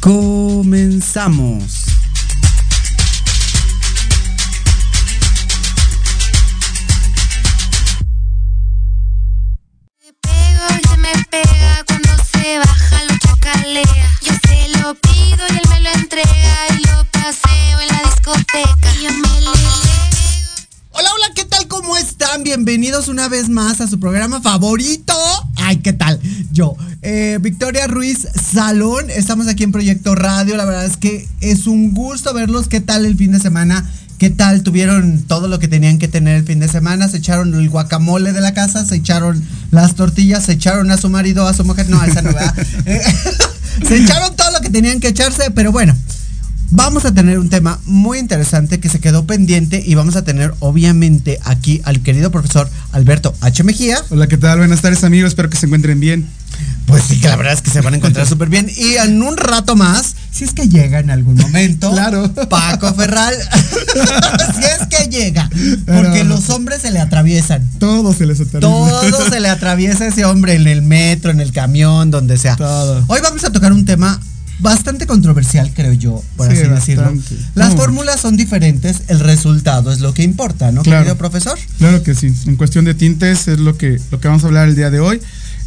Comenzamos. Bienvenidos una vez más a su programa favorito. Ay, ¿qué tal? Yo, eh, Victoria Ruiz Salón, estamos aquí en Proyecto Radio. La verdad es que es un gusto verlos. ¿Qué tal el fin de semana? ¿Qué tal? Tuvieron todo lo que tenían que tener el fin de semana. Se echaron el guacamole de la casa, se echaron las tortillas, se echaron a su marido, a su mujer. No, a esa no, ¿verdad? Eh, se echaron todo lo que tenían que echarse, pero bueno. Vamos a tener un tema muy interesante que se quedó pendiente y vamos a tener obviamente aquí al querido profesor Alberto H. Mejía. Hola, ¿qué tal? Buenas tardes amigos, espero que se encuentren bien. Pues sí, que la verdad es que se van a encontrar súper bien. Y en un rato más, si es que llega en algún momento, Claro. Paco Ferral, si es que llega, porque los hombres se le atraviesan. Todo se les atraviesa. Todo se le atraviesa a ese hombre en el metro, en el camión, donde sea. Todo. Hoy vamos a tocar un tema bastante controversial, creo yo, por Sí, así decirlo. bastante. Las No. fórmulas son diferentes, el resultado es lo que importa, ¿no, Claro. querido profesor? Claro que sí. En cuestión de tintes es lo que, lo que vamos a hablar el día de hoy.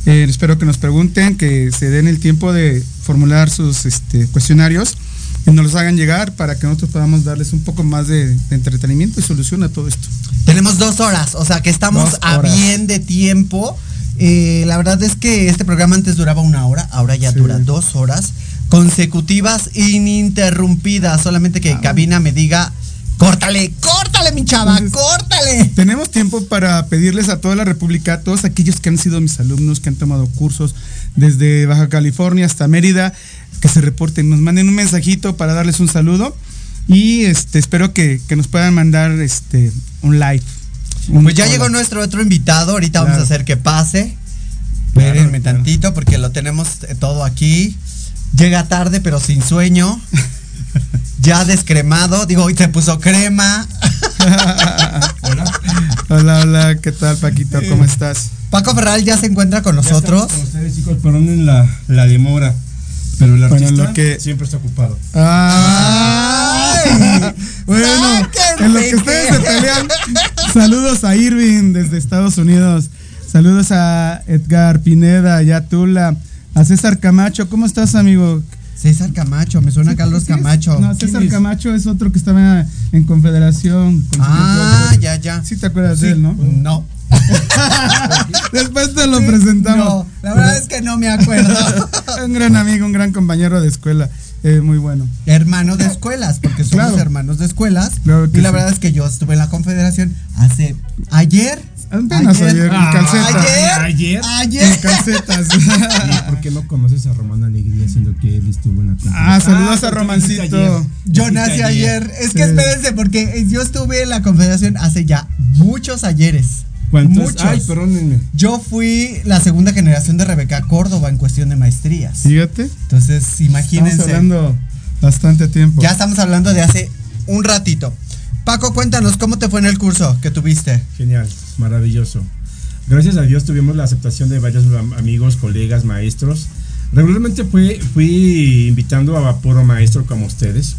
Eh, espero que nos pregunten, que se den el tiempo de formular sus este, cuestionarios y nos los hagan llegar para que nosotros podamos darles un poco más de, de entretenimiento y solución a todo esto. Tenemos dos horas, o sea que estamos a bien de tiempo. Eh, la verdad es que este programa antes duraba una hora, ahora ya Sí. dura dos horas consecutivas, ininterrumpidas. Solamente que Cabina me diga, córtale, córtale, mi chava, Entonces- córtale. Tenemos tiempo para pedirles a toda la República, a todos aquellos que han sido mis alumnos, que han tomado cursos desde Baja California hasta Mérida, que se reporten, nos manden un mensajito para darles un saludo y este espero que, que nos puedan mandar este un live. Un Pues ya hola. llegó nuestro otro invitado, ahorita vamos a Claro. hacer que pase. Claro, Espérenme claro. tantito porque lo tenemos eh, todo aquí. Llega tarde pero sin sueño. ya descremado, digo, hoy se puso crema. Hola, hola, ¿qué tal Paquito? ¿Cómo estás? Paco Ferral ya se encuentra con nosotros. con ustedes, chicos, perdonen la, la demora. Pero el Bueno, artista lo que- siempre está ocupado. Ay, bueno, en lo que ustedes se pelean, saludos a Irving desde Estados Unidos, saludos a Edgar Pineda, Yatula, a César Camacho, ¿cómo estás amigo? César Camacho, me suena Carlos ¿Sí? Camacho. No, ¿Quién César es? Camacho es otro que estaba en Confederación. con Ah, ya, ya. Sí te acuerdas Sí. de él, ¿no? No. Después te lo presentamos. No, la verdad es que no me acuerdo. un gran amigo, un gran compañero de escuela, eh, muy bueno. Hermano de escuelas, porque somos Claro. hermanos de escuelas. Claro y la sí. verdad es que yo estuve en la confederación hace ayer. Apenas ayer, en Ah, calcetas. Ayer. Ayer. Ayer. En calcetas. ¿Y por qué no conoces a Román Alegría siendo que él estuvo en la conferencia? Ah, saludos a porque Romancito. ayer. Yo nací ayer. Es que Sí. espérense, porque yo estuve en la confederación hace ya muchos ayeres. ¿Cuántos? Muchos. Ay, perdónenme. Yo fui la segunda generación de Rebeca Córdoba en cuestión de maestrías. Fíjate. Entonces, Estamos imagínense. hablando bastante tiempo. Ya estamos hablando de hace un ratito. Paco, cuéntanos, ¿cómo te fue en el curso que tuviste? Genial, maravilloso. Gracias a Dios tuvimos la aceptación de varios am- amigos, colegas, maestros. Regularmente fui, fui invitando a puro maestro como ustedes.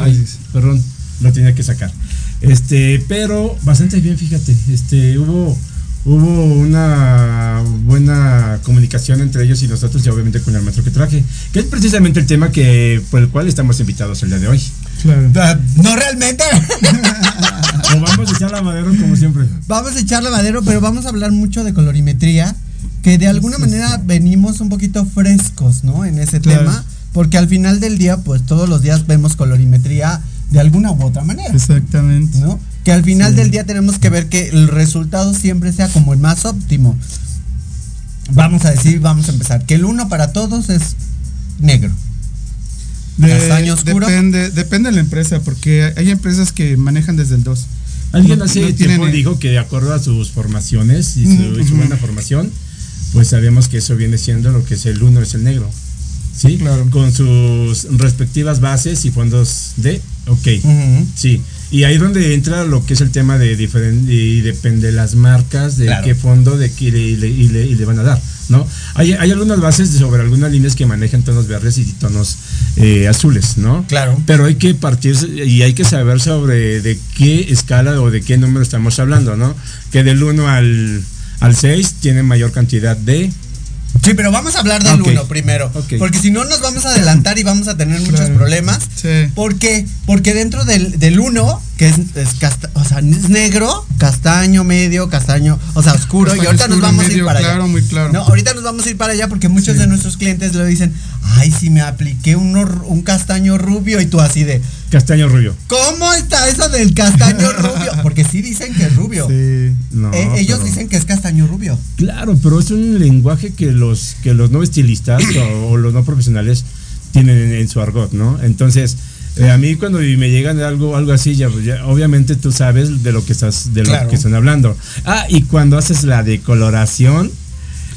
Ay, perdón, lo tenía que sacar. Este, pero bastante bien, fíjate. Este, hubo, hubo una buena comunicación entre ellos y nosotros, y obviamente con el maestro que traje, que es precisamente el tema que por el cual estamos invitados el día de hoy. Claro. Ah, No realmente. O vamos a echar la madera como siempre. vamos a echarle madero, pero vamos a hablar mucho de colorimetría, que de alguna manera venimos un poquito frescos, ¿no? En ese Claro. tema, porque al final del día, pues todos los días vemos colorimetría de alguna u otra manera, Exactamente. ¿no? Que al final del día tenemos que ver que el resultado siempre sea como el más óptimo. Vamos a decir, vamos a empezar, que el uno para todos es negro. De- ¿Castaño oscuro? Depende, depende de la empresa, porque hay empresas que manejan desde el 2. Alguien No- hace no tiempo tienen- dijo que de acuerdo a sus formaciones y su, y su buena formación, pues sabemos que eso viene siendo lo que es el uno es el negro. ¿Sí? Claro. Con sus respectivas bases y fondos de, ok, sí. Y ahí donde entra lo que es el tema de diferente, y depende de las marcas, de Claro. qué fondo de qué le, le- y le, y le van a dar, ¿no? Hay, hay algunas bases sobre algunas líneas que manejan tonos verdes y tonos eh, azules, ¿no? Claro. Pero hay que partir y hay que saber sobre de qué escala o de qué número estamos hablando, ¿no? Que del 1 al, al 6 tiene mayor cantidad de... Sí, pero vamos a hablar del Ok. 1 primero. Porque si no nos vamos a adelantar y vamos a tener muchos Claro. problemas. Sí. ¿Por qué? Porque dentro del, del 1, que es, es casta- o sea, es negro, castaño, medio, castaño, o sea, oscuro, y ahorita nos vamos a ir para claro, allá. muy claro. No, ahorita nos vamos a ir para allá porque muchos de nuestros clientes le dicen, ay, si me apliqué uno, un castaño rubio, y tú así de, Castaño rubio. ¿cómo está eso del castaño rubio? Porque sí dicen que es rubio. Sí. No, Eh, ellos pero- dicen que es castaño rubio. Claro, pero es un lenguaje que los que los no estilistas o, o los no profesionales tienen en, en su argot, ¿no? Entonces, eh, a mí cuando me llegan algo algo así, ya, ya, obviamente tú sabes de lo que estás de Claro. lo que están hablando. Ah, y cuando haces la decoloración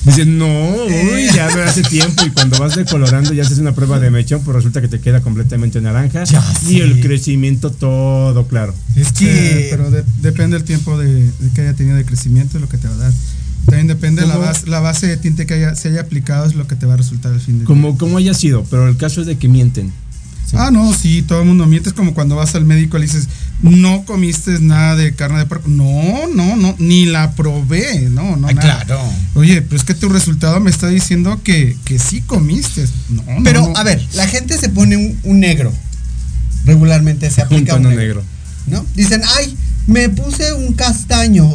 Dicen, no, uy, ya me hace tiempo. Y cuando vas decolorando y haces una prueba de mechón, pues resulta que te queda completamente naranja. Ya y el crecimiento todo claro. Es Sí, que. pero de- depende del tiempo de, de que haya tenido de crecimiento, es lo que te va a dar. También depende la ¿Cómo? base, la base de tinte que haya, se haya aplicado, es lo que te va a resultar al fin de Como, como haya sido, pero el caso es de que mienten. Ah, no, sí, todo el mundo miente. Es como cuando vas al médico y le dices, no comiste nada de carne de puerco. No, no, no, ni la probé. No, no, Ay, nada. claro. Oye, pero es que tu resultado me está diciendo que, que sí comiste. No, Pero, no. a ver, la gente se pone un, un negro. Regularmente se Un aplica tono un negro. ¿No? Dicen, ay, me puse un castaño,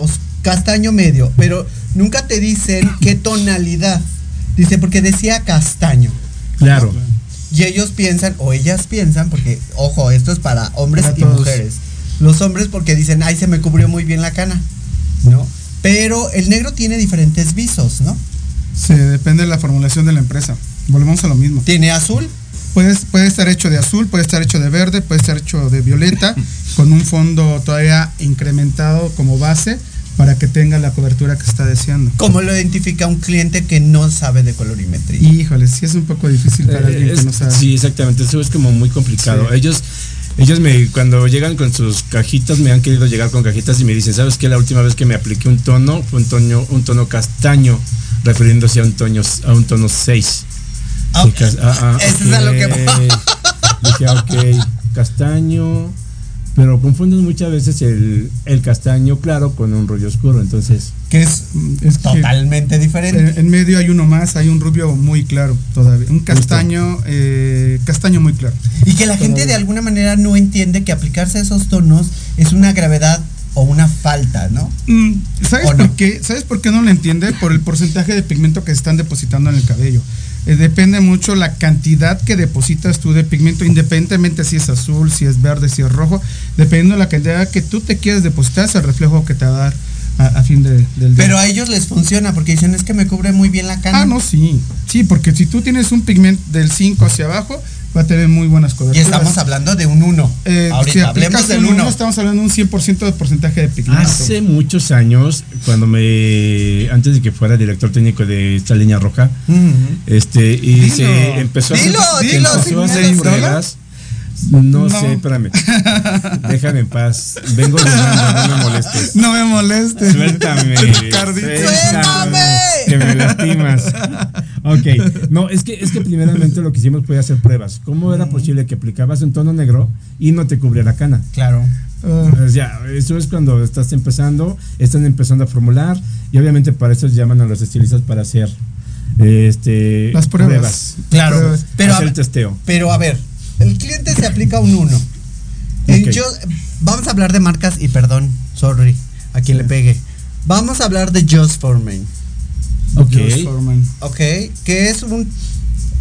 castaño medio, pero nunca te dicen qué tonalidad. Dice, porque decía castaño. Claro. Y ellos piensan, o ellas piensan, porque, ojo, esto es para hombres Para y todos. mujeres. Los hombres porque dicen, ay, se me cubrió muy bien la cana, ¿no? Pero el negro tiene diferentes visos, ¿no? Se depende de la formulación de la empresa. Volvemos a lo mismo. Tiene azul, Puedes, puede estar hecho de azul, puede estar hecho de verde, puede estar hecho de violeta, con un fondo todavía incrementado como base para que tenga la cobertura que está deseando. ¿cómo lo identifica un cliente que no sabe de colorimetría? Híjole, sí es un poco difícil para Eh, alguien que no sabe. Sí, exactamente. Eso es como muy complicado. Sí. Ellos, ellos me, cuando llegan con sus cajitas, me han querido llegar con cajitas y me dicen, ¿sabes qué? La última vez que me apliqué un tono fue un tono, un tono castaño, refiriéndose a un tono, a un tono 6. Ah, ah, ah, eso es a lo que. Dije, ah, ok, castaño. Pero confunden muchas veces el, el castaño claro con un rollo oscuro. Entonces, que es, Es que- totalmente diferente. En, en medio hay uno más, hay un rubio muy claro todavía. Un castaño, eh, castaño muy claro. Y que la gente de alguna manera no entiende que aplicarse esos tonos es una gravedad o una falta, ¿no? Mm, ¿Sabes ¿O por no? qué? ¿Sabes por qué no lo entiende? Por el porcentaje de pigmento que se están depositando en el cabello. Eh, depende mucho la cantidad que depositas tú de pigmento, independientemente si es azul, si es verde, si es rojo. Dependiendo de la cantidad que tú te quieres depositar, es el reflejo que te va a dar a, a fin de- del día. Pero a ellos les funciona porque dicen es que me cubre muy bien la cana. Ah, no, sí. Sí, porque si tú tienes un pigmento del 5 hacia abajo, va a tener muy buenas Y coberturas. estamos hablando de un 1. Eh, si Ahorita hablemos aplicas del un 1. uno, estamos hablando de un 100% de porcentaje de pigmento. Hace muchos años, cuando me. Antes de que fuera director técnico de esta línea roja, este, y Dilo. se empezó Dilo, a hacer, dilo, empezó a hacer pruebas. No, No. sé, espérame. Déjame en paz. Vengo llamando, no me molestes. No me molestes. Suéltame. ¡Suéltame! Que me lastimas. Ok. No, es que, es que primeramente lo que hicimos fue hacer pruebas. ¿Cómo era posible que aplicabas un tono negro y no te cubría la cana? Claro. Ya, eso es cuando estás empezando, están empezando a formular y obviamente para eso llaman a los estilistas para hacer este Las pruebas. Claro. Pruebas. Pero hacer a, el testeo. pero a ver, el cliente se aplica un 1. Ok. Yo, vamos a hablar de marcas y perdón, sorry, a quien le pegue. Vamos a hablar de Just for Men, Ok. Josh Foreman. ¿ok? Que es un,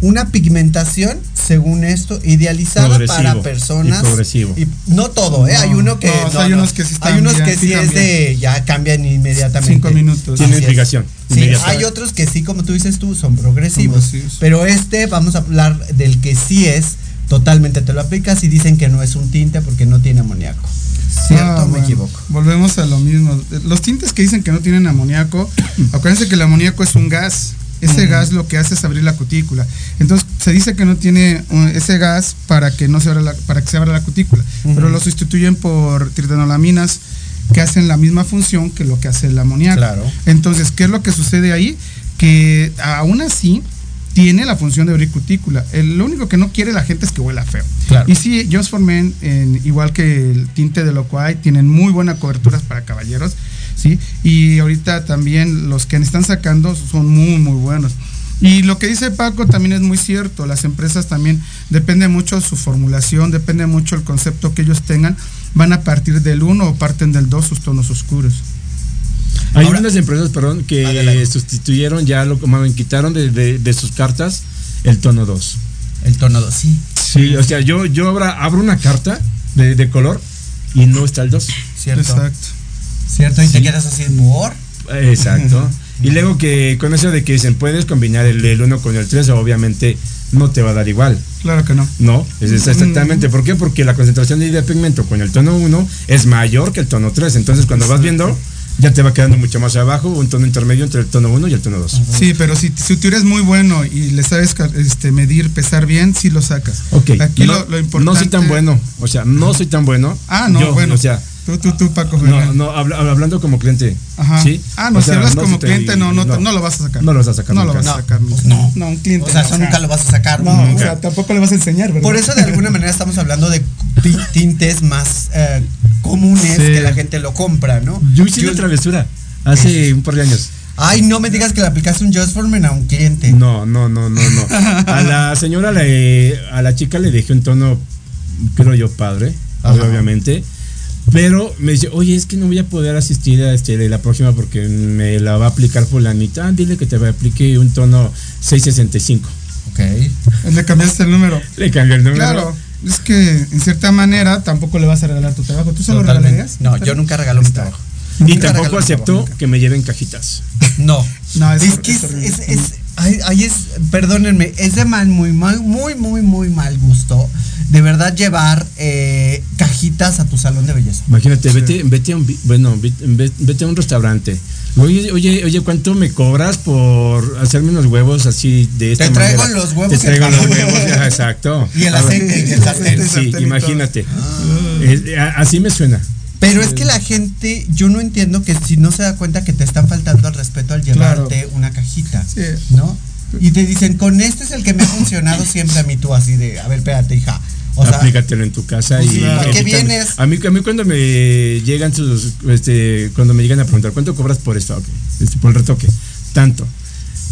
una pigmentación, según esto, idealizada Progresivo para personas. y progresivo. y no todo, ¿eh? No, hay uno que. no, o sea, hay unos que sí Hay unos que sí sí es de. Ya cambian inmediatamente. Cinco minutos. Tiene. Sí, hay otros que sí, como tú dices tú, son progresivos. Son progresivos. Pero este, vamos a hablar del que sí es totalmente te lo aplicas y dicen que no es un tinte porque no tiene amoníaco. ¿Cierto Ah, o me bueno, equivoco? Volvemos a lo mismo. Los tintes que dicen que no tienen amoníaco, acuérdense que el amoníaco es un gas. Ese gas lo que hace es abrir la cutícula. Entonces se dice que no tiene ese gas para que no se abra la, para que se abra la cutícula, pero lo sustituyen por tritanolaminas que hacen la misma función que lo que hace el amoníaco. Claro. Entonces, ¿qué es lo que sucede ahí? Que aún así tiene la función de abrir cutícula. El- lo único que no quiere la gente es que huela feo. Claro. Y sí, Just for Men, en- igual que el tinte de Loquai, tienen muy buenas coberturas para caballeros, ¿sí? Y ahorita también los que están sacando son muy, muy buenos. Y lo que dice Paco también es muy cierto, las empresas también, depende mucho de su formulación, depende mucho el concepto que ellos tengan, van a partir del 1 o parten del 2 sus tonos oscuros. Hay Ahora- unas empresas, perdón, que Adelante. sustituyeron ya, lo como quitaron de, de- de sus cartas el tono 2. El tono 2, sí. Sí, o sea, yo, yo abra- abro una carta de, de color y no está el 2. Cierto. Exacto. Cierto, y te quedas así, ¿por? Exacto. Y luego que con eso de que dicen, puedes combinar el, el 1 con el 3, obviamente no te va a dar igual. Claro que no. No, es es exactamente. ¿Por qué? Porque la concentración de, de pigmento con el tono 1 es mayor que el tono 3. Entonces, cuando vas viendo, ya te va quedando mucho más abajo, un tono intermedio entre el tono 1 y el tono 2. Sí, pero si, si tú eres muy bueno y le sabes este, medir, pesar bien, sí lo sacas. Ok, Aquí no, lo, lo importante. no soy tan bueno. O sea, no soy tan bueno. Ah, no, Yo, bueno. O sea, Tú, tú, tú, Paco no, Ferrer. no, habla- hablando como cliente. Ajá. ¿sí? Ah, no, O si sea, hablas no como te- cliente, no, no, no lo vas a sacar. No lo vas a sacar No lo vas a sacar. no. No, un cliente. O sea, no, eso nunca lo vas a sacar. No, nunca. o sea, tampoco le vas a enseñar, ¿verdad? Por eso de alguna manera estamos hablando de ti- tintes más eh, comunes Sí. que la gente lo compra, ¿no? Yo hice una travesura hace un par de años. Ay, no me digas que le aplicaste un Just for Men a un cliente. No, no, no, no, no. A la señora, le, a la chica le dejé un tono, creo yo, padre, Ajá. obviamente. Pero me dice, oye, es que no voy a poder asistir a este, la próxima porque me la va a aplicar por la mitad. Ah, dile que te aplique un tono 665. Ok. Le cambiaste el número. Le cambié el número. Claro. Es que en cierta manera tampoco le vas a regalar tu trabajo. ¿Tú se lo regalarías? No, yo nunca regalo mi trabajo. Y Nunca tampoco acepto trabajo. que me lleven cajitas. No. No, es- es que es, es horrible. es, es- ay, ay, es, perdónenme, es de mal, muy mal, muy, muy, muy mal gusto. De verdad llevar eh, cajitas a tu salón de belleza. Imagínate, vete, vete a un, bueno, vete a un restaurante. Oye, oye, oye, ¿cuánto me cobras por hacerme unos huevos así de esta Te traigo manera? los huevos Te traigo los huevos, ya, exacto. Y el aceite y el sartén. Sí, imagínate. Es- a- así me suena. Pero es que la gente, yo no entiendo que si no se da cuenta que te están faltando al respeto al llevarte una cajita, Sí. ¿no? Y te dicen, con este es el que me ha funcionado siempre a mí tú, así de, a ver, espérate, hija. O sea, Aplícatelo en tu casa pues y. ¿para qué vienes? A mí, a mí cuando me llegan sus, este, cuando me llegan a preguntar cuánto cobras por esto, este, por el retoque, tanto.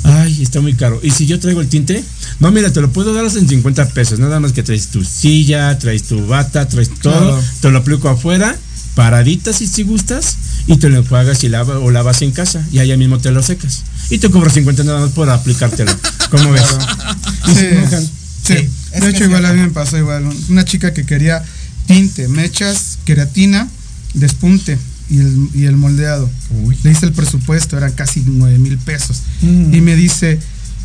Ay, está muy caro. ¿Y si yo traigo el tinte? No, mira, te lo puedo dar en 50 pesos. Nada más que traes tu silla, traes tu bata, traes todo. Claro. Te lo aplico afuera, paradita si, si gustas, y te lo enjuagas y lava, o lavas en casa. Y allá mismo te lo secas. Y te cobro 50 nada más por aplicártelo. ¿Cómo ves? Y. Sí, de hecho igual a mí me pasó igual. Una chica que quería tinte, mechas, queratina, despunte y el, y el moldeado. Uy. Le hice el presupuesto, eran casi 9 mil pesos. Mm. Y me dice,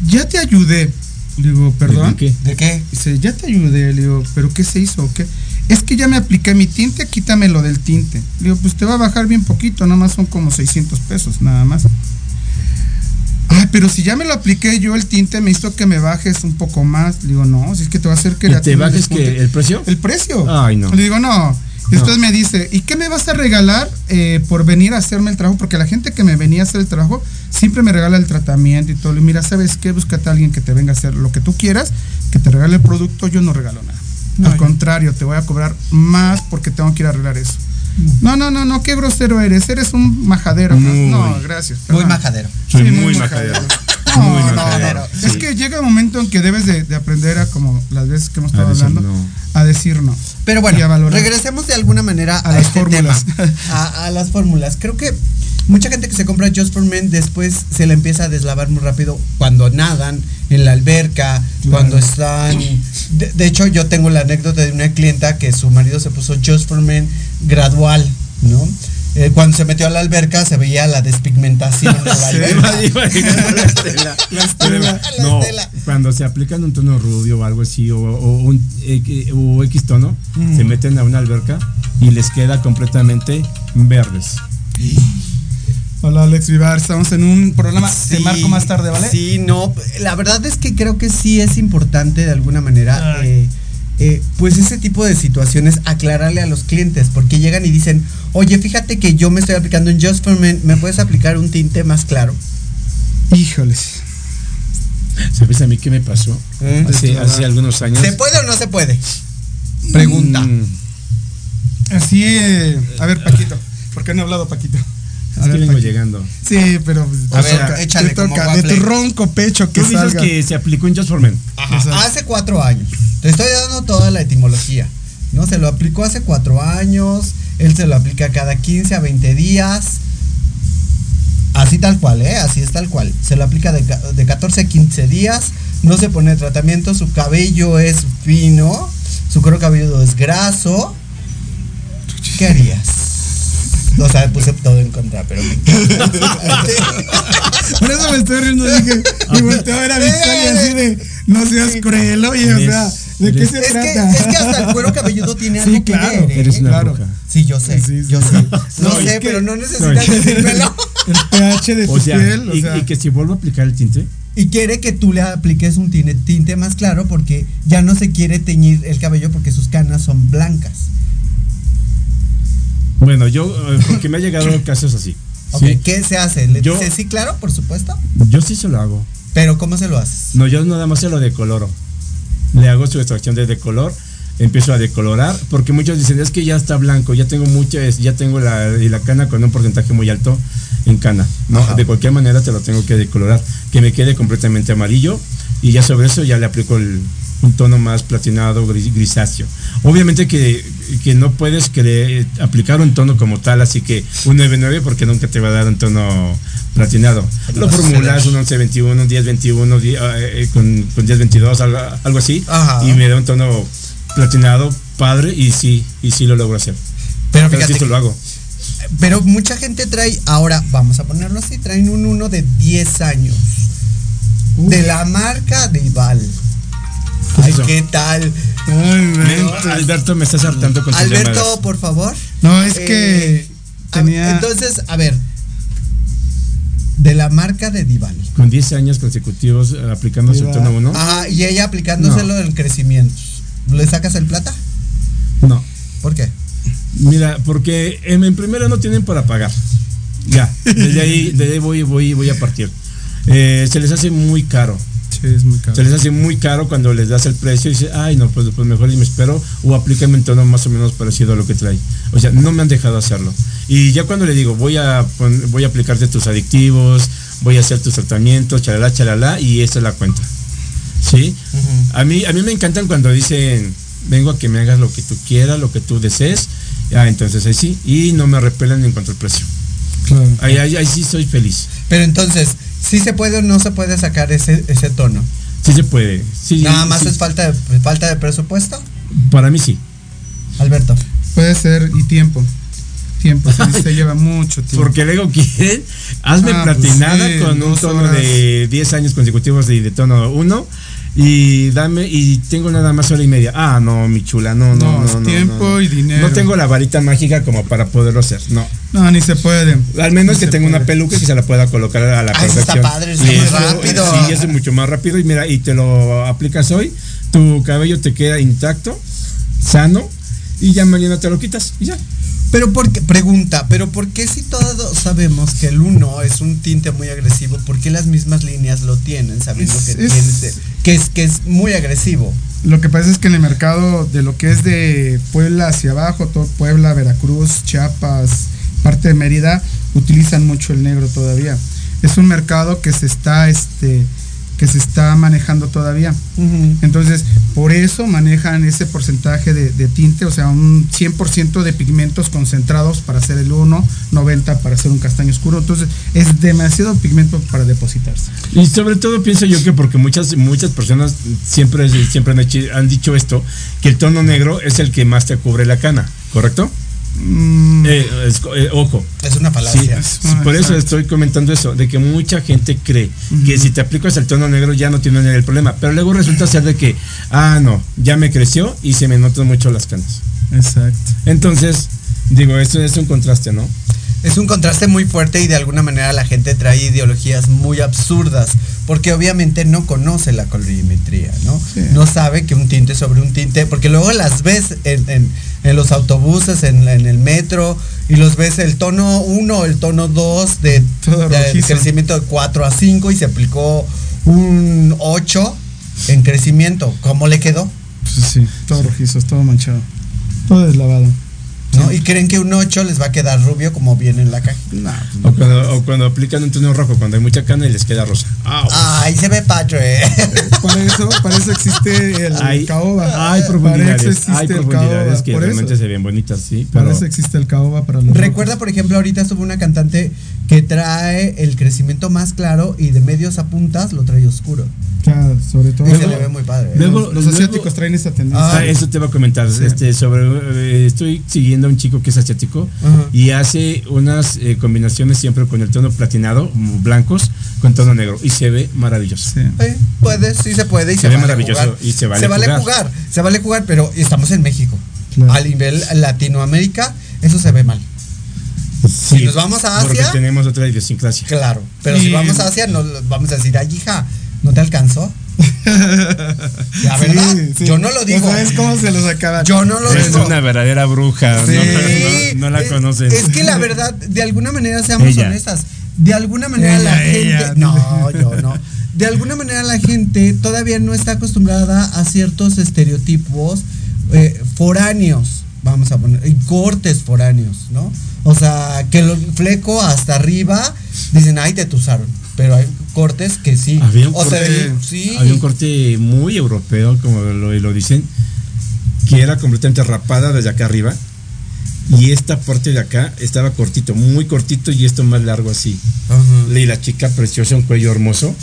ya te ayudé. Le digo, perdón. ¿De qué? ¿De qué? Dice, ya te ayudé. Le digo, ¿pero qué se hizo o qué? Es que ya me apliqué mi tinte, quítame lo del tinte. Le digo, pues te va a bajar bien poquito, nada más son como 600 pesos, nada más. Ay, pero si ya me lo apliqué yo el tinte, me hizo que me bajes un poco más. Le digo, no, si es que te va a hacer que ¿Y te bajes que el precio? el precio. Ay, no. Le digo, no. Y después No. me dice, ¿y qué me vas a regalar eh, por venir a hacerme el trabajo? Porque la gente que me venía a hacer el trabajo siempre me regala el tratamiento y todo. Mira, ¿sabes qué? Búscate a alguien que te venga a hacer lo que tú quieras, que te regale el producto. Yo no regalo nada. No, Al contrario, te voy a cobrar más porque tengo que ir a arreglar eso. No, no, no, no, qué grosero eres. Eres un majadero. Muy. No, gracias. Muy majadero. Soy Sí, muy, muy majadero. No, Muy no, majadero. no. Es que llega un momento en que debes de, de aprender a, como las veces que hemos A estado decir hablando, no. a decir no. Pero Y a bueno, regresemos de alguna manera a, A las este fórmulas. tema, a, a las fórmulas. Creo que mucha gente que se compra Just for Men después se la empieza a deslavar muy rápido cuando nadan en la alberca, cuando están... De, de hecho, yo tengo la anécdota de una clienta que su marido se puso Just for Men gradual, ¿no? eh, cuando se metió a la alberca se veía la despigmentación de la alberca. La estela. La no, estela. cuando se aplican un tono rubio o algo así, o, o un o X tono, se meten a una alberca y les queda completamente verdes. Hola Alex Vivar, estamos en un programa. Te marco más tarde, ¿vale? Sí, no, la verdad es que creo que sí es importante de alguna manera, eh, eh, pues ese tipo de situaciones, aclararle a los clientes, porque llegan y dicen, oye, fíjate que yo me estoy aplicando en Just for Men, ¿me puedes aplicar un tinte más claro? Híjoles. ¿Sabes a mí qué me pasó? ¿Eh? Hace, hace algunos años. ¿Se puede o no se puede? Pregunta. Mm, Así, eh, a ver, Paquito. ¿Por qué no ha hablado Paquito? Es que vengo llegando. Sí, pero pues, A ver, toca, échale te como toca, de tu ronco pecho que Tú dices salga. que se aplicó en Just for Men. Ajá, hace cuatro años. Te estoy dando toda la etimología. ¿No? Se lo aplicó hace cuatro años. Él se lo aplica cada 15 a 20 días. Así tal cual, ¿eh? Así es tal cual. Se lo aplica de, de 14 a 15 días. No se pone tratamiento. Su cabello es fino. Su cuero cabelludo es graso. ¿Qué harías? O sea, puse todo en contra, pero me Por eso me estoy riendo, dije, y volteo a ver a Victoria así de, no seas cruel, oye, o sea, ¿de qué se Es que, trata? es que hasta el cuero cabelludo tiene Sí, algo claro, que ver, ¿eh? Eres una Claro. bruja. Sí, yo sé, Sí, sí. yo sé. No, sé, que- pero no necesitas es- decírmelo. El pH de tu O sea, piel, o y, sea. y que si vuelvo a aplicar el tinte, Y quiere que tú le apliques un tinte, tinte más claro porque ya no se quiere teñir el cabello porque sus canas son blancas. Bueno, yo, eh, porque me ha llegado casos así. Ok, ¿sí? ¿Qué se hace? ¿Le Yo- dices sí, claro, por supuesto? Yo sí se lo hago. Pero ¿cómo se lo haces? No, yo nada más se lo decoloro. Le hago su extracción de decolor, empiezo a decolorar, porque muchos dicen, es que ya está blanco, ya tengo muchas, ya tengo la, y la cana con un porcentaje muy alto en cana. No, Ajá. de cualquier manera te lo tengo que decolorar, que me quede completamente amarillo, y ya sobre eso ya le aplico el- un tono más platinado, gris- grisáceo. Obviamente que, que no puedes cre- aplicar un tono como tal, así que un 9-9 porque nunca te va a dar un tono platinado. Lo formulas un 11-21, un 10-21, die- eh, con, con 10-22, algo, algo así, Ajá. y me da un tono platinado padre y sí, y sí lo logro hacer. Pero Pero fíjate, sí lo hago. pero mucha gente trae, ahora vamos a ponerlo así, traen un uno de 10 años. De la marca de Ival. ¿Qué es Ay, eso? ¿qué tal? Ay. Alberto, me estás hartando con tus Alberto, llamadas. por favor. No, es que Eh, tenía. Entonces, a ver. De la marca de Dival. Con 10 años consecutivos eh, aplicando su Mira. tono 1. Ajá, y ella aplicándoselo del crecimiento. ¿Le sacas el plata? No. ¿Por qué? Mira, porque en, en primero no tienen para pagar. Ya, desde ahí, desde ahí voy, voy, voy a partir. Eh, se les hace muy caro. Sí, es muy caro. Se les hace muy caro cuando les das el precio y dices, ay, no, pues, pues mejor y me espero o aplícame en tono más o menos parecido a lo que trae. O sea, no me han dejado hacerlo. Y ya cuando le digo, voy a, voy a aplicarte tus adictivos, voy a hacer tus tratamientos, chalala, chalala, y esta es la cuenta. ¿Sí? a, mí, a mí me encantan cuando dicen, vengo a que me hagas lo que tú quieras, lo que tú desees. Ah, entonces ahí sí. Y no me repelen en cuanto al precio. Claro. Ahí, ahí, ahí sí soy feliz. Pero entonces, ¿sí se puede o no se puede sacar ese, ese tono? Sí se puede. Sí, Nada más sí. es falta de, falta de presupuesto. Para mí sí. Alberto. Puede ser, y tiempo. Tiempo, sí, se lleva mucho tiempo. Porque luego quieren, hazme Ah, pues platinada sí, con un tono horas. de 10 años consecutivos de, de tono 1 y dame y tengo nada más hora y media. Ah, no, mi chula, no, no, No, no. tiempo no, no. y dinero. No tengo la varita mágica como para poderlo hacer, no. No, ni se puede. Al menos Ni que tenga una puede. peluca que se la pueda colocar a la Ah, eso está perfección. padre, eso Y está muy rápido. Sí, es mucho más rápido y mira, y te lo aplicas hoy, tu cabello te queda intacto, sano y ya mañana te lo quitas y ya. Pero porque, pregunta, pero ¿por qué si todos sabemos que el 1 es un tinte muy agresivo, por qué las mismas líneas lo tienen sabiendo Es- que, es- tiene que, es, que es muy agresivo? Lo que pasa es que en el mercado de lo que es de Puebla hacia abajo, todo Puebla, Veracruz, Chiapas, parte de Mérida, utilizan mucho el negro todavía. Es un mercado que se está, este, que se está manejando todavía. Entonces, por eso manejan ese porcentaje de, de tinte, o sea, un 100% de pigmentos concentrados para hacer el 1, 90 para hacer un castaño oscuro. Entonces, es demasiado pigmento para depositarse. Y sobre todo pienso yo que porque muchas muchas personas siempre, siempre han, hecho- han dicho esto, que el tono negro es el que más te cubre la cana, ¿correcto? Mm, Eh, es- eh, ojo. Es una Sí, falacia. por eso estoy comentando eso, de que mucha gente cree que si te aplicas el tono negro ya no tiene el problema, pero luego resulta ser de que, ah, no, ya me creció y se me notan mucho las canas. Exacto. Entonces, digo, esto es un contraste, ¿no? Es un contraste muy fuerte y de alguna manera la gente trae ideologías muy absurdas, porque obviamente no conoce la colorimetría, ¿no? Sí. No sabe que un tinte sobre un tinte, porque luego las ves en, en- en los autobuses, en, en el metro, y los ves el tono 1, el tono 2 de, crecimiento de 4 a 5 y se aplicó un 8 en crecimiento. ¿Cómo le quedó? Pues sí, todo rojizo, todo manchado. Todo deslavado. ¿No? Y creen que un 8 les va a quedar rubio como viene en la caja. Nah, O cuando, o cuando aplican un tono rojo, cuando hay mucha cana y les queda rosa. Ah, Ay, se ve padre. Para eso, para eso existe el hay, caoba. hay Para profundidades, eso existe hay el profundidades caoba, que por realmente eso. se ven bonitas, sí. Para eso existe el caoba para los Recuerda, por ejemplo, ahorita estuvo una cantante que trae el crecimiento más claro y de medios a puntas lo trae oscuro. rojos. Claro, sobre todo. Y se le ve muy padre. ¿eh? Luego- los, los luego- asiáticos traen esa tendencia. Ah, eso te iba a comentar. Este, sobre, eh, estoy siguiendo un chico que es asiático Ajá. y hace unas eh, combinaciones siempre con el tono platinado, blancos, con tono negro y se ve maravilloso. Sí. Eh, puede, sí se puede y se, Se ve vale maravilloso jugar. y se vale jugar. jugar. Se vale jugar, pero estamos en México. Claro. A nivel Latinoamérica, eso se ve mal. Sí, nos vamos a Porque Asia- tenemos otra idiosincrasia. Claro. Pero si vamos a Asia, no vamos a decir, ay, hija, ¿no te alcanzó? La verdad, sí. yo no lo digo. ¿Sabes cómo se los acaba? Yo no lo Es digo. una verdadera bruja. Sí. No, no- no la es- conocen. Es que la verdad, de alguna manera, seamos Ella. honestas, de alguna manera Ella, la gente. ella. No, yo no. De alguna manera la gente todavía no está acostumbrada a ciertos estereotipos eh, foráneos, vamos a poner, y cortes foráneos, ¿no? O sea, que el fleco hasta arriba dicen, ay, te tusaron. Pero hay cortes que sí. Había un, o sea, corte, sí. había un corte muy europeo, como lo, lo dicen, que era completamente rapada desde acá arriba. Y esta parte de acá estaba cortito, muy cortito y esto más largo así. Ajá. Y la chica preciosa, un cuello hermoso,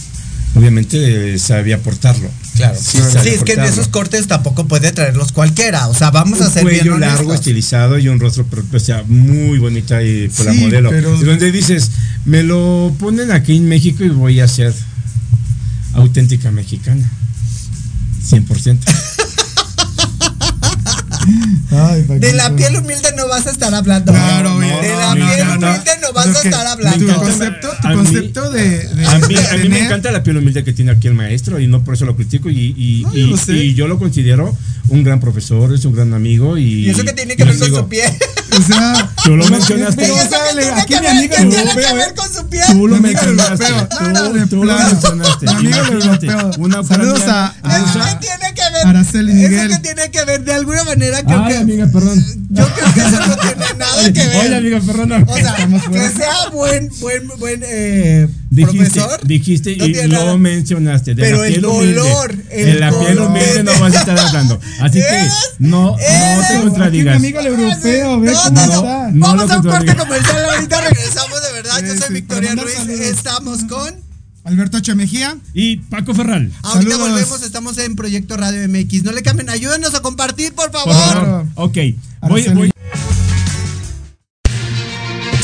obviamente eh, sabía portarlo. Claro. Sí, es que en esos cortes tampoco puede traerlos cualquiera. O sea, vamos a un ser bien cuello largo, estilizado y un rostro, o sea, muy bonita y por la Sí, modelo. pero- donde dices, me lo ponen aquí en México y voy a ser auténtica mexicana. 100%. Ay, De la piel humilde no vas a estar hablando. Claro, de la no, piel humilde no vas a estar Tu hablando. encanta- concepto, tu a mí- concepto de, de- A mí, a mí me encanta la piel humilde que tiene aquí el maestro y no por eso lo critico y, y, No, yo lo sé. y yo lo considero un gran profesor, es un gran amigo y... Y eso que tiene que ver con su piel. O sea, Tú lo mencionaste. pero, ¿Y o eso tiene aquí mi qué el tiene que ver con su piel? Tú lo mencionaste. Tú, lo mencionaste. Una Saludos a- Eso tiene que ver. Araceli Eso Miguel. que tiene que ver de alguna manera creo Ay, que. amiga, perdón. Yo creo que eso no tiene nada que ver. Oye, amiga, perdón. o sea, que sea buen, buen, buen eh, Dijiste, profesor. dijiste no y lo mencionaste. De Pero la el color, el de la piel humilde no vas a estar hablando. Así que ¿Es? no, no ¿Es? te Aquí mi contradigas. amigo el europeo, ve No, cómo no, está. no Vamos a un corte contradigas. comercial. Ahorita regresamos de verdad. Yo soy sí, Victoria Ruiz. saludos. Estamos con. Alberto H. Mejía. Y Paco Ferral. Ahorita Saludos. volvemos. Estamos en Proyecto Radio MX. No le cambien. Ayúdenos a compartir, por Por favor. favor. Claro. Ok. Voy, voy.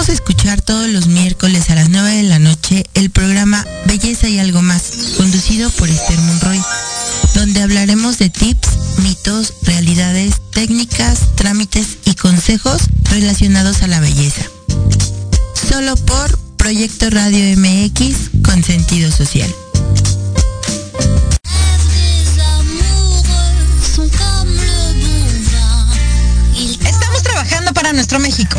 Invitamos a escuchar todos los miércoles a las 9 de la noche el programa Belleza y algo más, conducido por Esther Monroy, donde hablaremos de tips, mitos, realidades, técnicas, trámites y consejos relacionados a la belleza. solo por Proyecto Radio MX con sentido social. Estamos trabajando para nuestro México.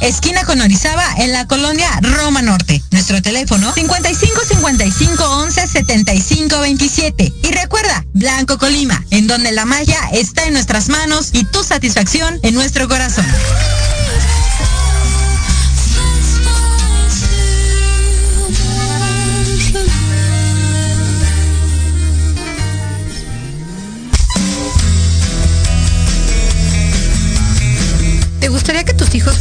esquina con Orizaba, en la colonia Roma Norte. Nuestro teléfono 55 55 11 75 27. Y recuerda, Blanco Colima, en donde la magia está en nuestras manos y tu satisfacción en nuestro corazón.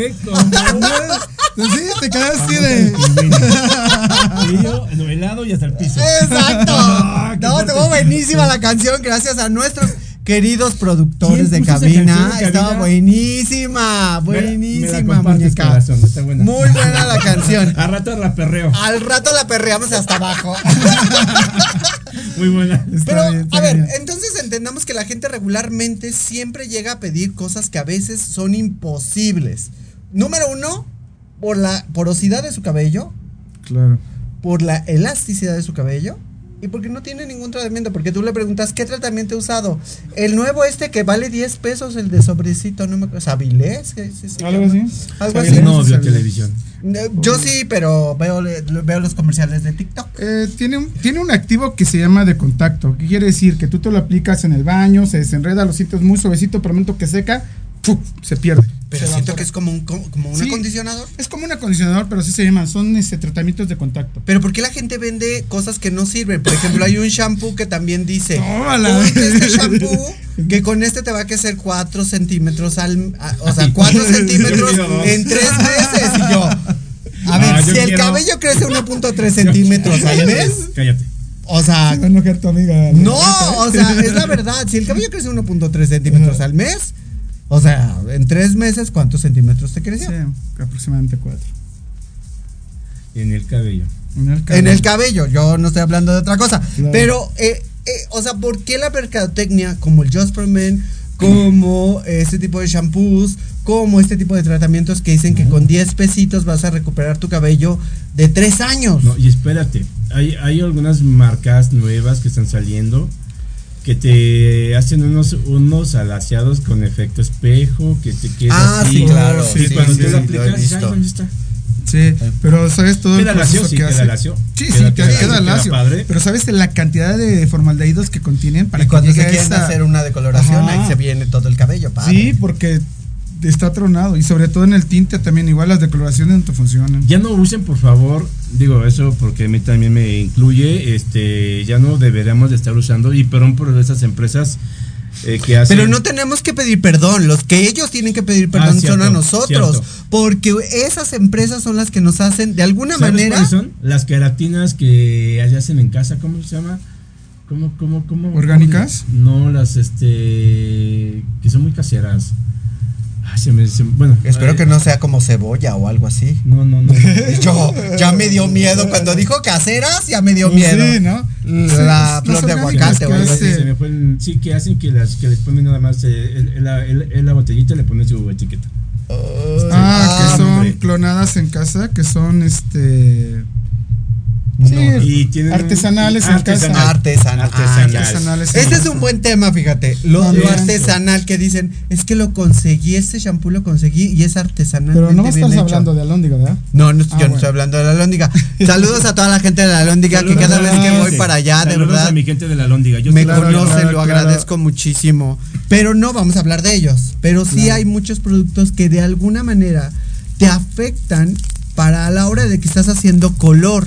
Quedé como Sí, te quedas así de. Y yo, en el helado y hasta el piso. Exacto. Ah, No, estuvo buenísima la canción, gracias a nuestros queridos productores de ¿Quién puso esa cabina. Estaba buenísima, Me me buenísima, compartes, muñeca. corazón, está buena. Muy buena la canción. A rato la perreo. Al rato la perreamos hasta abajo. Muy buena. Pero, bien, está a ver, entonces entendamos que la gente regularmente siempre llega a pedir cosas que a veces son imposibles. Número uno, por la porosidad de su cabello, Claro. por la elasticidad de su cabello y porque no tiene ningún tratamiento. Porque tú le preguntas, ¿qué tratamiento he usado? El nuevo este que vale 10 pesos, el de sobrecito, no me acuerdo. ¿Sabilés? ¿Qué- sí se Algo llama? así. Algo así. No televisión. Eh, Yo sí, pero veo, veo los comerciales de TikTok. Eh, tiene, un, tiene un activo que se llama de contacto. ¿Qué quiere decir? Que tú te lo aplicas en el baño, se desenreda, lo sientes muy suavecito, pero momento que seca, se pierde. Pero Se siento evapora. que es como un, como un Sí. acondicionador. Es como un acondicionador, pero sí se llaman. Son este, tratamientos de contacto. Pero ¿por qué la gente vende cosas que no sirven? Por ejemplo, hay un shampoo que también dice, Tómala. este shampoo que con este te va a crecer 4 centímetros al... a- o sea, 4 centímetros en 3 meses. Y yo, a ver, Ah, si el quiero- cabello crece 1.3 centímetros al mes, Cállate. o sea... Amiga. No, o sea, es la verdad. Si el cabello crece 1.3 centímetros al mes, o sea, en 3 meses, ¿cuántos centímetros te creció? Sí, aproximadamente cuatro. En el cabello. En el En cabello. el cabello, yo no estoy hablando de otra cosa. Claro. Pero, eh, eh, o sea, ¿por qué la mercadotecnia, como el Just for Men, como este tipo de shampoos, como este tipo de tratamientos que dicen que con 10 pesitos vas a recuperar tu cabello de 3 años? No, y espérate, hay, hay algunas marcas nuevas que están saliendo que te hacen unos, unos alaciados con efecto espejo, que te queda Ah, así, sí, claro, que sí, cuando sí, sí, lo lo aplicas. "Ay, ¿dónde está? Sí, pero sabes todo Queda el proceso lacio, sí, que queda hace. lacio. Sí, Queda- sí, queda queda, lacio, queda lacio. padre. Pero sabes la cantidad de formaldehídos que contienen para y que cuando se quieren esa- hacer una decoloración, Ajá. ahí se viene todo el cabello, padre. Sí, porque está tronado y sobre todo en el tinte también igual las decoloraciones no te funcionan. Ya no usen, por favor, digo eso porque a mí también me incluye, este, ya no deberíamos de estar usando, y perdón por esas empresas eh, que hacen... Pero no tenemos que pedir perdón, los que ellos tienen que pedir perdón Ah, cierto, son a nosotros, cierto. porque esas empresas son las que nos hacen de alguna ¿Sabes manera cuáles son? Las queratinas que hacen en casa, ¿cómo se llama? ¿Cómo, cómo, cómo? ¿Orgánicas? cómo? No, las, este, que son muy caseras. Se me- se- bueno, Espero que no sea como cebolla o algo así. No, no, no. Yo, ya me dio miedo. Cuando dijo caseras, ya me dio Pues miedo. sí, ¿no? La Sí, flor de aguacate, que o algo hace- así. Se me fue el- sí, que hacen que, las, que les ponen nada más eh, la, el- la botellita y le ponen su etiqueta. Ah, que son hombre. clonadas en casa, que son este. No. Sí, Y tienen artesanales en artesanal. casa. Artesanal. Artesanal. Artesanales Este es un buen tema, fíjate. Lo, artesanal que dicen, es que lo conseguí, este shampoo lo conseguí y es artesanal. Pero no estás hablando de alóndiga, ¿verdad? No, no, Ah, yo no estoy hablando de la lóndiga. Saludos a toda la gente de la lóndiga que cada vez que voy para allá, de Saludos verdad, a mi gente de la. Yo me Claro, conocen, claro, lo claro. agradezco muchísimo. Pero no vamos a hablar de ellos. Pero sí Claro. hay muchos productos que de alguna manera te afectan para la hora de que estás haciendo color.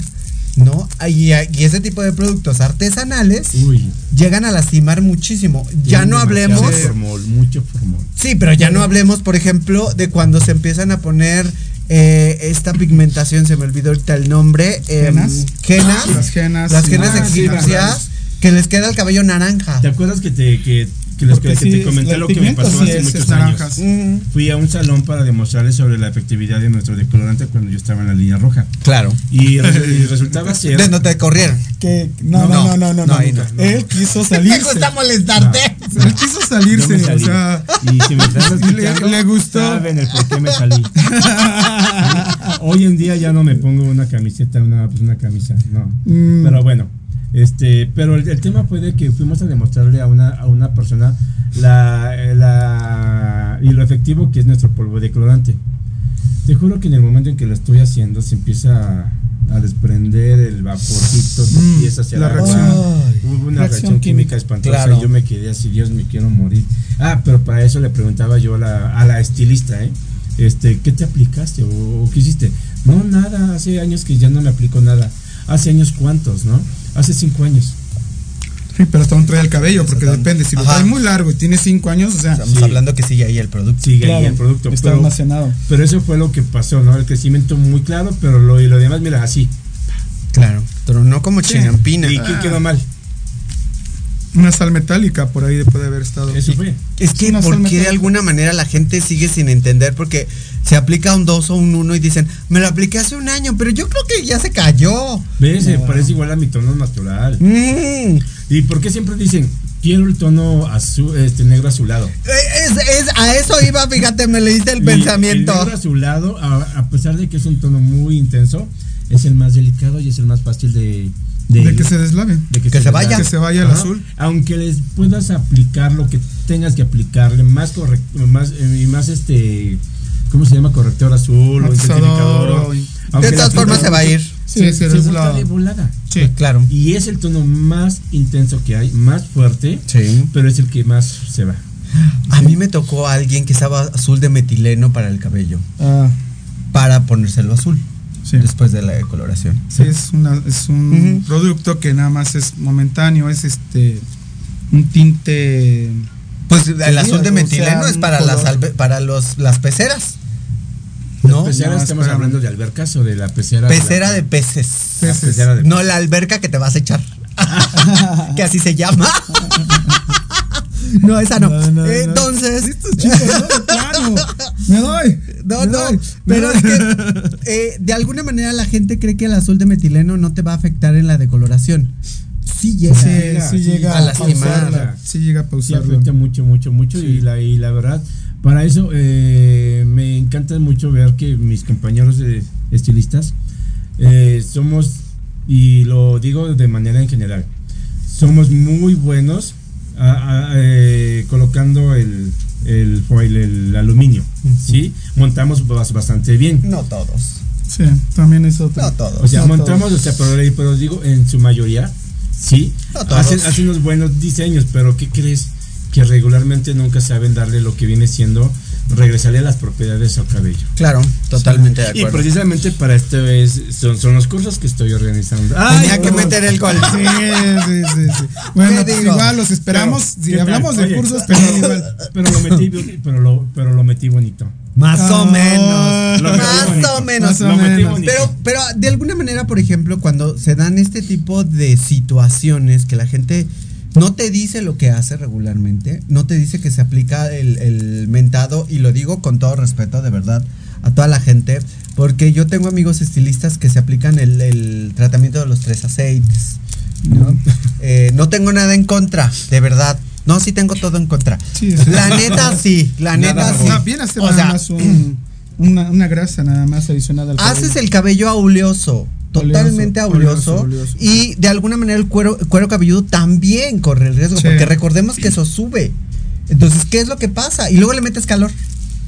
¿No? Y, y ese tipo de productos artesanales Uy. llegan a lastimar muchísimo. Ya tienen no hablemos. Formol, mucho formol. Sí, pero ya no hablemos, por ejemplo, de cuando se empiezan a poner eh, esta pigmentación, se me olvidó ahorita el nombre. em, ¿Genas? genas. Las genas. Las genas Ah, egipcias, verdad. que les queda el cabello naranja. ¿Te acuerdas que te, que, que les- Porque que sí, te comenté lo que me pasó sí hace es- muchos años? Mm, Fui a un salón para demostrarles sobre la efectividad de nuestro decolorante cuando yo estaba en la línea roja. claro. Y, y resultaba ser. De no te corrieron. Que, no, no, no, no, no, no, ahí no. Él quiso Me salirse. gusta molestarte. Él quiso salirse, me o sea. y si me estás le- le gustó. Saben el por qué me salí. Hoy en día ya no me pongo una camiseta, una, pues una camisa, no. Mm. Pero bueno, este, pero el, el tema fue de que fuimos a demostrarle a una, a una persona la, la, y lo efectivo que es nuestro polvo de colorante. Te juro que en el momento en que lo estoy haciendo se empieza a, a desprender el vaporcito, se Mm, empieza hacia la reacción. Hubo una Reacción reacción, química química. espantosa Claro. y yo me quedé así, Dios, me quiero morir. Ah, pero para eso le preguntaba yo a la, a la estilista, ¿eh? Este, ¿qué te aplicaste o, o qué hiciste? No, nada, hace años que ya no me aplico nada. Hace años cuántos, ¿no? Hace cinco años. Sí, pero hasta aún trae el cabello, porque depende. Si lo Ajá. trae muy largo y tiene 5 años, o sea. Estamos Sí. hablando que sigue ahí el producto. Sigue ahí el producto. Está pero, almacenado. pero eso fue lo que pasó, ¿no? El crecimiento muy claro, pero lo, y lo demás, mira, así. Claro. Pero no como chinampina. ¿Y qué quedó mal? Una sal metálica por ahí puede haber estado. Eso fue. Es que, Una ¿por sal qué de alguna manera la gente sigue sin entender? Porque se aplica un 2 o un 1 y dicen, me lo apliqué hace un año, pero yo creo que ya se cayó. ¿Ves? Se parece igual a mi tono natural. Mm. ¿Y por qué siempre dicen, quiero el tono azul, este negro azulado? Es, es- a eso iba, fíjate, me leíste el Y pensamiento. El negro azulado, a, a pesar de que es un tono muy intenso, es el más delicado y es el más fácil de, De que se deslave. de que se vaya. Que se vaya el Ajá. azul. Aunque les puedas aplicar lo que tengas que aplicarle, más correcto, más eh, y más este, ¿cómo se llama? Corrector azul o intensificador. De todas formas se va a ir. Sí, se, se se de volada. Sí. Claro. Y es el tono más intenso que hay, más fuerte, Sí. pero es el que más se va. A mí me tocó a alguien que estaba azul de metileno para el cabello, Ah, para ponérselo azul sí. después de la decoloración. Sí, es, una, es un producto que nada más es momentáneo, es este un tinte Pues el Sí, azul de sea, metileno es para las para los las peceras. ¿No? Pecera, No, estamos espérame. hablando de albercas o de la pecera. Pecera la- de peces. la pecera de No la alberca que te vas a echar. que así se llama. no, esa no. No, no, no. Entonces. Estos chicos, no, plano. Me doy. No, no, pero es que eh, de alguna manera la gente cree que el azul de metileno no te va a afectar en la decoloración. Sí llega. Sí, llega, sí sí, llega a lastimar. pausarla, Sí llega a Sí, pausarlo. afecta mucho, mucho, mucho. Y, la, y la verdad, para eso eh, me encanta mucho ver que mis compañeros estilistas eh, somos, y lo digo de manera en general, somos muy buenos a- a- eh, colocando el, el foil, el aluminio. ¿sí? Montamos bas- bastante bien. No todos. Sí, también es otro. No todos. O sea, No montamos, o sea, pero, pero digo, en su mayoría, sí, No todos. hacen, hacen unos buenos diseños, pero ¿qué crees? Que regularmente nunca saben darle lo que viene siendo regresarle las propiedades al cabello. Claro, totalmente de Y acuerdo. precisamente para esto es, son, son los cursos que estoy organizando. Tenía que meter el gol. Sí, sí, sí, sí. Bueno, ¿Qué pues igual los esperamos. Pero, si hablamos de Oye, cursos, pero, pero igual. pero lo metí, pero lo, pero lo metí bonito. Más o Ah, menos. lo metí Más bonito. o menos. Más o Lo metí menos. bonito. Pero, pero de alguna manera, por ejemplo, cuando se dan este tipo de situaciones que la gente no te dice lo que hace regularmente, no te dice que se aplica el, el mentado, y lo digo con todo respeto, de verdad, a toda la gente, porque yo tengo amigos estilistas que se aplican el, el tratamiento de los tres aceites. ¿no? Eh, no tengo nada en contra, de verdad. No, sí tengo todo en contra. Sí, la neta sí, la neta sí. Bien O sea, más un- una, una grasa nada más adicionada al haces cabello. el cabello auleoso, totalmente Oleoso, y de alguna manera el cuero, el cuero cabelludo también corre el riesgo, Sí. porque recordemos que eso sube. Entonces, ¿qué es lo que pasa? Y luego le metes calor.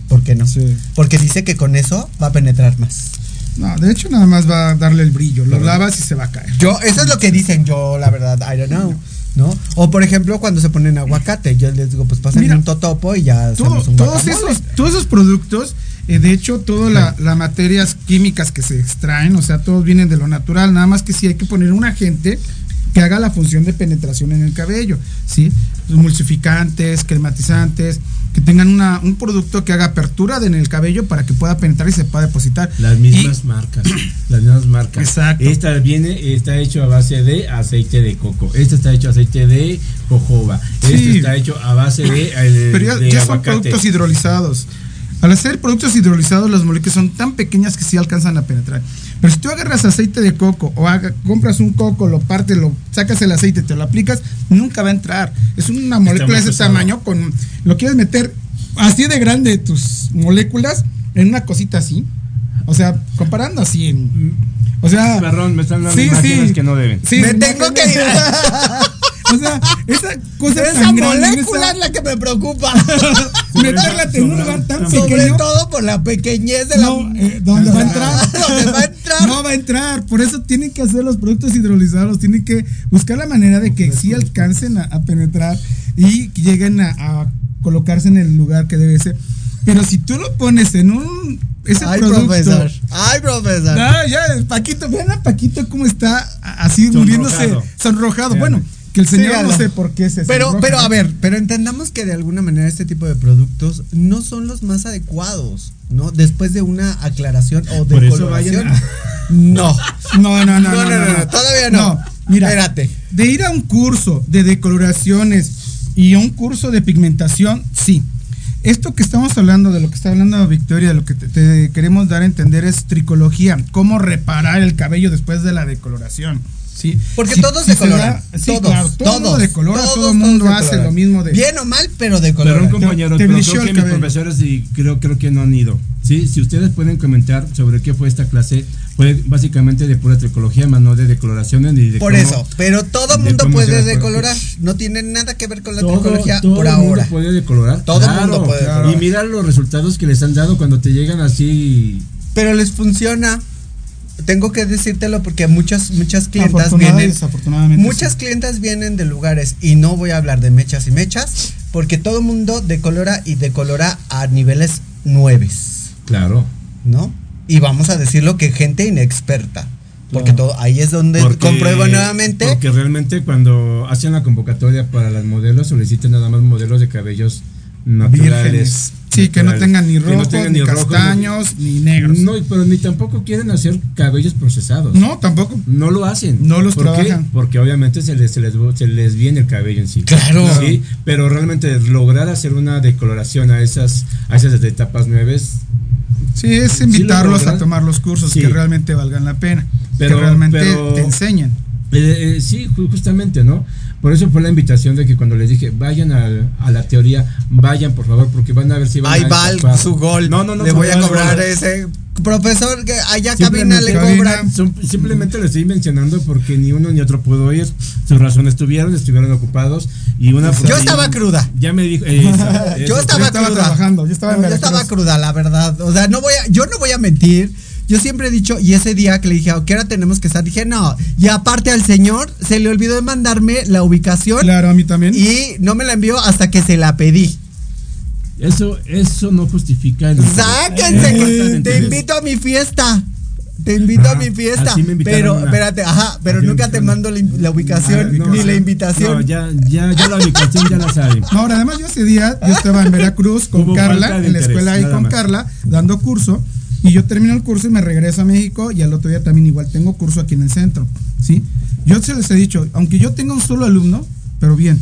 ¿Por qué no? Sí. Porque dice que con eso va a penetrar más. No, de hecho nada más va a darle el brillo. Lo lavas y se va a caer. Yo, eso es lo que dicen, yo la verdad, I don't know. ¿No? O por ejemplo, cuando se ponen aguacate, yo les digo, pues pasen Mira, un totopo y ya Todo- hacemos un todos, guacamole. esos, todos esos productos, eh, de hecho, todas la- las materias químicas que se extraen, o sea, todos vienen de lo natural, nada más que sí hay que poner un agente que haga la función de penetración en el cabello, ¿sí? Los emulsificantes, crematizantes, que tengan una, un producto que haga apertura en el cabello para que pueda penetrar y se pueda depositar. Las Y- mismas marcas. Las mismas marcas. Exacto. Esta viene, está hecho a base de aceite de coco. Este está hecho a aceite de jojoba. Este Sí. está hecho a base de, eh, Pero ya, de ya son productos hidrolizados. Al hacer productos hidrolizados, las moléculas son tan pequeñas que sí alcanzan a penetrar. Pero si tú agarras aceite de coco o haga- compras un coco, lo partes, lo sacas el aceite, te lo aplicas, nunca va a entrar. Es una molécula de ese pesado. tamaño con lo quieres meter así de grande tus moléculas en una cosita así. O sea, comparando así en o sea, Perdón, me están dando Sí, imágenes sí. que no deben. sí, Me tengo que ir. O sea, esa cosa Esa tan grande, molécula esa- es la que me preocupa. meterla en un lugar tan Sobre pequeño. todo por la pequeñez de No, la. eh, ¿dónde va a entrar? ¿Dónde va a entrar? No va a entrar. Por eso tienen que hacer los productos hidrolizados. Tienen que buscar la manera de que sí alcancen a, a penetrar y lleguen a, a colocarse en el lugar que debe ser. Pero si tú lo pones en un. Ese Ay, producto. profesor. Ay, profesor. Ah, ya, Paquito, vean a Paquito cómo está así Sonrojado. muriéndose, sonrojado. Bueno, que el señor no sé por qué se Pero, pero a ver, pero entendamos que de alguna manera este tipo de productos no son los más adecuados, ¿no? Después de una aclaración o de coloración. vayan No. No, no, no, No, no, no, no, todavía no. mira, Espérate. de ir a un curso de decoloraciones y a un curso de pigmentación, sí. Esto que estamos hablando, de lo que está hablando Victoria, de lo que te, te queremos dar a entender es tricología, cómo reparar el cabello después de la decoloración. ¿Sí? Porque Si- todos se decoloran. sí, todos, claro, todo todos. mundo decolora, todos, todo el mundo hace decoloran. lo mismo de... Bien o mal, pero Perdón, decoloran. compañeros, Te pero brilló creo que mis cabello. profesores y creo, creo que no han ido. ¿sí? Si ustedes pueden comentar sobre qué fue esta clase, fue básicamente de pura tricología, más no de decoloraciones ni de Por cómo- eso, pero todo mundo puede decolorar. No tiene nada que ver con la todo, tricología todo por el mundo ahora. puede decolorar. Todo Claro, mundo puede claro. decolorar. Y mira los resultados que les han dado cuando te llegan así. Pero les funciona. Tengo que decírtelo porque muchas muchas clientas vienen desafortunadamente, muchas sí. clientas vienen de lugares y no voy a hablar de mechas y mechas porque todo mundo decolora y decolora a niveles nueves, Claro. ¿no? Y vamos a decirlo que gente inexperta, porque Claro. todo ahí es donde Porque- compruebo nuevamente Porque realmente cuando hacen la convocatoria para las modelos solicitan nada más modelos de cabellos naturales. Sí, que no tengan ni no rojos, tengan ni rojos, castaños, ni negros. No, pero ni tampoco quieren hacer cabellos procesados. No, tampoco. No lo hacen. No los ¿Por qué? trabajan. Porque obviamente se les, se, les, se les viene el cabello en sí. Claro. Sí, pero realmente lograr hacer una decoloración a esas, a esas etapas nueves. Sí, es invitarlos a tomar los cursos Sí. que realmente valgan la pena. Pero- que realmente pero- te enseñen. Eh, eh, sí, ju- justamente, ¿no? Por eso fue la invitación de que cuando les dije, vayan a, a la teoría, vayan por favor, porque van a ver si van ahí a va el- escapar. su gol. No, no, no. le voy a cobrar ese profesor que allá cabina le cobran. Simplemente lo estoy mencionando porque ni uno ni otro pudo ir. Sus razones tuvieron, estuvieron ocupados. Y una Yo estaba cruda. Ya me dijo. eh, esa- yo esa- estaba, estaba cruda. trabajando, yo estaba No, yo estaba cruda, la verdad. O sea, no voy a, yo no voy a mentir. Yo siempre he dicho, y ese día que le dije, ¿a qué hora tenemos que estar? Dije, no. Y aparte al señor se le olvidó de mandarme la ubicación Claro, a mí también. y no me la envió hasta que se la pedí. Eso, eso no justifica el. Sáquense, Eh, te invito a mi fiesta. Te invito a mi fiesta. así me invitaron Pero, una. espérate, ajá, pero nunca te mando la, ubicación Ah, no, ni la invitación. No, ya, ya, ya la ubicación ya la saben. No, ahora además yo ese día yo estaba en Veracruz con Hubo Carla, en la interés, escuela ahí con más. Carla, dando curso. Y yo termino el curso y me regreso a México y al otro día también igual tengo curso aquí en el centro. ¿Sí? Yo se les he dicho, aunque yo tenga un solo alumno, pero bien.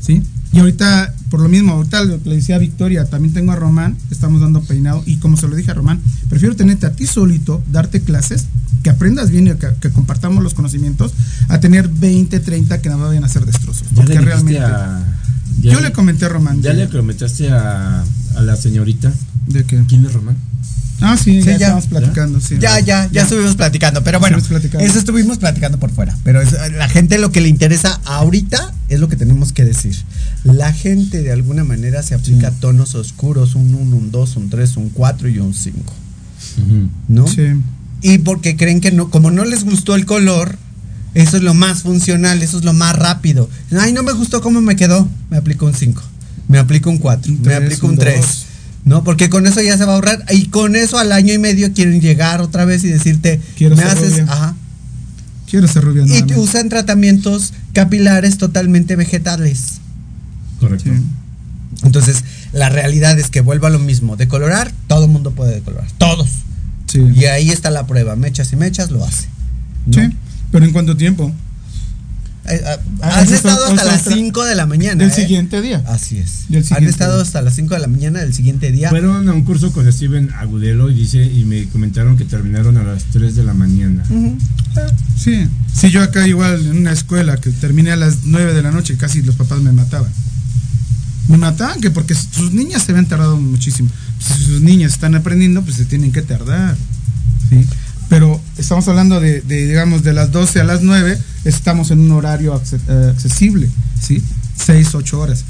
¿Sí? Y ahorita, por lo mismo, ahorita lo que le decía a Victoria, también tengo a Román, estamos dando peinado, y como se lo dije a Román, prefiero tenerte a ti solito, darte clases, que aprendas bien y que, que compartamos los conocimientos, a tener 20, 30 que nada vayan a hacer destrozos. Ya Porque realmente. a- ya yo le comenté a Román. Ya le comentaste a, a la señorita. ¿De qué? ¿Quién es Román? Ah, sí, Sí, ya, ya. platicando, sí. Ya, ya, ya estuvimos platicando, pero bueno, platicando. eso estuvimos platicando por fuera, pero es- la gente lo que le interesa ahorita es lo que tenemos que decir. La gente de alguna manera se aplica tonos oscuros, un 1, un 2, un 3, un 4 y un 5, ¿no? Sí. Y porque creen que no, como no les gustó el color, eso es lo más funcional, eso es lo más rápido. Ay, no me gustó cómo me quedó, me aplico un 5, me aplico un 4, Un me aplico un un 3. ¿No? Porque con eso ya se va a ahorrar. Y con eso al año y medio quieren llegar otra vez y decirte, Quiero me ser haces. rubia. Ajá. Quiero ser rubia. Y más. usan tratamientos capilares totalmente vegetales. Correcto. Entonces, la realidad es que vuelvo a lo mismo. Decolorar, todo el mundo puede decolorar. Todos. Sí. Y ahí está la prueba. Mechas y mechas lo hace. ¿no? Sí. Pero en cuánto tiempo? Eh, ah, Ah, han eso estado es hasta las 5 de la mañana. Del ¿eh? siguiente día. Así es. Del Han estado día. hasta las 5 de la mañana del siguiente día. Fueron a un curso con Steven Agudelo y dice y me comentaron que terminaron a las 3 de la mañana. Ujú. Sí. Sí, yo acá igual en una escuela que terminé a las 9 de la noche, casi los papás me mataban. Me mataban que porque sus niñas se habían tardado muchísimo. Si sus niñas están aprendiendo, pues se tienen que tardar. ¿sí? Pero estamos hablando de, de, digamos, de las 12 a las 9, estamos en un horario eh, accesible, ¿sí? 6, 8 horas.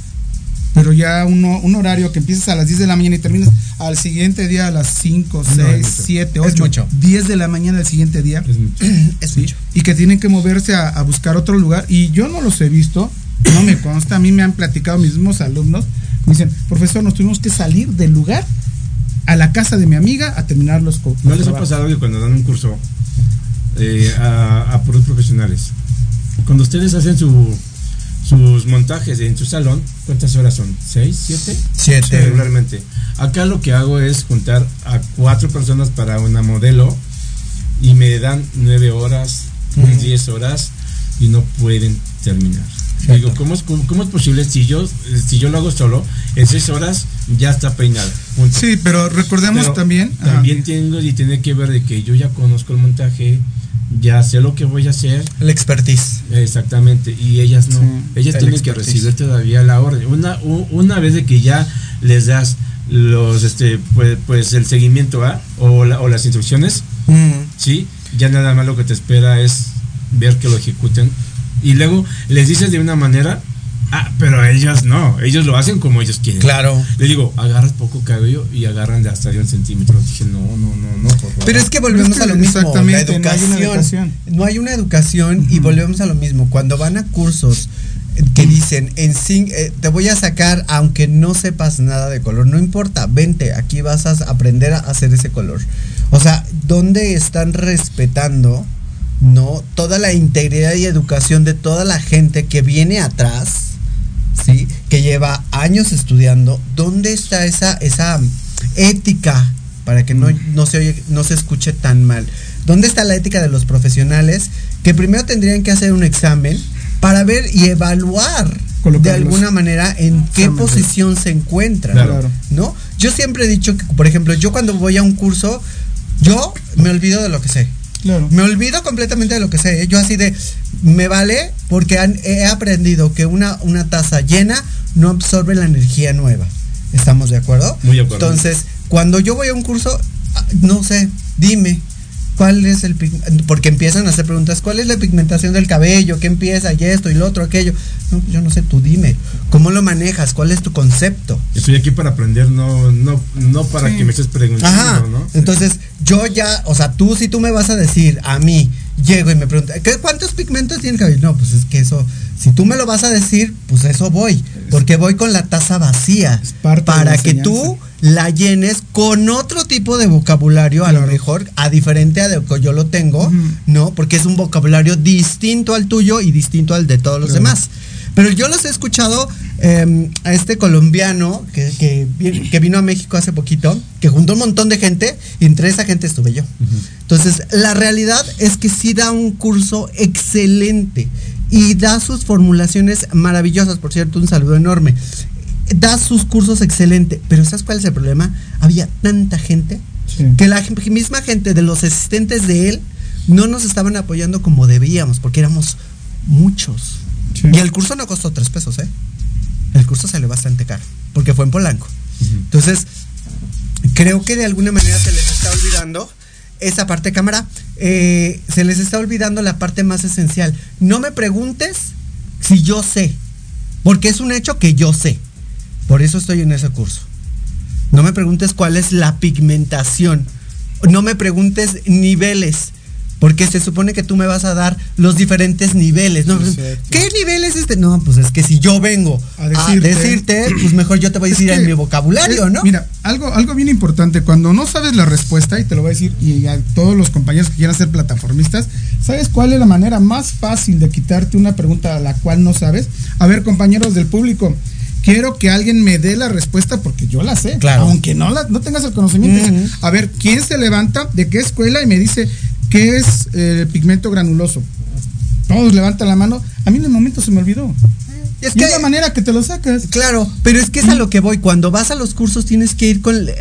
Pero ya uno, un horario que empiezas a las 10 de la mañana y terminas al siguiente día a las 5, es 6, mucho. 7, Es 8, mucho. 10 de la mañana del siguiente día. Es mucho. Es ¿sí? mucho. Y que tienen que moverse a, a buscar otro lugar. Y yo no los he visto, no me consta, a mí me han platicado mis mismos alumnos. Me dicen, profesor, nos tuvimos que salir del lugar a la casa de mi amiga a terminar los co- ¿No los les ha trabajos". pasado que cuando dan un curso eh, a, a puros profesionales, cuando ustedes hacen su, sus montajes en su salón, ¿cuántas horas son? ¿Seis? ¿Siete? Siete. Regularmente. Acá lo que hago es juntar a cuatro personas para una modelo y me dan nueve horas, diez horas y no pueden terminar. Cierto. Digo, ¿cómo es, cómo, es posible si yo, si yo lo hago solo, en seis horas ya está peinado? Punto. Sí, pero recordemos Pero también. ajá, También tengo y tiene que ver de que yo ya conozco el montaje, ya sé lo que voy a hacer. El expertise. Exactamente, y ellas no. Sí, ellas el tienen que expertise. recibir todavía la orden. Una, una vez de que ya les das los este pues, pues el seguimiento a o, la- o las instrucciones, Mm. sí, ya nada más lo que te espera es ver que lo ejecuten y luego les dices de una manera, ah, pero ellas no, ellos lo hacen como ellos quieren. Claro. Le digo, agarras poco cabello y agarran de hasta de un centímetro. Dije, no, no, no, no, por favor. Pero es que volvemos Es que a lo mismo. La exactamente, no hay educación. una educación. No hay una educación y volvemos a lo mismo. Cuando van a cursos que dicen, en eh, te voy a sacar aunque no sepas nada de color, no importa, vente, aquí vas a aprender a hacer ese color. O sea, ¿dónde están respetando no toda la integridad y educación de toda la gente que viene atrás? ¿sí? Que lleva años estudiando. ¿Dónde está esa, esa ética para que no, no, se oye- no se escuche tan mal? ¿Dónde está la ética de los profesionales que primero tendrían que hacer un examen para ver y evaluar de alguna manera en qué posición se encuentran? Claro. ¿No? Yo siempre he dicho que, por ejemplo, yo cuando voy a un curso, yo me olvido de lo que sé. Claro. Me olvido completamente de lo que sé. ¿eh? Yo así de, me vale porque han- he aprendido que una, una taza llena no absorbe la energía nueva. ¿Estamos de acuerdo? Muy de acuerdo. Entonces, cuando yo voy a un curso, ah, no sé, dime. ¿Cuál es el pigmento? Porque empiezan a hacer preguntas, ¿cuál es la pigmentación del cabello? ¿Qué empieza? Y esto y lo otro, aquello. No, pues yo no sé, tú dime. ¿Cómo lo manejas? ¿Cuál es tu concepto? Estoy aquí para aprender, no, no, no para Sí. que me estés preguntando, Ajá. ¿no? Entonces, yo ya, o sea, tú si tú me vas a decir a mí, llego y me preguntas, ¿qué, ¿cuántos pigmentos tiene el cabello? No, pues es que eso, si tú me lo vas a decir, pues eso voy, porque voy con la taza vacía, Es parte de para la que tú. La llenes con otro tipo de vocabulario, a lo mejor, a diferente a de que yo lo tengo. ¿no? Porque es un vocabulario distinto al tuyo y distinto al de todos los Claro. demás. Pero yo los he escuchado eh, a este colombiano que, que vino a México hace poquito, que juntó un montón de gente y entre esa gente estuve yo. Entonces, la realidad es que sí da un curso excelente. y da sus formulaciones maravillosas, por cierto, un saludo enorme. Da sus cursos excelente, pero ¿sabes cuál es el problema? Había tanta gente que la misma gente de los asistentes de él no nos estaban apoyando como debíamos, porque éramos muchos. Y el curso no costó tres pesos, ¿eh? El curso salió bastante caro, porque fue en Polanco. Entonces, creo que de alguna manera se les está olvidando esa parte cámara. eh, se les está olvidando la parte más esencial. No me preguntes si yo sé, porque es un hecho que yo sé. Por eso estoy en ese curso. No me preguntes cuál es la pigmentación. No me preguntes niveles. Porque se supone que tú me vas a dar los diferentes niveles. ¿no? ¿Qué nivel es este? No, pues es que si yo vengo a decirte. decirte, pues mejor yo te voy a decir en mi vocabulario, es- ¿no? Mira, algo, algo bien importante, cuando no sabes la respuesta, y te lo voy a decir, y a todos los compañeros que quieran ser plataformistas, ¿sabes cuál es la manera más fácil de quitarte una pregunta a la cual no sabes? A ver, compañeros del público, quiero que alguien me dé la respuesta porque yo la sé. Claro. Aunque no, la, no tengas el conocimiento. A ver, ¿quién se levanta? ¿De qué escuela? Y me dice, ¿qué es eh, el pigmento granuloso? Todos levantan la mano. A mí en el momento se me olvidó. Y es Y que- es la manera que te lo sacas. Claro, pero es que es a lo que voy. Cuando vas a los cursos tienes que ir con, eh,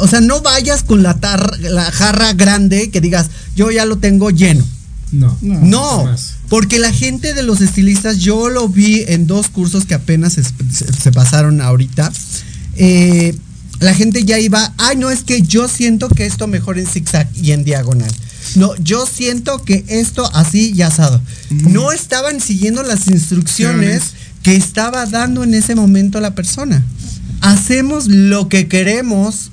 o sea, no vayas con la, tar- la jarra grande que digas, yo ya lo tengo lleno. No. No, jamás. Porque la gente de los estilistas, yo lo vi en dos cursos que apenas se, se- se pasaron ahorita. eh, la gente ya iba, ay, no, es que yo siento que esto mejor en zigzag y en diagonal. No, yo siento que esto así y asado. No estaban siguiendo las instrucciones que estaba dando en ese momento la persona. Hacemos lo que queremos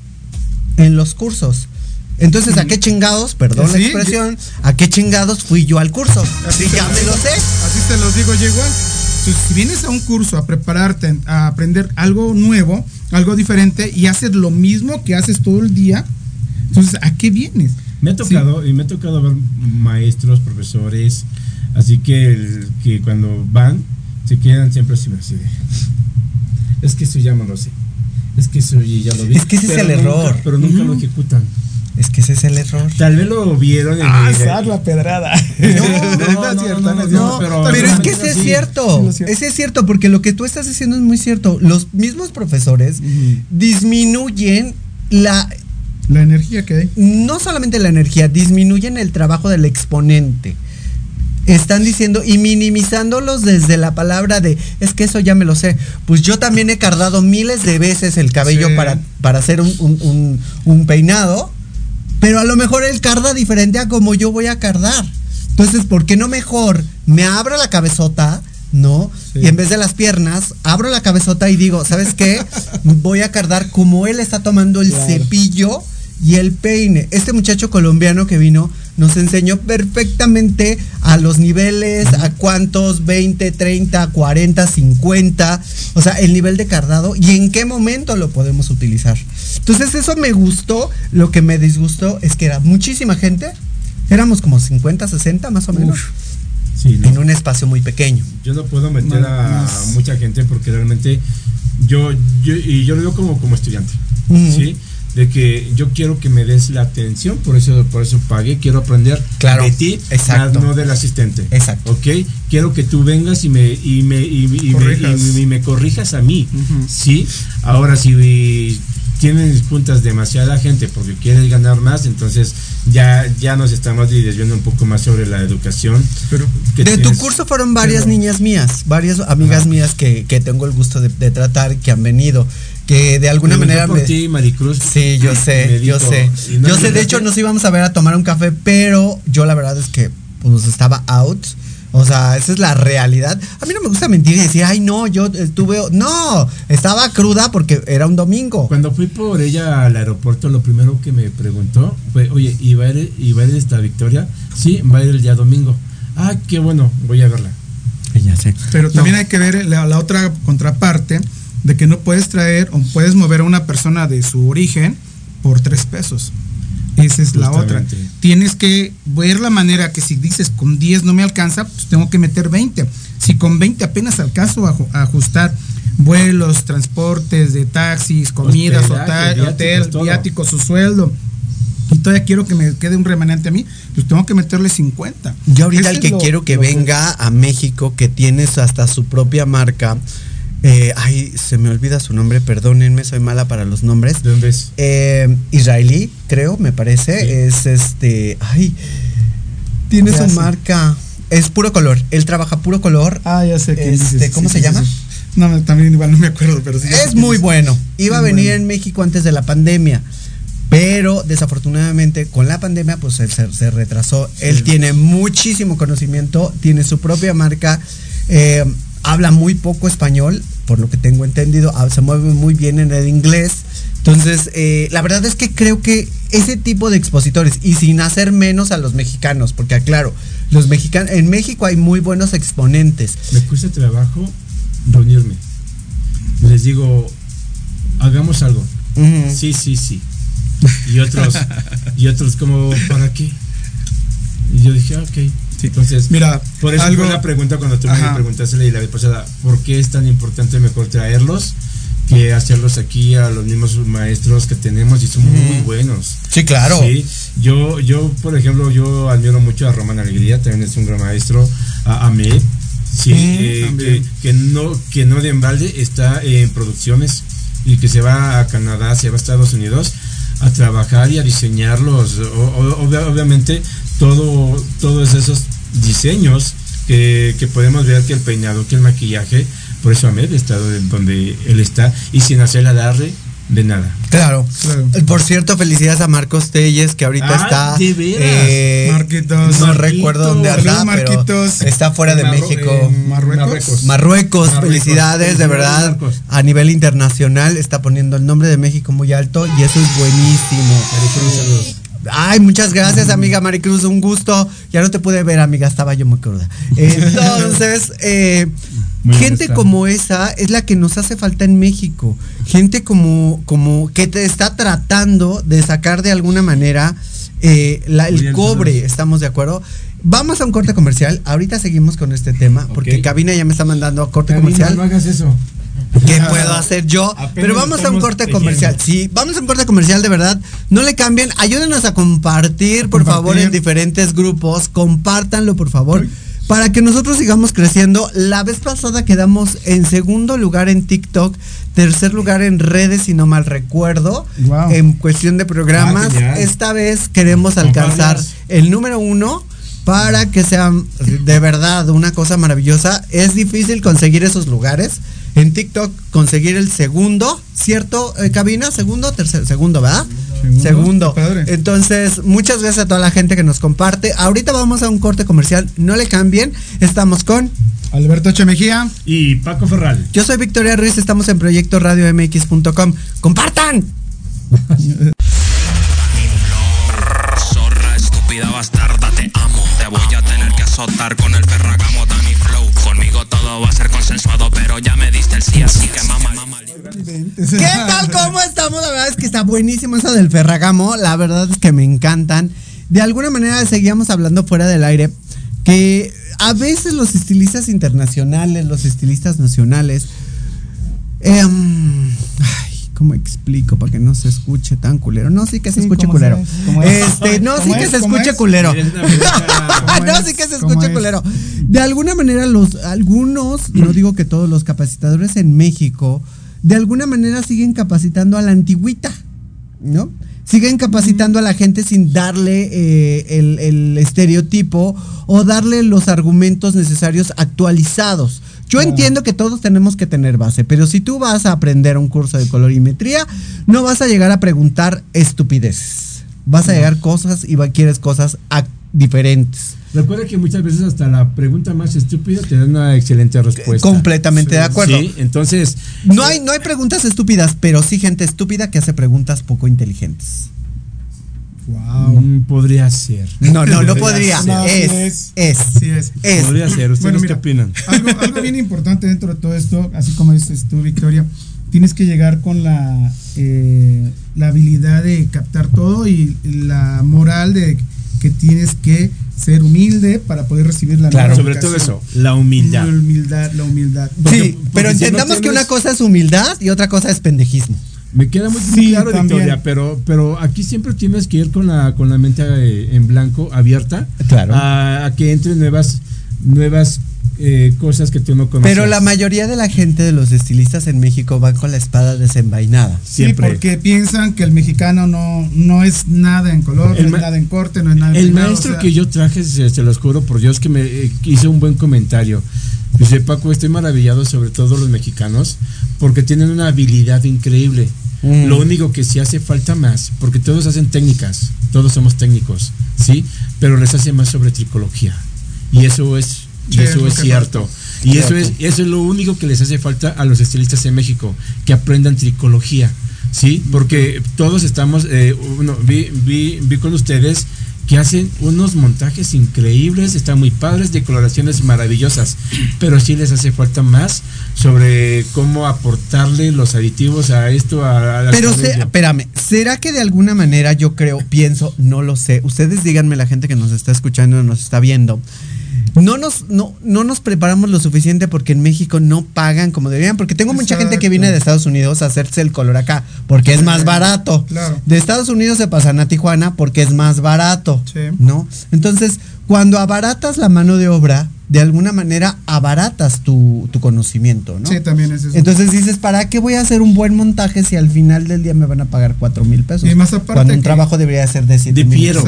en los cursos. Entonces, ¿a qué chingados, perdón la expresión, a qué chingados fui yo al curso? Sí, ya me lo sé. Así te los digo yo igual. Entonces, si vienes a un curso a prepararte, a aprender algo nuevo, algo diferente, y haces lo mismo que haces todo el día, entonces, ¿a qué vienes? Me ha tocado, y me ha tocado ver maestros, profesores, así que, el- que cuando van, se quedan siempre así, así de, Es que eso ya no lo sé. Es que eso ya lo vi. Es que ese es el nunca- error. Pero nunca lo ejecutan. Es que ese es el error. Tal vez lo vieron en Ah, el- la pedrada. No, pero- pero, es que ese es cierto. Sí. Ese es cierto, porque lo que tú estás diciendo es muy cierto. Los mismos profesores disminuyen la La energía que hay. no solamente la energía, disminuyen el trabajo del exponente. Están diciendo y minimizándolos desde la palabra de es que eso ya me lo sé. Pues yo también he cardado miles de veces el cabello Sí. para, para hacer un, un- un- un peinado, pero a lo mejor él carda diferente a como yo voy a cardar. Entonces, ¿por qué no mejor me abro la cabezota? ¿No? Y en vez de las piernas, abro la cabezota y digo, ¿sabes qué? Voy a cardar como él está tomando el cepillo y el peine. Este muchacho colombiano que vino nos enseñó perfectamente a los niveles, a cuántos, 20, 30, 40, 50, o sea, el nivel de cardado y en qué momento lo podemos utilizar. Entonces eso me gustó, lo que me disgustó es que era muchísima gente, éramos como 50, 60 más o menos, Sí, ¿no? en un espacio muy pequeño. Yo no puedo meter No, a más. mucha gente porque realmente yo, yo y yo lo veo como, como estudiante. ¿sí? De que yo quiero que me des la atención, por eso, por eso pagué, quiero aprender Claro, de ti, exacto. no del asistente. Exacto. ¿Ok? Quiero que tú vengas y me, y me, y, y me, Corrijas. y- y me corrijas a mí, Ujú. ¿sí? Ahora si tienen juntas demasiada gente porque quieres ganar más, entonces ya, ya nos estamos desviando un poco más sobre la educación. Pero De tu curso fueron varias Pero- niñas mías, varias amigas Ajá. mías que, que tengo el gusto de, de tratar, que han venido, que de alguna manera... por me- ti, Maricruz. Sí, yo sé, Me yo dijo, sé. no yo sé, de hecho nos íbamos a ver a tomar un café, pero yo la verdad es que pues estaba out. O sea, esa es la realidad. A mí no me gusta mentir y decir, ay, no, yo estuve. No, estaba cruda porque era un domingo. Cuando fui por ella al aeropuerto, lo primero que me preguntó fue, oye, ¿y va a ir, y va a ir esta Victoria? Sí, va a ir el día domingo. Ah, qué bueno, voy a verla. Ya sé. Pero también hay que ver la, la otra contraparte de que no puedes traer o puedes mover a una persona de su origen por tres pesos. Esa es la otra. Tienes que ver la manera que si dices con 10 no me alcanza, pues tengo que meter 20. Si con 20 apenas alcanzo a, ju- a ajustar vuelos, transportes de taxis, comidas, hotel, viáticos, hotel, viáticos, su sueldo, y todavía quiero que me quede un remanente a mí, pues tengo que meterle 50. Yo ahorita Ese el que lo- quiero que venga a México, que tienes hasta su propia marca. Eh, ay, se me olvida su nombre, perdónenme, soy mala para los nombres. ¿De dónde es? Eh, israelí, creo, me parece. Es este. Ay. Tiene ¿Qué su hace? marca. Es puro color. Él trabaja puro color. Ah, ya sé quién Este, dices. ¿cómo Sí, se llama? No, también igual no me acuerdo, pero sí. Es muy bueno. Iba a venir bueno. en México antes de la pandemia. Pero desafortunadamente con la pandemia pues él se, se retrasó. Él tiene muchísimo conocimiento, tiene su propia marca, eh, habla muy poco español, por lo que tengo entendido, ah, se mueve muy bien en el inglés. Entonces, eh, la verdad es que creo que ese tipo de expositores, y sin hacer menos a los mexicanos, porque aclaro, los mexicanos, en México hay muy buenos exponentes. Me cuesta trabajo reunirme. Les digo, hagamos algo. Ujú. Sí, sí, sí. Y otros, y otros como, ¿para qué? Y yo dije, ah, Entonces, Mira, por eso algo- fue la pregunta cuando tú Ajá. me preguntaste la vez pasada, ¿por qué es tan importante mejor traerlos que hacerlos aquí a los mismos maestros que tenemos y son muy buenos? Sí, claro. Sí, yo, yo, por ejemplo, yo admiro mucho a Román Alegría, también es un gran maestro, a Ahmed, sí, Mm, eh, que, no, que no de embalde está en producciones y que se va a Canadá, se va a Estados Unidos a trabajar y a diseñarlos. O- o- obvia- obviamente, todo, todos esos diseños que, que podemos ver que el peinado, que el maquillaje, por eso Ahmed está donde- donde él está y sin hacerle alarde de nada. Claro. Claro. Por cierto, felicidades a Marcos Telles, que ahorita Ah, está. de veras. eh, Marquitos. no Marquitos. recuerdo dónde anda, pero está fuera de Marro- México. Marruecos. Marruecos. Marruecos, Marruecos. felicidades, de verdad. Marcos. A nivel internacional está poniendo el nombre de México muy alto y eso es buenísimo. Maricruz, saludos. Ay, muchas gracias, amiga Maricruz, un gusto. Ya no te pude ver, amiga, estaba yo muy cruda. Entonces, eh, gente como esa es la que nos hace falta en México. Gente como, como que te está tratando de sacar de alguna manera eh, la- el cobre. ¿estamos de acuerdo? Vamos a un corte comercial. Ahorita seguimos con este tema, porque. Cabina ya me está mandando a corte comercial. no hagas eso. ¿Qué puedo hacer yo? Apenas Pero vamos a un corte comercial. Sí, vamos a un corte comercial de verdad. No le cambien. Ayúdenos a compartir, por Compartir. favor, en diferentes grupos. Compártanlo, por favor. Para que nosotros sigamos creciendo. La vez pasada quedamos en segundo lugar en TikTok, tercer lugar en redes, si no mal recuerdo. Wow. En cuestión de programas. Ah. Esta vez queremos alcanzar el número uno para que sea de verdad una cosa maravillosa. Es difícil conseguir esos lugares. En TikTok conseguir el segundo, ¿cierto? eh, cabina, segundo, tercer, segundo, ¿verdad? Segundo, Segundo. Entonces, muchas gracias a toda la gente que nos comparte. Ahorita vamos a un corte comercial, no le cambien. Estamos con Alberto H. Mejía. Y Paco Ferral. Yo soy Victoria Ruiz, estamos en Proyecto Radio MX.com. ¡Compartan! azotar con el ferragamo Danny Flow. Conmigo todo va a ser consensuado, pero ya me diste el sí, así que mamá. ¿Qué tal? ¿Cómo estamos? La verdad es que está buenísimo eso del Ferragamo. La verdad es que me encantan. De alguna manera seguíamos hablando fuera del aire que a veces los estilistas internacionales, los estilistas nacionales, em, ay, ¿cómo explico para que no se escuche tan culero? No, sí que se Sí, escuche ¿cómo culero. Este, no, sí ¿Cómo que es? se ¿Cómo escuche es? culero. Eres una bruja. ¿Cómo no, sí que se ¿Cómo escuche es? culero. De alguna manera, los, algunos, no digo que todos los capacitadores en México, de alguna manera siguen capacitando a la antigüita, ¿no? Siguen capacitando a la gente sin darle eh, el, el estereotipo o darle los argumentos necesarios actualizados. Yo entiendo que todos tenemos que tener base, pero si tú vas a aprender un curso de colorimetría, no vas a llegar a preguntar estupideces. Vas a llegar cosas y va- quieres cosas diferentes. Recuerda que muchas veces hasta la pregunta más estúpida te da una excelente respuesta. Completamente de acuerdo. Sí, entonces, No hay, no hay preguntas estúpidas, pero sí gente estúpida que hace preguntas poco inteligentes. Wow. mm, podría ser. No, no, no podría. Es, es, Sí es. es. Podría ser. ¿Ustedes Bueno, qué opinan? Algo, algo bien importante dentro de todo esto, así como dices tú, Victoria, tienes que llegar con la, eh, la habilidad de captar todo y la moral de que tienes que ser humilde para poder recibir la Claro. Sobre todo eso, la humildad. La humildad, la humildad. Sí, Porque- pero si no entendamos que una cosa es humildad y otra cosa es pendejismo. Me queda muy, claro, también. Victoria, pero, pero aquí siempre tienes que ir con la, con la mente eh, en blanco, abierta, Claro. a, a que entren nuevas, nuevas eh, cosas que tú no conoces. Pero la mayoría de la gente de los estilistas en México van con la espada desenvainada. Sí, Siempre. porque piensan que el mexicano no, no es nada en color, El no es nada en corte, no es nada en El peinado, maestro o sea, que yo traje, se, se los juro por Dios, que me eh, hizo un buen comentario. Dice, Paco, estoy maravillado sobre todo los mexicanos, porque tienen una habilidad increíble. Mm. Lo único que sí hace falta más, porque todos hacen técnicas, todos somos técnicos, ¿sí? Pero les hace más sobre tricología. Y eso es, Sí, eso es cierto. Y eso es, eso es lo único que les hace falta a los estilistas en México, que aprendan tricología, ¿sí? Porque todos estamos, eh, vi, vi, vi con ustedes que hacen unos montajes increíbles, están muy padres, decoloraciones maravillosas, pero sí les hace falta más sobre cómo aportarle los aditivos a esto, a, a la Pero se, espérame, ¿será que de alguna manera yo creo, pienso, no lo sé? Ustedes díganme, la gente que nos está escuchando, nos está viendo. No nos, no, no nos preparamos lo suficiente porque en México no pagan como deberían. Porque tengo mucha gente que viene de Estados Unidos a hacerse el color acá porque es más barato. Claro. De Estados Unidos se pasan a Tijuana porque es más barato. Sí. ¿No? Entonces, cuando abaratas la mano de obra, de alguna manera abaratas tu, tu conocimiento, ¿no? Sí, también es eso. Entonces dices, ¿para qué voy a hacer un buen montaje si al final del día me van a pagar cuatro mil pesos? Y más aparte Cuando un trabajo debería ser de siete mil Difiero.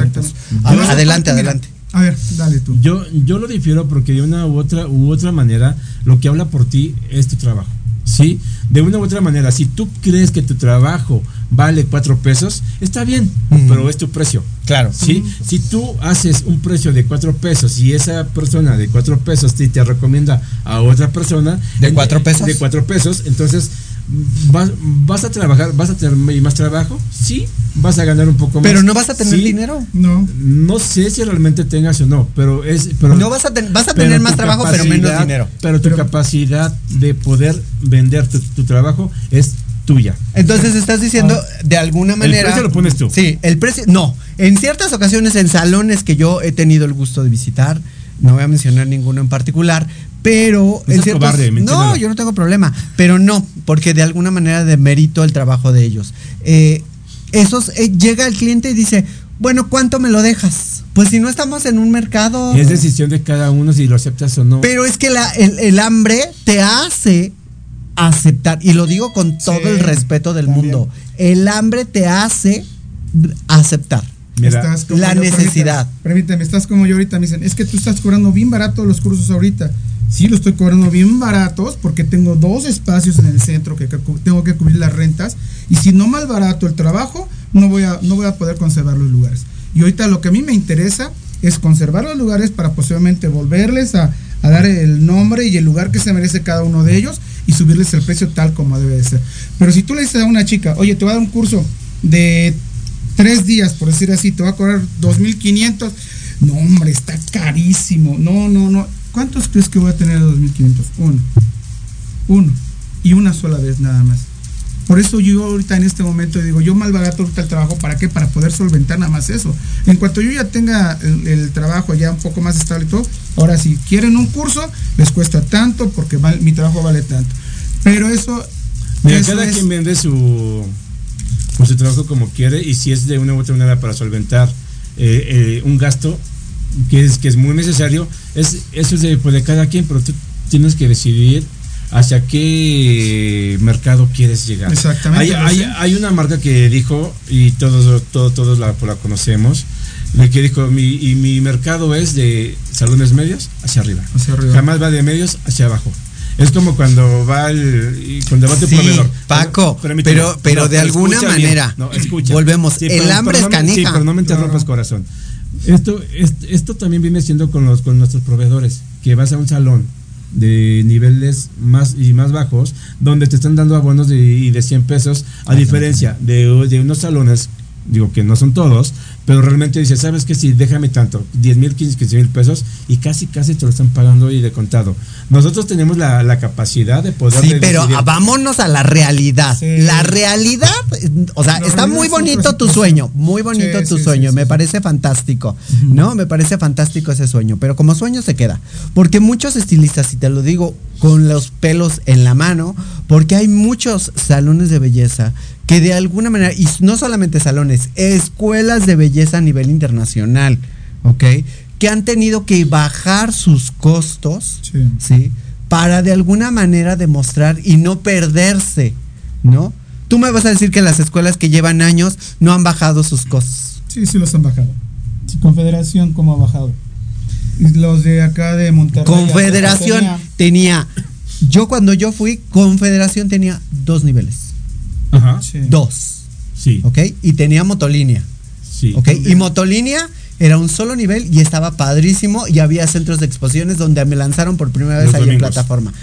adelante, adelante. A ver, dale tú. Yo, yo lo difiero porque de una u otra u otra manera lo que habla por ti es tu trabajo. ¿Sí? De una u otra manera, si tú crees que tu trabajo vale cuatro pesos, está bien, Ujú. pero es tu precio. Claro. ¿Sí? Si tú haces un precio de cuatro pesos y esa persona de cuatro pesos te, te recomienda a otra persona ¿De en- cuatro pesos? de cuatro pesos, entonces vas, vas a trabajar, vas a tener más trabajo, sí, vas a ganar un poco más. Pero no vas a tener sí. dinero. No. No sé si realmente tengas o no, pero es. Pero, No vas a, ten- vas a tener más trabajo, pero menos dinero. Pero tu Pero- capacidad de poder vender tu, tu trabajo es tuya. Entonces estás diciendo, de alguna manera. precio lo pones tú. Sí, el precio. No. En ciertas ocasiones, en salones que yo he tenido el gusto de visitar, no voy a mencionar ninguno en particular, pero. No en ciertos- cobarde, no, yo no tengo problema. Pero no, porque de alguna manera demerito el trabajo de ellos. Eh, esos, eh, llega el cliente y dice, bueno, ¿cuánto me lo dejas? Pues si no estamos en un mercado. Es decisión de cada uno si lo aceptas o no. Pero es que la- el, el hambre te hace aceptar, y lo digo con todo Sí, el respeto del también. mundo, el hambre te hace aceptar. Mira, Estás como la yo, necesidad. Permíteme, permíteme, estás como yo ahorita. Me dicen, es que tú estás cobrando bien barato los cursos ahorita. Sí, lo estoy cobrando bien baratos porque tengo dos espacios en el centro que, tengo que cubrir las rentas. Y si no mal barato el trabajo, no voy, a, no voy a poder conservar los lugares. Y ahorita lo que a mí me interesa es conservar los lugares para posiblemente volverles a, a dar el nombre y el lugar que se merece cada uno de ellos y subirles el precio tal como debe de ser. Pero si tú le dices a una chica, oye, te voy a dar un curso de tres días, por decir así, te va a cobrar 2.500. No, hombre, está carísimo. No, no, no. ¿Cuántos crees que voy a tener de 2.500? Uno. Uno. Y una sola vez nada más. Por eso yo ahorita en este momento digo, yo mal barato ahorita el trabajo, ¿para qué? Para poder solventar nada más eso. En cuanto yo ya tenga el, el trabajo ya un poco más estable y todo, ahora si quieren un curso, les cuesta tanto porque val- mi trabajo vale tanto. Pero eso... Mira, eso cada es- quien vende su, pues, su trabajo como quiere y si es de una u otra manera para solventar eh, eh, un gasto que es, que es muy necesario, es, eso es de, pues, de cada quien, pero tú tienes que decidir hacia qué mercado quieres llegar. Exactamente, Hay, hay, hay una marca que dijo, y todos, todos, todos la, la conocemos, de que dijo, mi, y mi mercado es de salones medios hacia arriba. Hacia arriba. Jamás va de medios hacia abajo. Es como cuando va el cuando va tu Sí, proveedor. Paco, pero- pero de alguna bien. manera, No, escucha. volvemos, el pero- hambre pero es no me- Sí, canija. pero no me interrumpas, corazón. Esto, es- esto también viene siendo con los con nuestros proveedores, que vas a un salón de niveles más y más bajos, donde te están dando abonos de, y de 100 pesos, a diferencia de, de unos salones, digo que no son todos, pero realmente dices, ¿sabes qué? Sí, déjame tanto, 10 mil, 15, 15 mil pesos, y casi, casi te lo están pagando y de contado. Nosotros tenemos la, la capacidad de poder... Sí, pero decidir- vámonos a la realidad. Sí. La realidad, o sea, La está muy es bonito tu sueño, muy bonito Sí, tu sí, sueño, me parece fantástico, ¿no? Me parece fantástico ese sueño, pero como sueño se queda, porque muchos estilistas, y te lo digo con los pelos en la mano, porque hay muchos salones de belleza que de alguna manera, y no solamente salones, escuelas de belleza a nivel internacional, ¿ok? Que han tenido que bajar sus costos, Sí. ¿sí? Para de alguna manera demostrar y no perderse, ¿no? Tú me vas a decir que las escuelas que llevan años no han bajado sus costos. Sí, sí los han bajado. Confederación, ¿cómo ha bajado? Y los de acá de Monterrey. Confederación tenía- tenía, yo cuando yo fui, Confederación tenía dos niveles, Ajá. Sí. dos, Sí. ¿ok? Y tenía motolínea. Sí. ¿Ok? Y Motolínea era un solo nivel y estaba padrísimo y había centros de exposiciones donde me lanzaron por primera vez Los ahí en plataforma.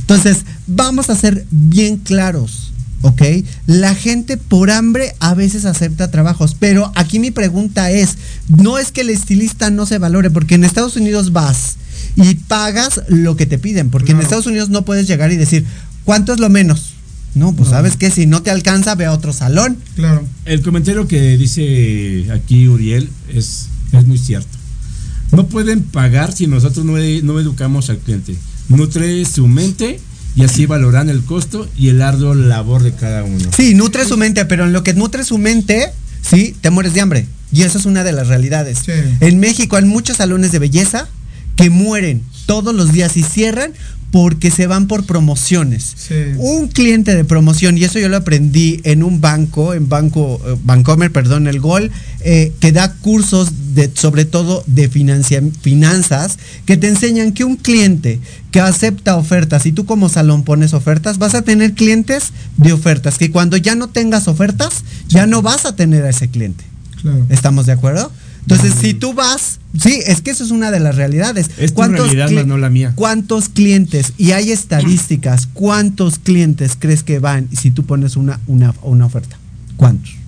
Entonces, vamos a ser bien claros, ¿ok? La gente por hambre a veces acepta trabajos, pero aquí mi pregunta es, no es que el estilista no se valore, porque en Estados Unidos vas y pagas lo que te piden, porque en. Estados Unidos no puedes llegar y decir, ¿cuánto es lo menos? No, pues No. sabes que si no te alcanza, ve a otro salón. Claro. El comentario que dice aquí Uriel es, es muy cierto. No pueden pagar si nosotros no, e- no educamos al cliente. Nutre su mente y así valoran el costo y el arduo labor de cada uno. Sí, nutre su mente, pero en lo que nutre su mente, sí, te mueres de hambre. Y eso es una de las realidades. Sí. En México hay muchos salones de belleza que mueren todos los días y cierran porque se van por promociones. Sí. Un cliente de promoción, y eso yo lo aprendí en un banco, en Banco eh, Bancomer, perdón, el Gol, eh, que da cursos de, sobre todo de finanzas, que te enseñan que un cliente que acepta ofertas y tú como salón pones ofertas, vas a tener clientes de ofertas, que cuando ya no tengas ofertas, ya no vas a tener a ese cliente. Claro. ¿Estamos de acuerdo? Entonces, si tú vas, sí, es que eso es una de las realidades. Es tu realidad, más no la mía. ¿Cuántos clientes? Y hay estadísticas. ¿Cuántos clientes crees que van si tú pones una, una, una oferta? ¿Cuántos?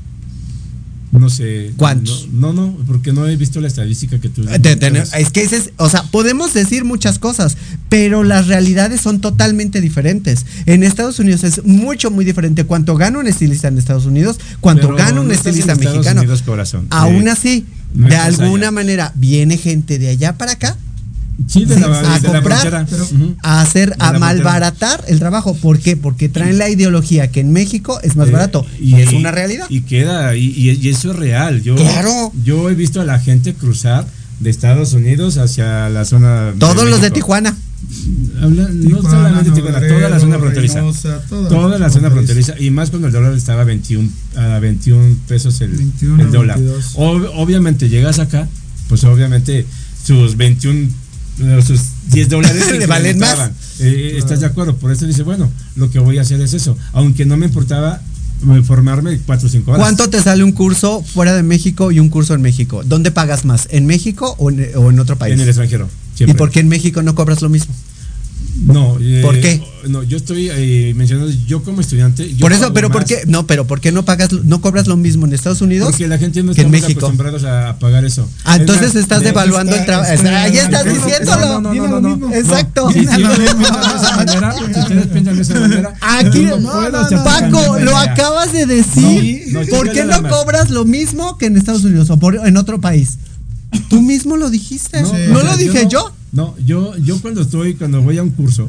No sé. ¿Cuántos? No, no, no, porque no he visto la estadística que tú mencionas. es que es, o sea, podemos decir muchas cosas, pero las realidades son totalmente diferentes. En Estados Unidos es mucho, muy diferente cuánto gana un estilista en Estados Unidos, cuánto Pero gana un no estás en estilista Estados mexicano. Unidos, corazón. Aún Eh, así, de alguna allá. manera, viene gente de allá para acá Sí, de Sí, la, a de comprar, pero- a hacer, a malbaratar el trabajo. ¿Por qué? Porque traen la ideología que en México es más Eh, barato. Y, es una realidad. Y queda, y, eso es real. Yo, Claro. Yo he visto a la gente cruzar de Estados Unidos hacia la zona. Todos los de. Tijuana. Habla- no Tijuana, solamente Tijuana, toda la zona fronteriza. Reynosa, toda Toda la zona fronteriza. Y más cuando el dólar estaba a 21, a 21 pesos el, 21, el dólar. 22. Ob- obviamente llegas acá, pues obviamente sus 21, eh, sus 10 dólares Le valen más. incrementaban. Eh, ¿Estás de acuerdo? Por eso dice, bueno, lo que voy a hacer es eso. Aunque no me importaba eh, formarme 4 o 5 horas. ¿Cuánto te sale un curso fuera de México y un curso en México? ¿Dónde pagas más? ¿En México o en, o en otro país? En el extranjero. ¿Y siempre. por qué en México no cobras lo mismo? No. eh, ¿Por qué? No, yo estoy eh, mencionando, yo como estudiante. yo por eso, pero ¿por más qué? No, pero ¿por qué no pagas, no cobras lo mismo en Estados Unidos? Porque la gente no México. acostumbrados a, pagar eso. Ah, Es entonces más, estás de- devaluando el trabajo. está- Ahí estás diciéndolo. No, no, no, no. Exacto. Ustedes piensan de esa manera, Aquí, Paco, lo acabas de decir. ¿Por qué no cobras lo mismo que en Estados Unidos o por- en otro país? Tú mismo lo dijiste. No, lo dije yo. No, yo, yo cuando estoy, cuando voy a un curso,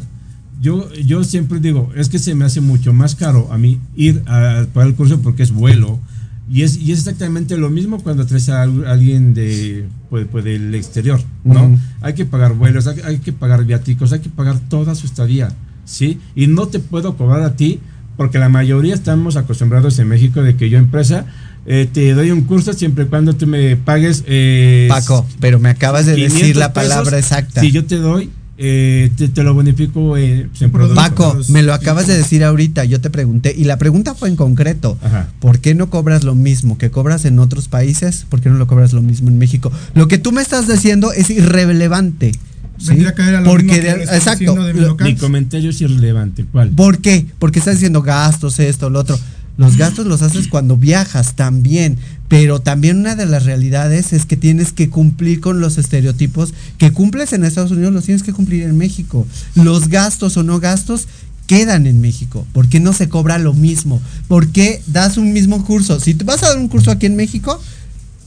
yo, yo siempre digo, es que se me hace mucho más caro a mí ir a pagar el curso porque es vuelo. Y es, y es exactamente lo mismo cuando traes a al- alguien de, pues, pues, del exterior, ¿no? Hay que pagar vuelos, hay, hay que pagar viáticos, hay que pagar toda su estadía, ¿sí? Y no te puedo cobrar a ti porque la mayoría estamos acostumbrados en México de que yo empresa eh, te doy un curso siempre y cuando tú me pagues eh, Paco, pero me acabas de 500 decir la pesos, palabra exacta. Si yo te doy, eh, te, te lo bonifico eh, en producto. Paco, me lo acabas de decir ahorita, yo te pregunté, y la pregunta fue en concreto, Ajá. ¿por qué no cobras lo mismo que cobras en otros países? ¿Por qué no lo cobras lo mismo en México? Lo que tú me estás diciendo es irrelevante. ¿sí? A caer a lo Porque mismo que de- exacto. de mi. Mi comentario es irrelevante. ¿Cuál? ¿Por qué? Porque estás diciendo gastos, esto, lo otro. Los gastos los haces cuando viajas también, pero también una de las realidades es que tienes que cumplir con los estereotipos que cumples en Estados Unidos, los tienes que cumplir en México. Los gastos o no gastos quedan en México. ¿Por qué no se cobra lo mismo? ¿Por qué das un mismo curso? Si vas a dar un curso aquí en México,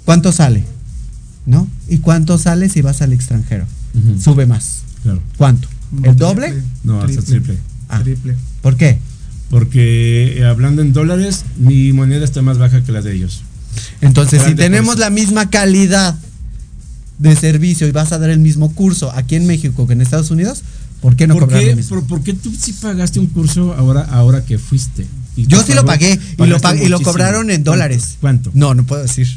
¿cuánto sale? ¿No? ¿Y cuánto sale si vas al extranjero? Sube más. Claro. ¿Cuánto? ¿El doble? triple, No, hasta triple. Ah. Triple. ¿Por qué? Porque eh, hablando en dólares, mi moneda está más baja que la de ellos. Entonces, si tenemos la misma calidad de servicio y vas a dar el mismo curso aquí en México que en Estados Unidos, ¿por qué no ¿Por cobrar qué, lo mismo? por, por qué tú sí pagaste un curso ahora, ahora que fuiste? Yo sí lo pagué y lo, pagaste pag- y lo cobraron en dólares. ¿Cuánto? No, no puedo decir.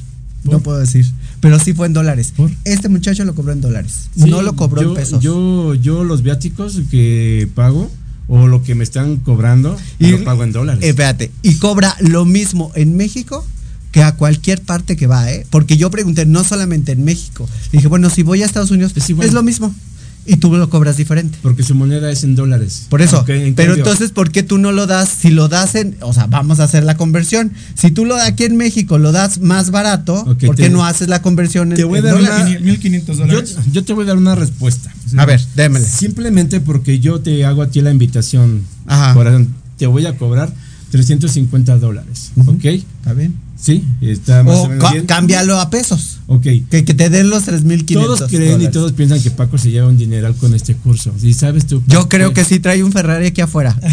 No puedo decir. Pero sí fue en dólares. Este muchacho lo cobró en dólares. Sí, no lo cobró yo, en pesos. Yo, yo los viáticos que pago o lo que me están cobrando, lo pago en dólares. Eh, Espérate, y cobra lo mismo en México que a cualquier parte que va, ¿eh? Porque yo pregunté, no solamente en México. Dije, bueno, si voy a Estados Unidos, es, igual. lo mismo. Y tú lo cobras diferente. Porque su moneda es en dólares. Por eso. En pero cambio- entonces, ¿por qué tú no lo das? Si lo das en, o sea, vamos a hacer la conversión. Si tú lo aquí en México lo das más barato, Ok, ¿por qué te- no haces la conversión en, Te voy a en dar dólares? una- 1500 Yo, yo te voy a dar una respuesta. A ver, démele. Simplemente porque yo te hago a ti la invitación. Ajá. Corazón, te voy a cobrar 350 dólares. ¿Ok? Está bien. Sí, está más o, O menos ca- bien. cámbialo a pesos. Ok. Que, que te den los 3500. Todos creen y todos piensan que Paco se lleva un dineral con este curso. ¿Y sabes tú? Yo creo que sí trae un Ferrari aquí afuera.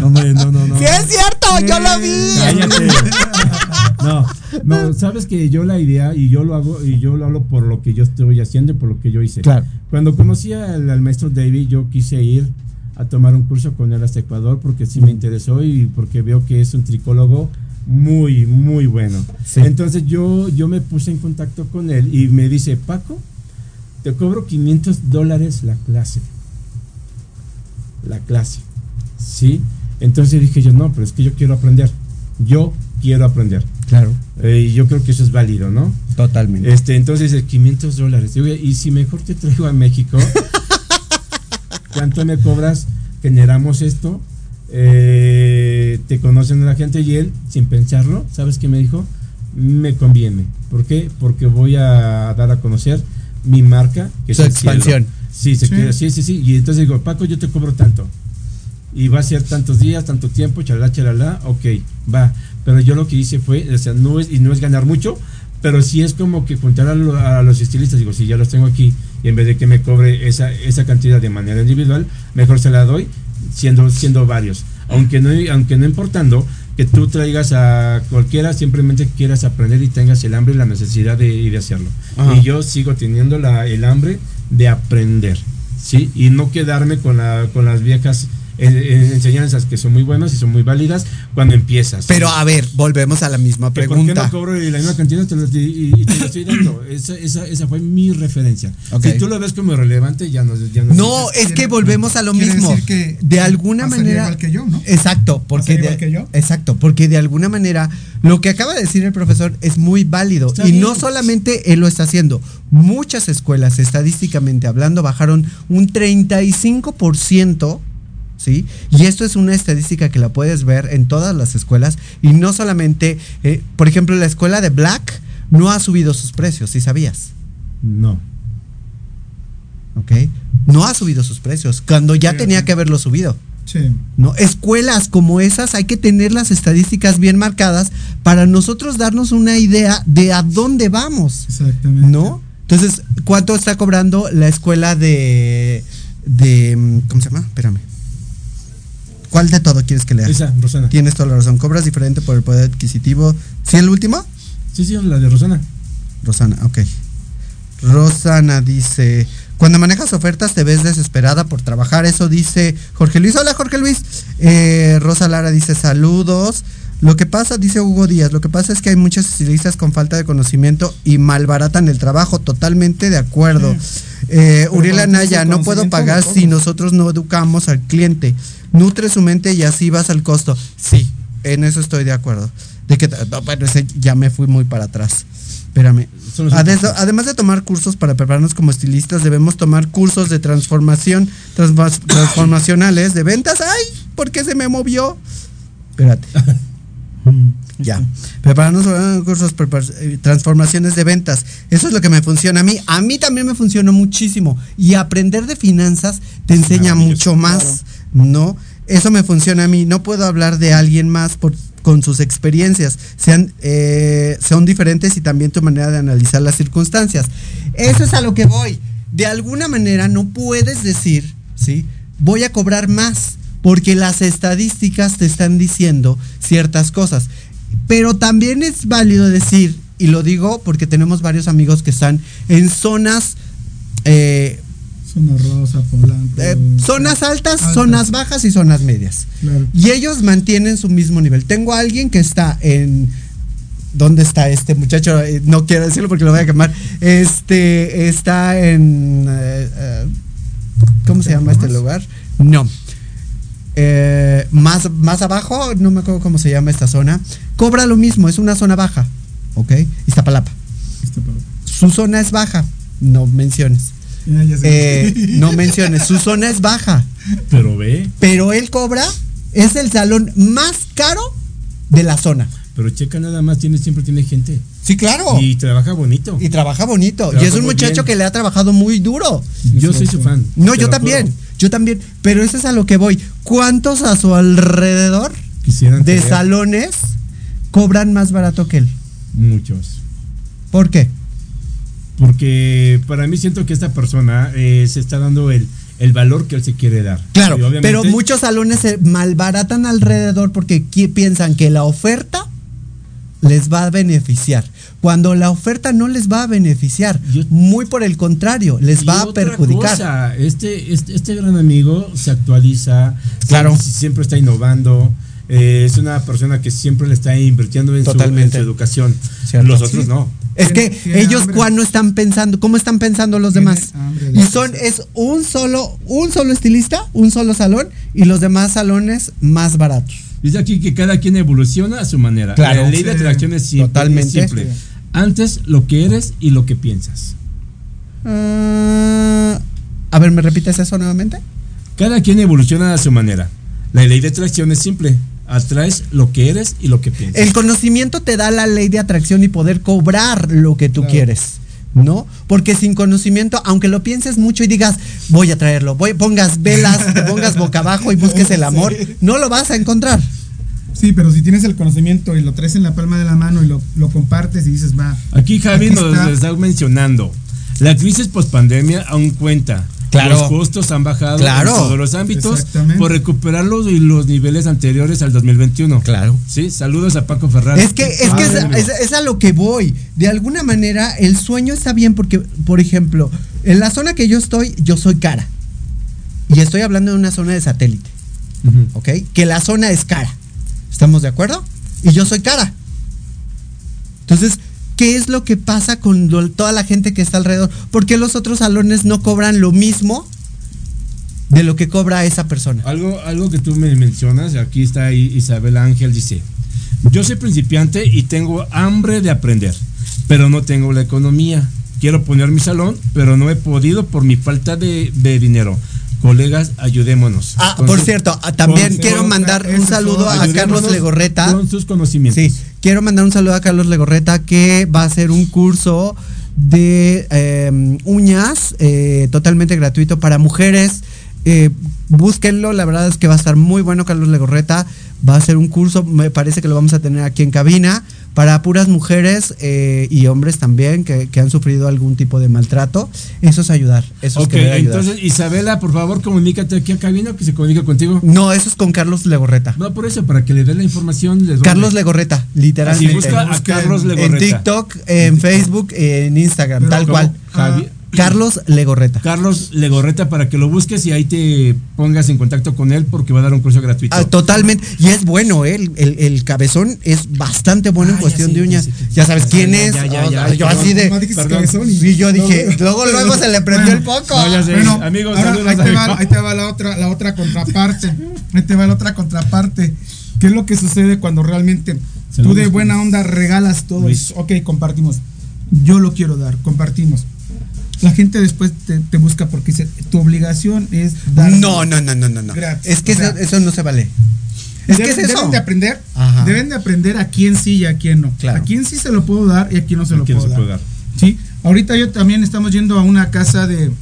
No, hombre, no, no, no. ¡Sí es cierto! ¡Yo lo vi! Cállate. No, no, sabes que yo la idea y yo lo hago y yo lo hablo por lo que yo estoy haciendo y por lo que yo hice. Claro. Cuando conocí al, al maestro David, yo quise ir a tomar un curso con él hasta Ecuador porque sí me interesó y porque veo que es un tricólogo muy, muy bueno. Sí. Entonces yo, yo me puse en contacto con él y me dice, Paco, te cobro 500 dólares la clase. La clase. ¿Sí? Entonces dije yo, no, pero es que yo quiero aprender. Yo quiero aprender. Claro. Eh, y yo creo que eso es válido, ¿no? Totalmente. Este, entonces, eh, 500 dólares. Digo, y si mejor te traigo a México, ¿cuánto me cobras? Generamos esto. Eh, te conocen a la gente y él, sin pensarlo, ¿sabes qué me dijo? Me conviene. ¿Por qué? Porque voy a dar a conocer mi marca. Que Su es el cielo. expansión. Sí, se Sí. sí, sí, sí. Y entonces digo, Paco, yo te cobro tanto. Y va a ser tantos días, tanto tiempo, chalala, chalala, ok, va. Pero yo lo que hice fue, o sea, no es, y no es ganar mucho, pero sí es como que juntar a, lo- a los estilistas, digo, si ya los tengo aquí, y en vez de que me cobre esa, esa cantidad de manera individual, mejor se la doy siendo, siendo varios. Aunque no, aunque no importando que tú traigas a cualquiera, simplemente quieras aprender y tengas el hambre y la necesidad de, de hacerlo. Ajá. Y yo sigo teniendo la, el hambre de aprender, ¿sí? Y no quedarme con, la, con las viejas enseñanzas que son muy buenas y son muy válidas cuando empiezas. Pero a ver, volvemos a la misma Que ¿Por pregunta. qué no cobro la misma cantidad te lo- y, y te lo estoy dando? Esa, esa, esa fue mi referencia. Si tú lo ves como relevante, ya no. Ya no, No, es que volvemos a lo mismo. decir que de alguna manera. igual que yo, ¿no? Exacto, porque de, igual que yo. exacto, porque de alguna manera lo que acaba de decir el profesor es muy válido Está y bien. no solamente él lo está haciendo. Muchas escuelas, estadísticamente hablando, bajaron un 35%. ¿Sí? Y esto es una estadística que la puedes ver en todas las escuelas y no solamente, eh, por ejemplo, la escuela de Black no ha subido sus precios, ¿sí sabías? No. ¿Ok? No ha subido sus precios, cuando ya tenía que haberlo subido. Sí. ¿no? Escuelas como esas hay que tener las estadísticas bien marcadas para nosotros darnos una idea de a dónde vamos, Exactamente. ¿no? Entonces, ¿cuánto está cobrando la escuela de de mm, ¿cómo se llama? Espérame. ¿Cuál de todo quieres que lea? Esa, Rosana. Tienes toda la razón. Cobras diferente por el poder adquisitivo. ¿Sí el último? Sí, sí, la de Rosana. Rosana, ok. Rosana dice, cuando manejas ofertas te ves desesperada por trabajar, eso dice Jorge Luis. Hola Jorge Luis. Eh, Rosa Lara dice, saludos. Lo que pasa, dice Hugo Díaz, lo que pasa es que hay muchos estilistas con falta de conocimiento y malbaratan el trabajo, totalmente de acuerdo. Eh, Pero Uriel Anaya, no puedo pagar si nosotros no educamos al cliente. Nutre su mente y así vas al costo. Sí, en eso estoy de acuerdo. De que, no, bueno, ese ya me fui muy para atrás. Espérame. Además de tomar cursos para prepararnos como estilistas, debemos tomar cursos de transformación, transformacionales, de ventas. ¡Ay! ¿Por qué se me movió? Espérate. Ya. Prepararnos para cursos, eh, transformaciones de ventas. Eso es lo que me funciona a mí. A mí también me funcionó muchísimo. Y aprender de finanzas te enseña mucho más, ¿no? Eso me funciona a mí. No puedo hablar de alguien más por, con sus experiencias. Sean, eh, son diferentes y también tu manera de analizar las circunstancias. Eso es a lo que voy. De alguna manera no puedes decir, ¿sí? Voy a cobrar más. porque las estadísticas te están diciendo ciertas cosas. Pero también es válido decir, y lo digo porque tenemos varios amigos que están en zonas eh, Zona rosa, Polanco. eh, zonas altas, Altas. zonas bajas y zonas medias. Claro. Y ellos mantienen su mismo nivel. Tengo a alguien que está en. ¿Dónde está este muchacho? Eh, No quiero decirlo porque lo voy a quemar. Este está en. eh, ¿Cómo se llama este lugar? No. Más, más abajo, no me acuerdo cómo se llama esta zona. Cobra lo mismo, es una zona baja. ¿Ok? Iztapalapa. Su zona es baja. No menciones. Eh, no menciones. Su zona es baja. Pero ve, Pero él cobra, es el salón más caro de la zona. pero checa nada más, tiene, siempre tiene gente. Sí, claro. Y trabaja bonito. Y trabaja bonito. Trabaja y es un muchacho bien. que le ha trabajado muy duro. Yo soy su fan. No, yo también. juro. Yo también. Pero eso es a lo que voy. ¿Cuántos a su alrededor Quisieran de tener salones cobran más barato que él? Muchos. ¿Por qué? Porque para mí siento que esta persona eh, se está dando el, el valor que él se quiere dar. Claro, pero muchos salones se malbaratan alrededor porque piensan que la oferta les va a beneficiar. Cuando la oferta no les va a beneficiar, muy por el contrario, les va a perjudicar. cosa, este, este, este gran amigo se actualiza, Claro. siempre, siempre está innovando. Eh, es una persona que siempre le está invirtiendo en, su, en Totalmente. su educación. Cierto. Los otros Sí. no. Es que Tiene ellos hambre. cuando están pensando, ¿cómo están pensando los demás? Y son es un solo un solo estilista, un solo salón y los demás salones más baratos. Dice aquí que cada quien evoluciona a su manera. Claro. La ley de atracción es simple. Totalmente. es simple. Antes lo que eres y lo que piensas. Ah, a ver, ¿me repites eso nuevamente? Cada quien evoluciona a su manera. La ley de atracción es simple. Atraes lo que eres y lo que piensas. El conocimiento te da la ley de atracción y poder cobrar lo que tú quieres. ¿No? Porque sin conocimiento, aunque lo pienses mucho y digas, voy a traerlo, voy, pongas velas, te pongas boca abajo y busques el amor, no lo vas a encontrar. Sí, pero si tienes el conocimiento y lo traes en la palma de la mano y lo, lo compartes y dices, va. Aquí Javi Aquí nos está. está mencionando. La crisis pospandemia aún cuenta. Claro. Los costos han bajado Claro. en todos los ámbitos por recuperar los, y los niveles anteriores al 2021. Claro. Sí, saludos a Paco Ferrari. Es que, es, que es, amigo. es- es a lo que voy. De alguna manera, el sueño está bien porque, por ejemplo, en la zona que yo estoy, yo soy cara. Y estoy hablando de una zona de satélite, Ujú. ¿ok? Que la zona es cara. ¿Estamos de acuerdo? Y yo soy cara. Entonces, ¿qué es lo que pasa con lo- toda la gente que está alrededor? ¿Por qué los otros salones no cobran lo mismo de lo que cobra esa persona? Algo, algo que tú me mencionas, aquí está ahí Isabel Ángel, dice, yo soy principiante y tengo hambre de aprender, pero no tengo la economía. Quiero poner mi salón, pero no he podido por mi falta de, de dinero. Colegas, ayudémonos. Ah, por su- cierto, ah, también quiero mandar un saludo a Carlos Legorreta. Con sus conocimientos. Sí, quiero mandar un saludo a Carlos Legorreta que va a hacer un curso de eh, uñas eh, totalmente gratuito para mujeres. Eh, búsquenlo, la verdad es que va a estar muy bueno Carlos Legorreta. Va a hacer un curso, me parece que lo vamos a tener aquí en cabina, para puras mujeres eh, y hombres también que, que han sufrido algún tipo de maltrato. Eso es ayudar, eso es ayudar. entonces Isabela, por favor, comunícate aquí a cabina que se comunique contigo. No, eso es con Carlos Legorreta. No, por eso, para que le dé la información. les Carlos Legorreta, literalmente. busca a Carlos En Legorreta. TikTok, en Facebook, en Instagram, Pero tal cual. Javi- Carlos Legorreta. Carlos Legorreta para que lo busques y ahí te pongas en contacto con él porque va a dar un curso gratuito. Ah, totalmente. Y es bueno, ¿eh? el, el, el cabezón es bastante bueno Ah, en ya cuestión de uñas. Ya, sabes quién es. ya, ya, O ya, sea, yo así de. No y- Y yo dije, No, luego, luego se le prendió el foco. No, ya sé. Bueno, amigos, ahora saludos ahí te, va, ahí te va la otra, la otra contraparte. Ahí te va la otra contraparte. ¿Qué es lo que sucede cuando realmente tú de buena onda regalas todo? Luis. Ok, compartimos. Yo lo quiero dar, compartimos. La gente después te, te busca porque dice, tu obligación es dar. No, no, no, no, no. no. Gratis. Es que O sea, eso, no se vale. Es que Deben, es eso. deben de aprender, Ajá. deben de aprender a quién sí y a quién no. Claro. A quién sí se lo puedo dar y a quién no se ¿A lo quién puedo, se dar. puede dar? Sí, ahorita yo también estamos yendo a una casa de,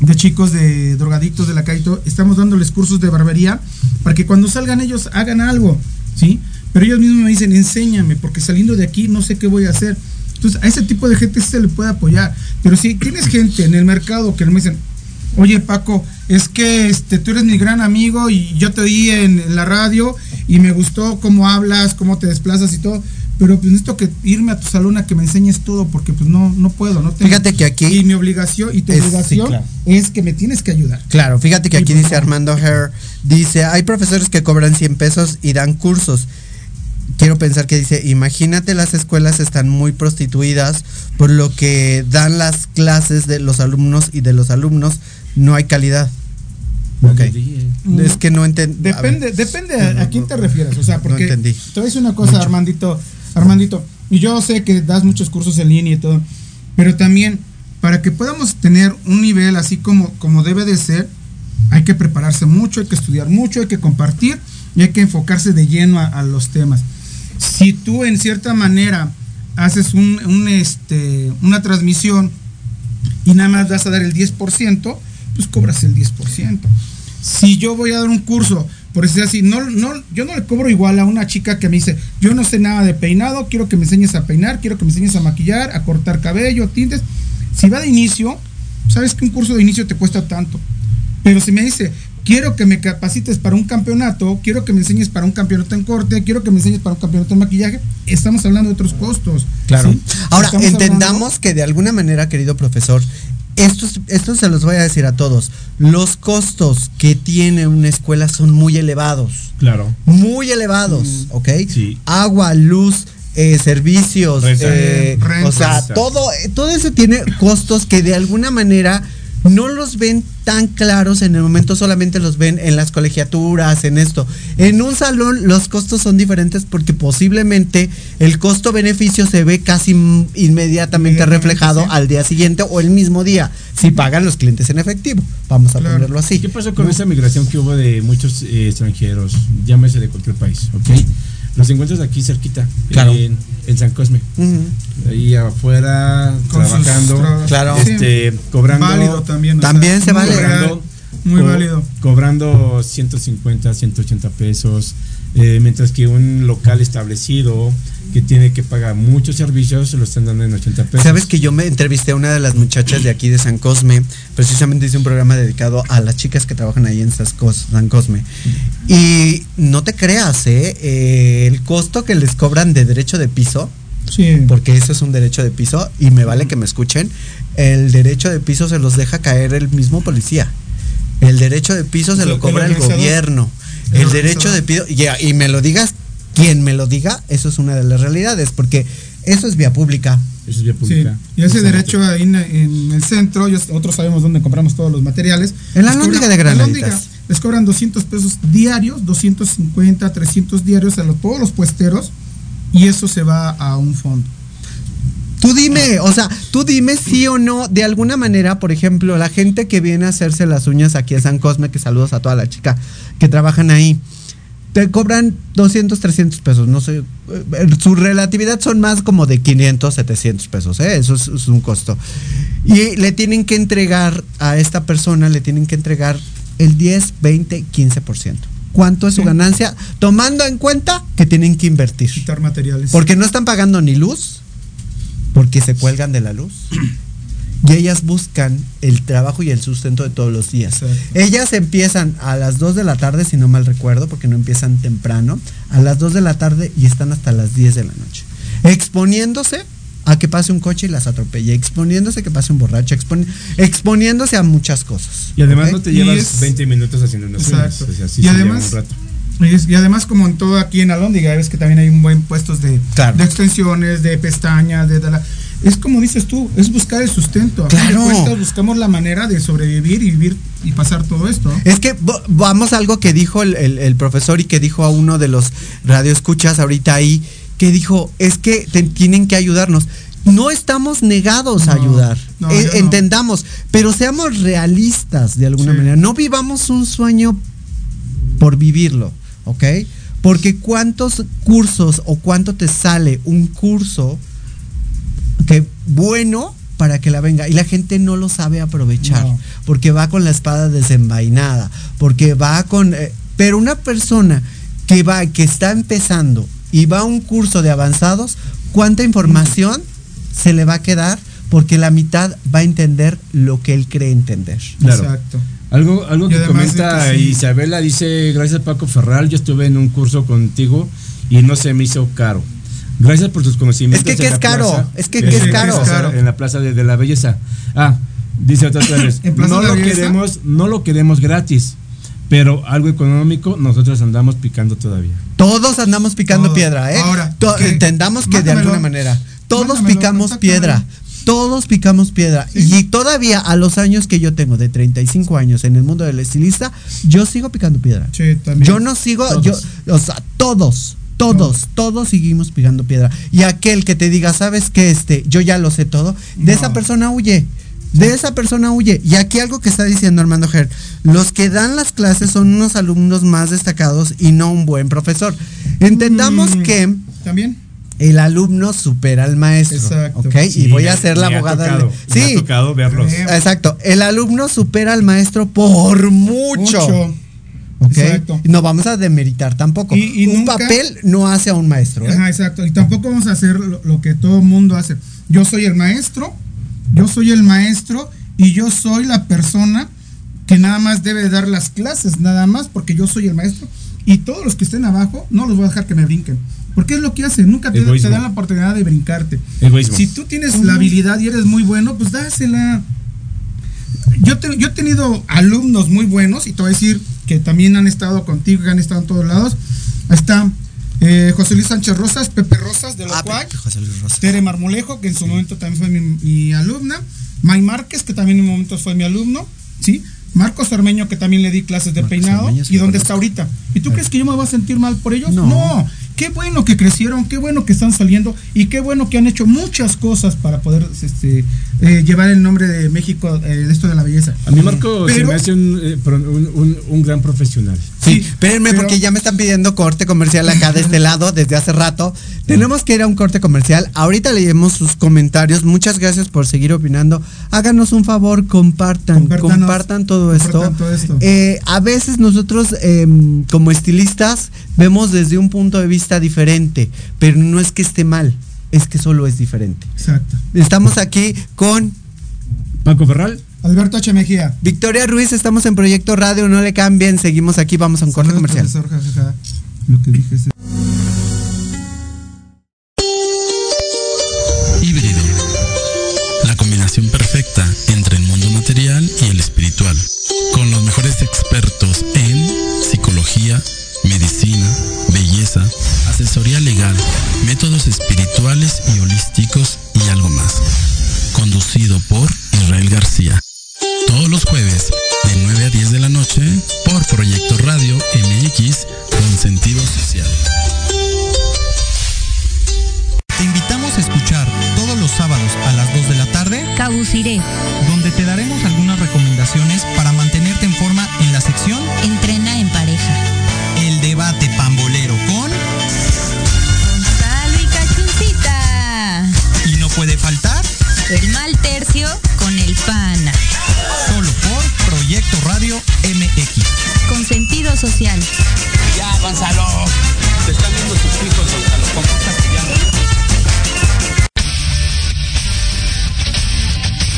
de chicos de drogadictos de la Caito. Estamos dándoles cursos de barbería para que cuando salgan ellos hagan algo, ¿sí? Pero ellos mismos me dicen, enséñame, porque saliendo de aquí no sé qué voy a hacer. Entonces, a ese tipo de gente sí se le puede apoyar. Pero si tienes gente en el mercado que me dicen, oye Paco, es que este, tú eres mi gran amigo y yo te oí en, la radio y me gustó cómo hablas, cómo te desplazas y todo. Pero pues necesito que irme a tu salón a que me enseñes todo porque pues no, no puedo, no tengo- Fíjate que aquí Y mi obligación y tu es- obligación sí, claro. es que me tienes que ayudar. Claro, fíjate que aquí por dice. Armando Herr, dice, hay profesores que cobran 100 pesos y dan cursos. Quiero pensar que dice, imagínate las escuelas están muy prostituidas, por lo que dan las clases de los alumnos y de los alumnos no hay calidad. Ok. Mm. Es que no entiendo. Depende, depende a, a quién te refieres. O sea, porque entendí. te voy a decir una cosa, Armandito, Armandito, y yo sé que das muchos cursos en línea y todo, pero también para que podamos tener un nivel así como, como debe de ser, hay que prepararse mucho, hay que estudiar mucho, hay que compartir y hay que enfocarse de lleno a, a los temas. Si tú en cierta manera haces un, este, una transmisión y nada más vas a dar el 10%, pues cobras el 10%. Si yo voy a dar un curso, por decir así, no, no, yo no le cobro igual a una chica que me dice, yo no sé nada de peinado, quiero que me enseñes a peinar, quiero que me enseñes a maquillar, a cortar cabello, tintes. Si va de inicio, sabes que un curso de inicio te cuesta tanto. Pero si me dice, quiero que me capacites para un campeonato, quiero que me enseñes para un campeonato en corte, quiero que me enseñes para un campeonato en maquillaje, estamos hablando de otros costos. Claro. ¿sí? Ahora, Estamos entendamos hablando- que de alguna manera, querido profesor, esto, es- esto se los voy a decir a todos. Los costos que tiene una escuela son muy elevados. Claro. Muy elevados, ¿ok? Sí. Agua, luz, eh, servicios, Renta. eh, Renta. o sea, Renta. todo, todo eso tiene costos que de alguna manera no los ven tan claros en el momento, solamente los ven en las colegiaturas, en esto. En un salón los costos son diferentes porque posiblemente el costo-beneficio se ve casi inmediatamente reflejado sí. al día siguiente o el mismo día, si pagan los clientes en efectivo. Vamos a Claro. ponerlo así. ¿Qué pasó con esa migración que hubo de muchos eh, extranjeros? Llámese de cualquier país, ¿ok? Los encuentras aquí cerquita, Claro. en, en San Cosme. Ujú. Ahí afuera, Con trabajando, tra- Claro. este, cobrando. Válido también. También se vale. real, Muy co- válido. Cobrando 150, 180 pesos, eh, mientras que un local establecido que tiene que pagar muchos servicios se lo están dando en 80 pesos. Sabes que yo me entrevisté a una de las muchachas de aquí de San Cosme, precisamente hice un programa dedicado a las chicas que trabajan ahí en San Cosme. Y no te creas, ¿eh? Eh, el costo que les cobran de derecho de piso, Sí. porque eso es un derecho de piso, y me vale que me escuchen, el derecho de piso se los deja caer el mismo policía. El derecho de piso se lo cobra el gobierno. El El derecho de piso, y, y me lo digas, quien me lo diga, eso es una de las realidades, porque eso es vía pública. Eso es vía Sí, pública. y ese Exacto. derecho ahí en, en el centro, yo- nosotros sabemos dónde compramos todos los materiales. En la Lóndiga de en la Granaditas. Les cobran 200 pesos diarios, 250, 300 diarios a todos los puesteros y eso se va a un fondo. Tú dime, o sea, tú dime sí o no, de alguna manera, por ejemplo, la gente que viene a hacerse las uñas aquí a San Cosme, que saludos a toda la chica que trabajan ahí, te cobran 200, 300 pesos, no sé, eh, su relatividad son más como de 500, 700 pesos, ¿eh? eso es, es un costo. Y le tienen que entregar a esta persona, le tienen que entregar el 10, 20, 15%. ¿Cuánto es su ganancia? Tomando en cuenta que tienen que invertir. Quitar materiales. Porque no están pagando ni luz, porque se cuelgan de la luz. Y ellas buscan el trabajo y el sustento de todos los días. Exacto. Ellas empiezan a las 2 de la tarde, si no mal recuerdo, porque no empiezan temprano, a las 2 de la tarde y están hasta las 10 de la noche. Exponiéndose a que pase un coche y las atropelle, exponiéndose a que pase un borracho, exponi- exponiéndose a muchas cosas. Y además no te llevas es- 20 minutos haciendo unas uñas. Exacto. O sea, sí Y además- un rato. Y, es- y además, como en todo aquí en Alóndiga, ves que también hay un buen puestos de, Claro. de extensiones, de pestañas, de, de la- Es como dices tú, es buscar el sustento. Claro. cuentas, buscamos la manera de sobrevivir y vivir y pasar todo esto. Es que vamos a algo que dijo el, el- el profesor y que dijo a uno de los radioescuchas ahorita ahí, que dijo, es que te- tienen que ayudarnos. No estamos negados a ayudar, no, Eh, no. entendamos, pero seamos realistas de alguna Sí. manera. No vivamos un sueño por vivirlo, ¿ok? Porque cuántos cursos o cuánto te sale un curso que bueno para que la venga y la gente no lo sabe aprovechar No. porque va con la espada desenvainada porque va con eh, pero una persona que va que está empezando y va a un curso de avanzados cuánta información se le va a quedar porque la mitad va a entender lo que él cree entender. Claro. Exacto. Algo, algo que comenta que sí. Isabela dice, gracias Paco Ferral, yo estuve en un curso contigo y no se me hizo caro. Gracias por tus conocimientos. Es que, ¿qué en la es caro? plaza- Es que, en ¿qué es caro? plaza- En la Plaza de, de la Belleza. Ah, dice otra vez, ¿En Plaza no lo Belleza? queremos, no lo queremos gratis, pero algo económico nosotros andamos picando todavía. Todos andamos picando Todo. piedra, ¿eh? Ahora. Entendamos que de alguna manera. Todos Mándamelo, picamos piedra. Todos picamos piedra. Y todavía a los años que yo tengo, de 35 años en el mundo del estilista, yo sigo picando piedra. Sí, también. Yo no sigo, Todos. yo, o sea, todos, todos, todos seguimos picando piedra. Y aquel que te diga, ¿sabes qué? Este, yo ya lo sé todo, de No. esa persona huye. De esa persona huye. Y aquí algo que está diciendo Armando Ger, los que dan las clases son unos alumnos más destacados y no un buen profesor. Entendamos Mm, que También. el alumno supera al maestro. Exacto. ¿ok? y Sí, voy a ser la abogada. de- tocado, me ha sí, tocado verlos. Eh, exacto. El alumno supera al maestro por mucho. Mucho. ¿ok? Exacto. No vamos a demeritar tampoco. Y- y un nunca- papel no hace a un maestro. ¿eh? Ajá, exacto. Y tampoco vamos a hacer lo, lo que todo mundo hace. Yo soy el maestro, yo soy el maestro y yo soy la persona que nada más debe dar las clases, nada más, porque yo soy el maestro. Y todos los que estén abajo, no los voy a dejar que me brinquen. Porque es lo que hacen, nunca te, dan la oportunidad de brincarte. Egoísmo. Si tú tienes la habilidad y eres muy bueno, pues dásela. Yo, te- yo he tenido alumnos muy buenos y te voy a decir que también han estado contigo, que han estado en todos lados. Ahí está eh, José Luis Sánchez Rosas, Pepe Rosas de Ah, Locuac, José Luis Rosa. Tere Marmolejo, que en su momento también fue mi, mi alumna, May Márquez, que también en momentos fue mi alumno, ¿sí? Marcos Ormeño, que también le di clases de Marcos peinado, y dónde está ahorita. ¿Y tú crees que yo me voy a sentir mal por ellos? No. no. Qué bueno que crecieron, qué bueno que están saliendo y qué bueno que han hecho muchas cosas para poder este, eh, llevar el nombre de México, eh, de esto de la belleza. A mí Marco se me hace un, eh, un- un- un gran profesional. Sí, Sí, espérenme pero- porque ya me están pidiendo corte comercial acá de este lado desde hace rato. Tenemos que ir a un corte comercial. Ahorita leemos sus comentarios. Muchas gracias por seguir opinando. Háganos un favor, compartan, compartan todo esto. compartan todo esto. Eh, a veces nosotros em, como estilistas vemos desde un punto de vista diferente, pero no es que esté mal, es que solo es diferente. Exacto. Estamos aquí con Paco Ferral, Alberto H. Mejía. Victoria Ruiz, estamos en Proyecto Radio, no le cambien, seguimos aquí, vamos a un corte comercial. profesor. Lo que dije es asesoría legal, métodos espirituales y holísticos y algo más. Conducido por Israel García. Todos los jueves de 9 a 10 de la noche por Proyecto Radio MX con sentido social. Te invitamos a escuchar todos los sábados a las 2 de la tarde, Cabuciré, social. Ya, Gonzalo. Te están viendo tus hijos, Gonzalo. Compórtate ya.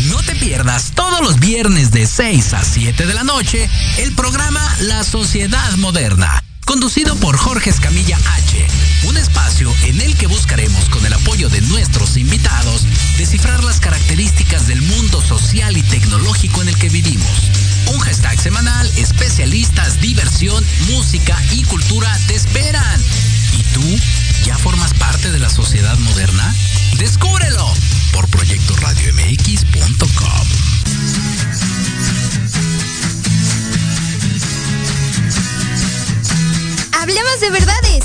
No te pierdas todos los viernes de 6 a 7 de la noche el programa La Sociedad Moderna, conducido por Jorge Escamilla H. Un espacio en el que buscaremos con el apoyo de nuestros invitados descifrar las características del mundo social y tecnológico en el que vivimos. Un hashtag semanal, especialistas, diversión, música y cultura te esperan. ¿Y tú ya formas parte de la sociedad moderna? ¡Descúbrelo! Por proyectoradiomx.com. Hablemos de verdades.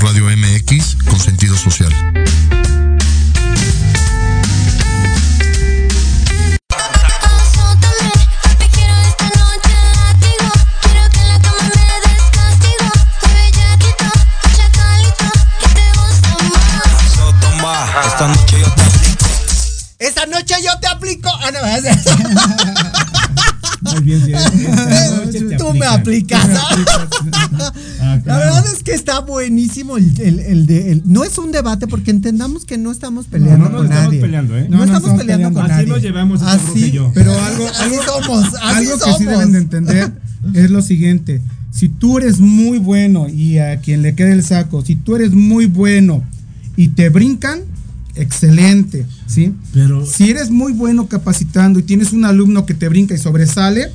Radio MX buenísimo el, el- el de. el- no es un debate porque entendamos que no estamos peleando no, no con estamos nadie. peleando, ¿eh? No, estamos estamos peleando peleando. con Así nadie. nos llevamos Así, yo. Pero algo, así algo, somos. Así algo que sí deben de entender es lo siguiente. Si tú eres muy bueno y a quien le quede el saco, si tú eres muy bueno y te brincan, excelente, ¿sí? Pero Si eres muy bueno capacitando y tienes un alumno que te brinca y sobresale,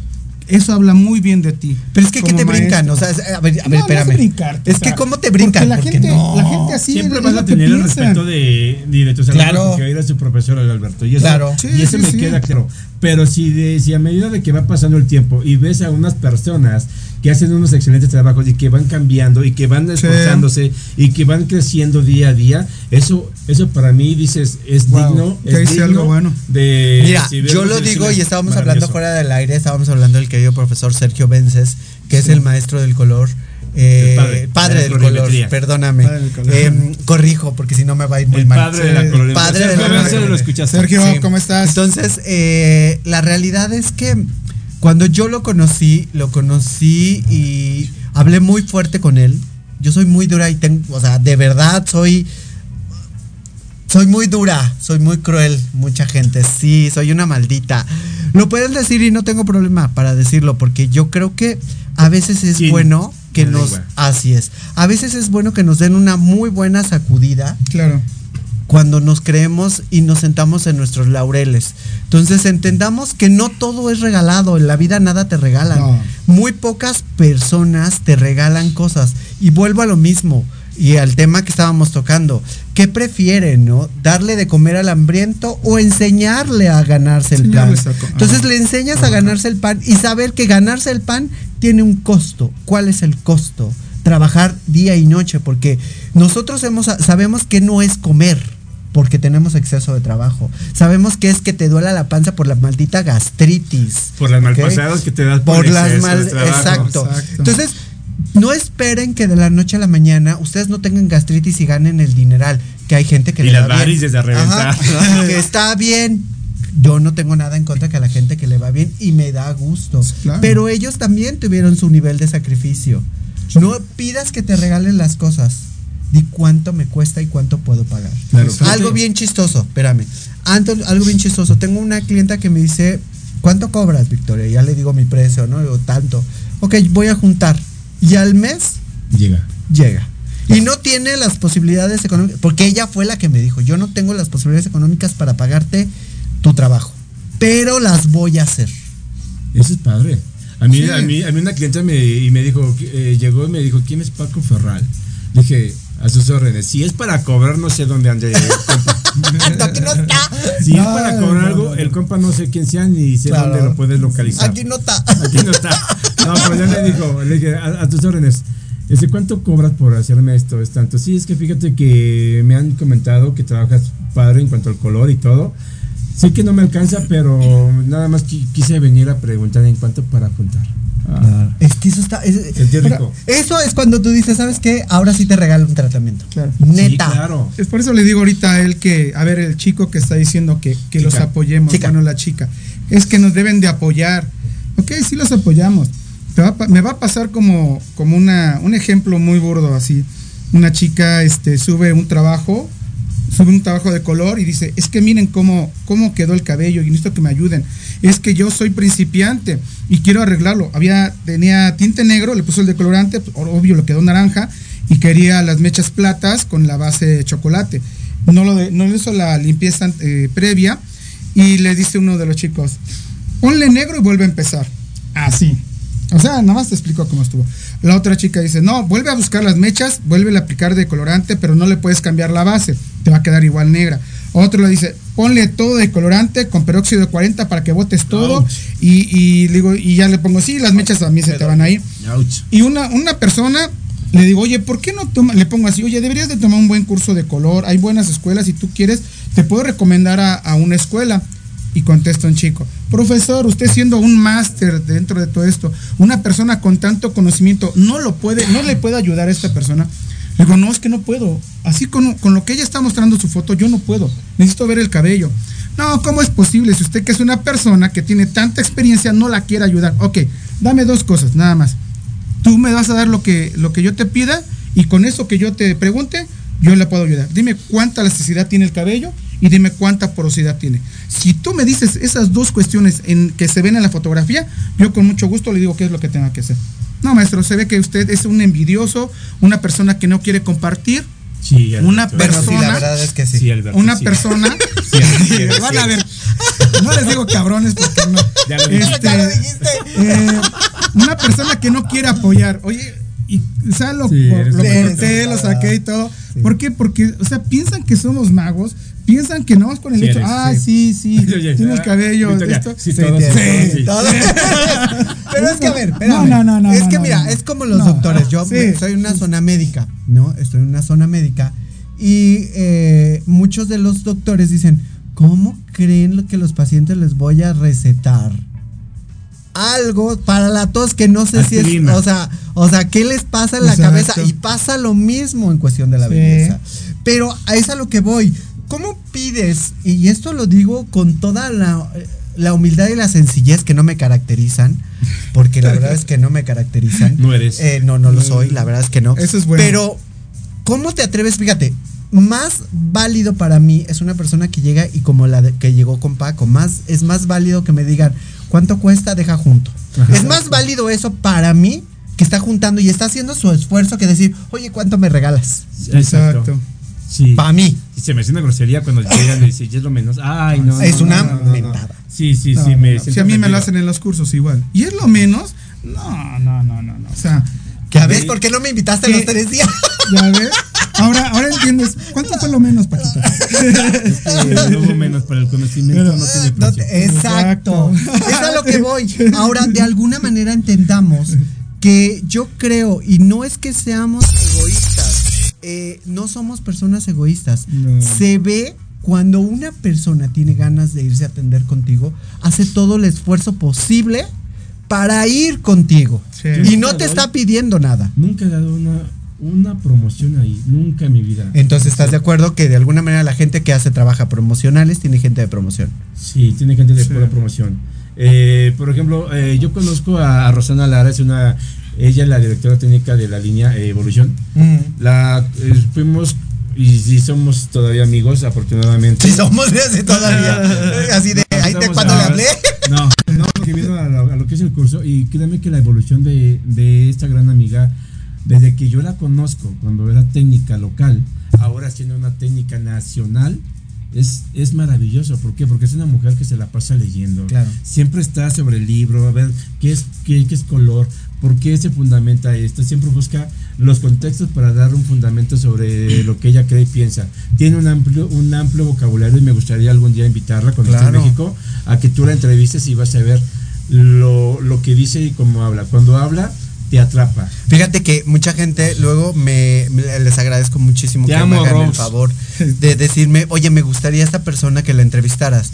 eso habla muy bien de ti. Pero es que, ¿qué te brincan? maestro. O sea, es- a ver, a ver, No, no es espérame. brincarte, es o que, ¿cómo te brincan? porque la Porque gente- no. la gente así Siempre vas a que tener el respeto de, de, de tus Claro. porque eres su profesor el Alberto. Y eso, Claro. y Sí, eso sí, me sí. queda claro. Pero si, de- si a medida de que va pasando el tiempo y ves a unas personas que hacen unos excelentes trabajos y que van cambiando y que van esforzándose y que van creciendo día a día, eso, eso para mí dices es Wow, digno, que es digno algo bueno. de Mira, yo lo digo y estábamos hablando fuera del aire, estábamos hablando del querido profesor Sergio Vences, que es el maestro del color. eh, padre, del color, perdóname. Padre del color. Eh, corrijo, porque si no me va a ir muy El mal. padre de la colorimetría. padre de la Sergio Vences colorimetría. lo escuchaste. Sergio, Sí. ¿cómo estás? Entonces, eh, la realidad es que cuando yo lo conocí, lo conocí y hablé muy fuerte con él. Yo soy muy dura y tengo, o sea, de verdad soy soy muy dura, soy muy cruel, mucha gente. Sí, soy una maldita. Lo pueden decir y no tengo problema para decirlo, porque yo creo que a veces es Sí, bueno que nos. lengua. Así es. A veces es bueno que nos den una muy buena sacudida Claro. Cuando nos creemos y nos sentamos en nuestros laureles. Entonces entendamos que no todo es regalado, en la vida nada te regalan. No. Muy pocas personas te regalan cosas. Y vuelvo a lo mismo y al tema que estábamos tocando. ¿Qué prefieren, no? ¿Darle de comer al hambriento o enseñarle a ganarse el pan? Entonces le enseñas a ganarse el pan y saber que ganarse el pan tiene un costo. ¿Cuál es el costo? Trabajar día y noche, porque nosotros hemos, sabemos que no es comer, porque tenemos exceso de trabajo. Sabemos que es que te duela la panza por la maldita gastritis. Por las ¿ok? malpasadas que te das por, por las exceso de mal trabajo. exacto. Exacto. Entonces, no esperen que de la noche a la mañana ustedes no tengan gastritis y ganen el dineral, que hay gente que Y le las va bien. varices a reventar. Ajá, que está bien. Yo no tengo nada en contra que a la gente que le va bien y me da gusto. Claro. Pero ellos también tuvieron su nivel de sacrificio. No pidas que te regalen las cosas. Di cuánto me cuesta y cuánto puedo pagar. Claro. Algo bien chistoso, espérame. Anto- algo bien chistoso. Tengo una clienta que me dice, ¿cuánto cobras, Victoria? Ya le digo mi precio, ¿no? Digo, tanto. Ok, voy a juntar. Y al mes Llega. llega. Y no tiene las posibilidades económicas, porque ella fue la que me dijo, yo no tengo las posibilidades económicas para pagarte tu trabajo, pero las voy a hacer. Eso es padre. A mí, Sí. a mí, a mí una clienta me, y me dijo, eh, llegó y me dijo, ¿quién es Paco Ferral? Dije, a sus órdenes. Si es para cobrar, no sé dónde anda. el compa. Aquí no está. Si es para cobrar no, algo, no. el compa no sé quién sea ni sé Claro. dónde lo puedes localizar. Aquí no está. Aquí no está. No, pero ya le dijo, le dije, a, a tus órdenes. Dice, ¿cuánto cobras por hacerme esto? Es tanto. Sí, es que fíjate que me han comentado que trabajas padre en cuanto al color y todo. Sé que no me alcanza, pero nada más qui- quise venir a preguntar en cuánto para juntar. Ah, Es que eso está. es- rico. eso es cuando tú dices, ¿sabes qué? Ahora sí te regalo un tratamiento. Claro. Neta. Sí, claro. Es por eso le digo ahorita a él que, a ver, el chico que está diciendo que, que los apoyemos, Chica. bueno, la chica, es que nos deben de apoyar. Ok, sí los apoyamos. Va me va a pasar como, como una, un ejemplo muy burdo así. Una chica este, sube un trabajo, sube un trabajo de color y dice, es que miren cómo, cómo quedó el cabello y necesito que me ayuden. Es que yo soy principiante y quiero arreglarlo. Había, tenía tinte negro, le puso el decolorante, pues, obvio lo quedó naranja y quería las mechas platas con la base de chocolate. No, lo de- no le hizo la limpieza eh, previa y le dice uno de los chicos, ponle negro y vuelve a empezar. Así. O sea, nada más te explico cómo estuvo. La otra chica dice, no, vuelve a buscar las mechas, vuelve a aplicar decolorante, pero no le puedes cambiar la base, te va a quedar igual negra. Otro le dice, ponle todo de colorante con peróxido de 40 para que botes todo. Ouch. Y, y digo, y ya le pongo, sí, las mechas también se te van a ir. Ouch. Y una, una persona le digo, oye, ¿por qué no toma? Le pongo así, oye, deberías de tomar un buen curso de color. Hay buenas escuelas, si tú quieres, te puedo recomendar a, a una escuela. Y contesta un chico, profesor, usted siendo un máster dentro de todo esto, una persona con tanto conocimiento, no lo puede, no le puede ayudar a esta persona. Le digo, no, es que no puedo. Así con, con lo que ella está mostrando su foto, yo no puedo. Necesito ver el cabello. No, ¿cómo es posible? Si usted que es una persona que tiene tanta experiencia no la quiere ayudar. Ok, dame dos cosas, nada más. Tú me vas a dar lo que, lo que yo te pida y con eso que yo te pregunte, yo le puedo ayudar. Dime cuánta elasticidad tiene el cabello y dime cuánta porosidad tiene. Si tú me dices esas dos cuestiones en que se ven en la fotografía, yo con mucho gusto le digo qué es lo que tenga que hacer. No, maestro, se ve que usted es un envidioso, una persona que no quiere compartir. Sí, una Alberto. Bueno, sí, persona, la verdad es que sí. Sí, Alberto, una sí. persona, Sí, sí, van sí. a ver, no les digo cabrones porque no. Ya lo dije. Este, Ya lo dijiste. eh, una persona que no quiere apoyar, oye, y o sea, lo, Sí, corté, lo saqué y todo. ¿Por qué? Porque, o sea, piensan que somos magos, piensan que no es con el Sí hecho, eres, ah, sí, sí, Oye, tiene el ah, cabello, esto. sí, Sí, todos. Pero es que a ver, espérame. No, no, no, no, Es que no, mira, no. es como los No. doctores. Yo soy una zona médica, ¿no? Estoy en una zona médica y eh, muchos de los doctores dicen, ¿cómo creen lo que los pacientes les voy a recetar? Algo para la tos que no sé si es, o sea, o sea, ¿qué les pasa en la Exacto. cabeza? Y pasa lo mismo en cuestión de la Sí. belleza. Pero a es a lo que voy. ¿Cómo pides? Y esto lo digo con toda la, la humildad y la sencillez que no me caracterizan, porque la verdad es que no me caracterizan. No eres. Eh, no, no lo soy, la verdad es que no. Eso es bueno. Pero, ¿cómo te atreves? Fíjate, más válido para mí es una persona que llega y como la de- que llegó con Paco, más, es más válido que me digan, ¿cuánto cuesta? Deja junto. Ajá. Es más válido eso para mí que está juntando y está haciendo su esfuerzo que decir, oye, ¿cuánto me regalas? Exacto. Sí. Para mí. Y se me hace una grosería cuando llegan y dicen, "Ya es lo menos. Ay, no. es no, una no, no, no. mentada. Sí, sí, No, sí. no, me no. siento Si a mí me lo hacen en los cursos igual. Y es lo menos, no, no, no, no, no. O sea, ¿Ya ves por qué no me invitaste ¿Qué? los tres días? ya ves. Ahora, ahora entiendes. ¿Cuánto fue lo menos, Paquito? No hubo menos para el conocimiento, Pero- no tiene precio. te- exacto. Exacto. Es a lo que voy. Ahora, de alguna manera entendamos que yo creo, y no es que seamos egoístas, eh, no somos personas egoístas. No. Se ve cuando una persona tiene ganas de irse a atender contigo, hace todo el esfuerzo posible para ir contigo. Sí. Y no te está pidiendo nada. Nunca he dado una, una promoción ahí. Nunca en mi vida. Entonces, ¿estás de acuerdo que de alguna manera la gente que hace trabaja promocionales tiene gente de promoción? Sí, tiene gente de Sí. pura promoción. Eh, por ejemplo, eh, yo conozco a, a Rosana Lara, es una, ella es la directora técnica de la línea eh, Evolución. La eh, fuimos y sí somos todavía amigos, afortunadamente. Si somos todavía. Así de, ahí de Estamos cuando le hablé. No, no, porque vino a lo, a lo que es el curso y créeme que la evolución de, de esta gran amiga, desde que yo la conozco, cuando era técnica local, ahora siendo una técnica nacional, es, es maravilloso. ¿Por qué? Porque es una mujer que se la pasa leyendo. Claro. Siempre está sobre el libro, a ver qué es, qué, qué es color, por qué se fundamenta esto. Siempre busca los contextos para dar un fundamento sobre lo que ella cree y piensa. Tiene un amplio, un amplio vocabulario y me gustaría algún día invitarla cuando esté Claro. en México a que tú la entrevistes y vas a ver lo, lo que dice y cómo habla. Cuando habla, te atrapa. Fíjate que mucha gente luego me, me- les agradezco muchísimo Te que amo, me hagan el favor de decirme, oye, me gustaría esta persona que la entrevistaras.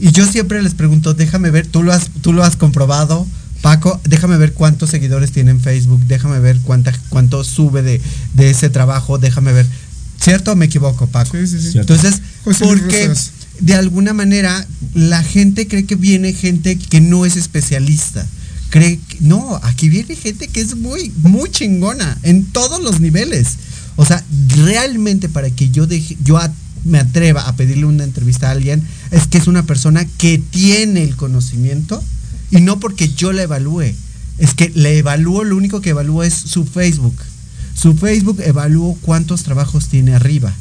Y yo siempre les pregunto, déjame ver, tú lo has, tú lo has comprobado, Paco, déjame ver cuántos seguidores tiene en Facebook, déjame ver cuánta, cuánto sube de, de ese trabajo, déjame ver. ¿Cierto o me equivoco, Paco? Sí, sí, sí. Cierto. Entonces, José porque Rosas. de alguna manera la gente cree que viene gente que no es especialista. Cree que, no, aquí viene gente que es muy, muy chingona en todos los niveles. O sea, realmente para que yo deje, yo a- me atreva a pedirle una entrevista a alguien, es que es una persona que tiene el conocimiento y no porque yo la evalúe. Es que le evalúo, lo único que evalúo es su Facebook. Su Facebook evalúo cuántos trabajos tiene arriba.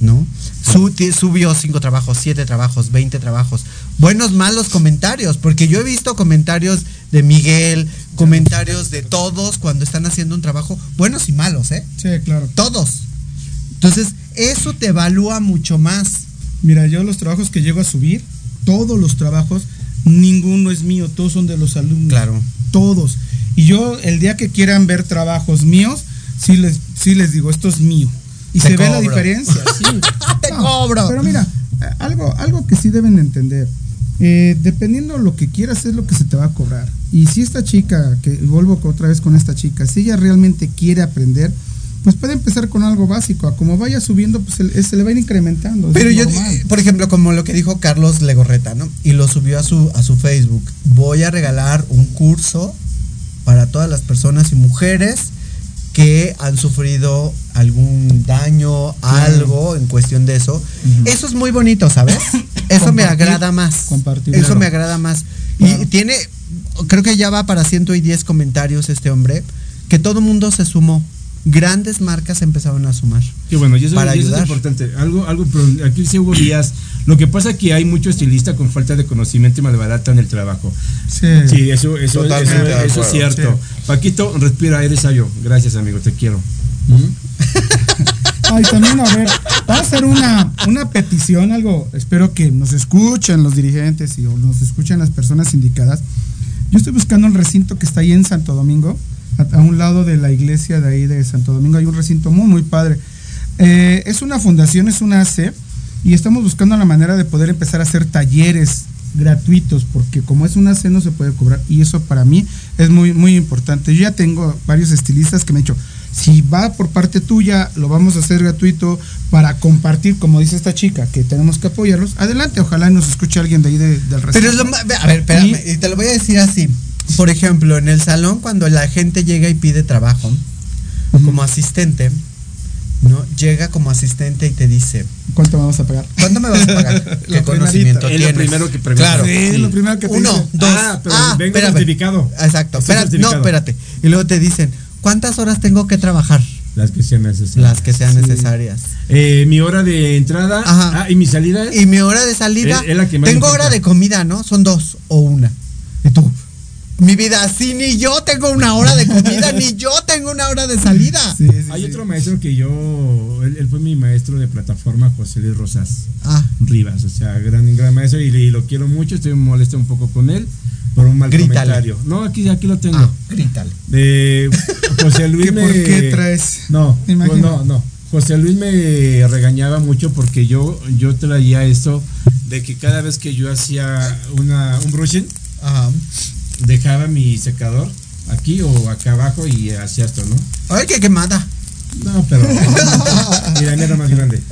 ¿no? Su- subió cinco trabajos, siete trabajos, 20 trabajos. Buenos, malos comentarios, porque yo he visto comentarios de Miguel, comentarios de todos cuando están haciendo un trabajo, buenos y malos, ¿eh? Sí, claro. Todos. Entonces, eso te evalúa mucho más. Mira, yo los trabajos que llego a subir, todos los trabajos, ninguno es mío, todos son de los alumnos. Claro. Todos. Y yo, el día que quieran ver trabajos míos, sí les, sí les digo, esto es mío. Y Te se ve la diferencia. Sí. Te No, cobro. Pero mira, algo, algo que sí deben de entender. eh, dependiendo lo que quieras es lo que se te va a cobrar. Y si esta chica, que vuelvo otra vez con esta chica, si ella realmente quiere aprender, pues puede empezar con algo básico. A como vaya subiendo, pues se, le- se le va a ir incrementando. Pero yo, normal. por ejemplo, como lo que dijo Carlos Legorreta, ¿no? Y lo subió a su, a su Facebook. Voy a regalar un curso para todas las personas y mujeres que han sufrido algún daño, algo en cuestión de eso. Eso es muy bonito, ¿sabes? Eso me agrada más. compartir. Eso me agrada más. Y tiene, creo que ya va para 110 comentarios este hombre, que todo mundo se sumó. Grandes marcas empezaron a sumar. Que bueno, y eso, Para y eso es importante. Algo, algo, pero aquí sí hubo días. Lo que pasa es que hay mucho estilista con falta de conocimiento y malbaratan el trabajo. Sí. Sí, eso, eso, eso- es cierto. Sí. Paquito, respira, eres sabio. Gracias, amigo, te quiero. Ay, también, a ver, va a hacer una, una petición, algo, espero que nos escuchen los dirigentes y o nos escuchen las personas indicadas. Yo estoy buscando un recinto que está ahí en Santo Domingo, a, a un lado de la iglesia de ahí de Santo Domingo, hay un recinto muy, muy padre. Eh, es una fundación, es una AC, y estamos buscando la manera de poder empezar a hacer talleres gratuitos, porque como es una AC no se puede cobrar, y eso para mí es muy, muy importante. Yo ya tengo varios estilistas que me han dicho, si va por parte tuya, lo vamos a hacer gratuito para compartir, como dice esta chica, que tenemos que apoyarlos. Adelante, ojalá nos escuche alguien de ahí de- del recinto. Pero es lo ma- A ver, espérame, y te lo voy a decir así. Por ejemplo, en el salón, cuando la gente llega y pide trabajo, como asistente, ¿no? Llega como asistente y te dice, ¿Cuánto me vas a pagar? ¿cuánto me vas a pagar? ¿Qué Lo conocimiento Es lo primero que pregunta. Claro. Sí, lo primero que te Uno, dice. dos. Ah, pero vengo espérame. certificado. Exacto. Espérate, no, espérate. Y luego te dicen, ¿cuántas horas tengo que trabajar? Las que sean necesarias. Las que sean Sí. necesarias. Eh, mi hora de entrada. Ajá. Ah, y mi salida. Y mi hora de salida. Es- es la que más tengo hora de comida, ¿no? Son dos o una. Y tú, mi vida, sí, ni yo tengo una hora de comida, ni yo tengo una hora de salida. Hay otro maestro que yo. Él, él fue mi maestro de plataforma, José Luis Rosas Ah. Rivas. O sea, gran, gran maestro y, y lo quiero mucho. Estoy molesto un poco con él por un mal Grítale. comentario. No, aquí, aquí lo tengo. Ah, grítale. Eh, José Luis ¿Qué me. por qué traes? No, pues no, no. José Luis me regañaba mucho porque yo, yo traía esto de que cada vez que yo hacía una, un brushing, Ajá. Dejaba mi secador aquí o acá abajo y hacía esto, ¿no? Ay, qué quemada. No, pero. Mira, mira más grande.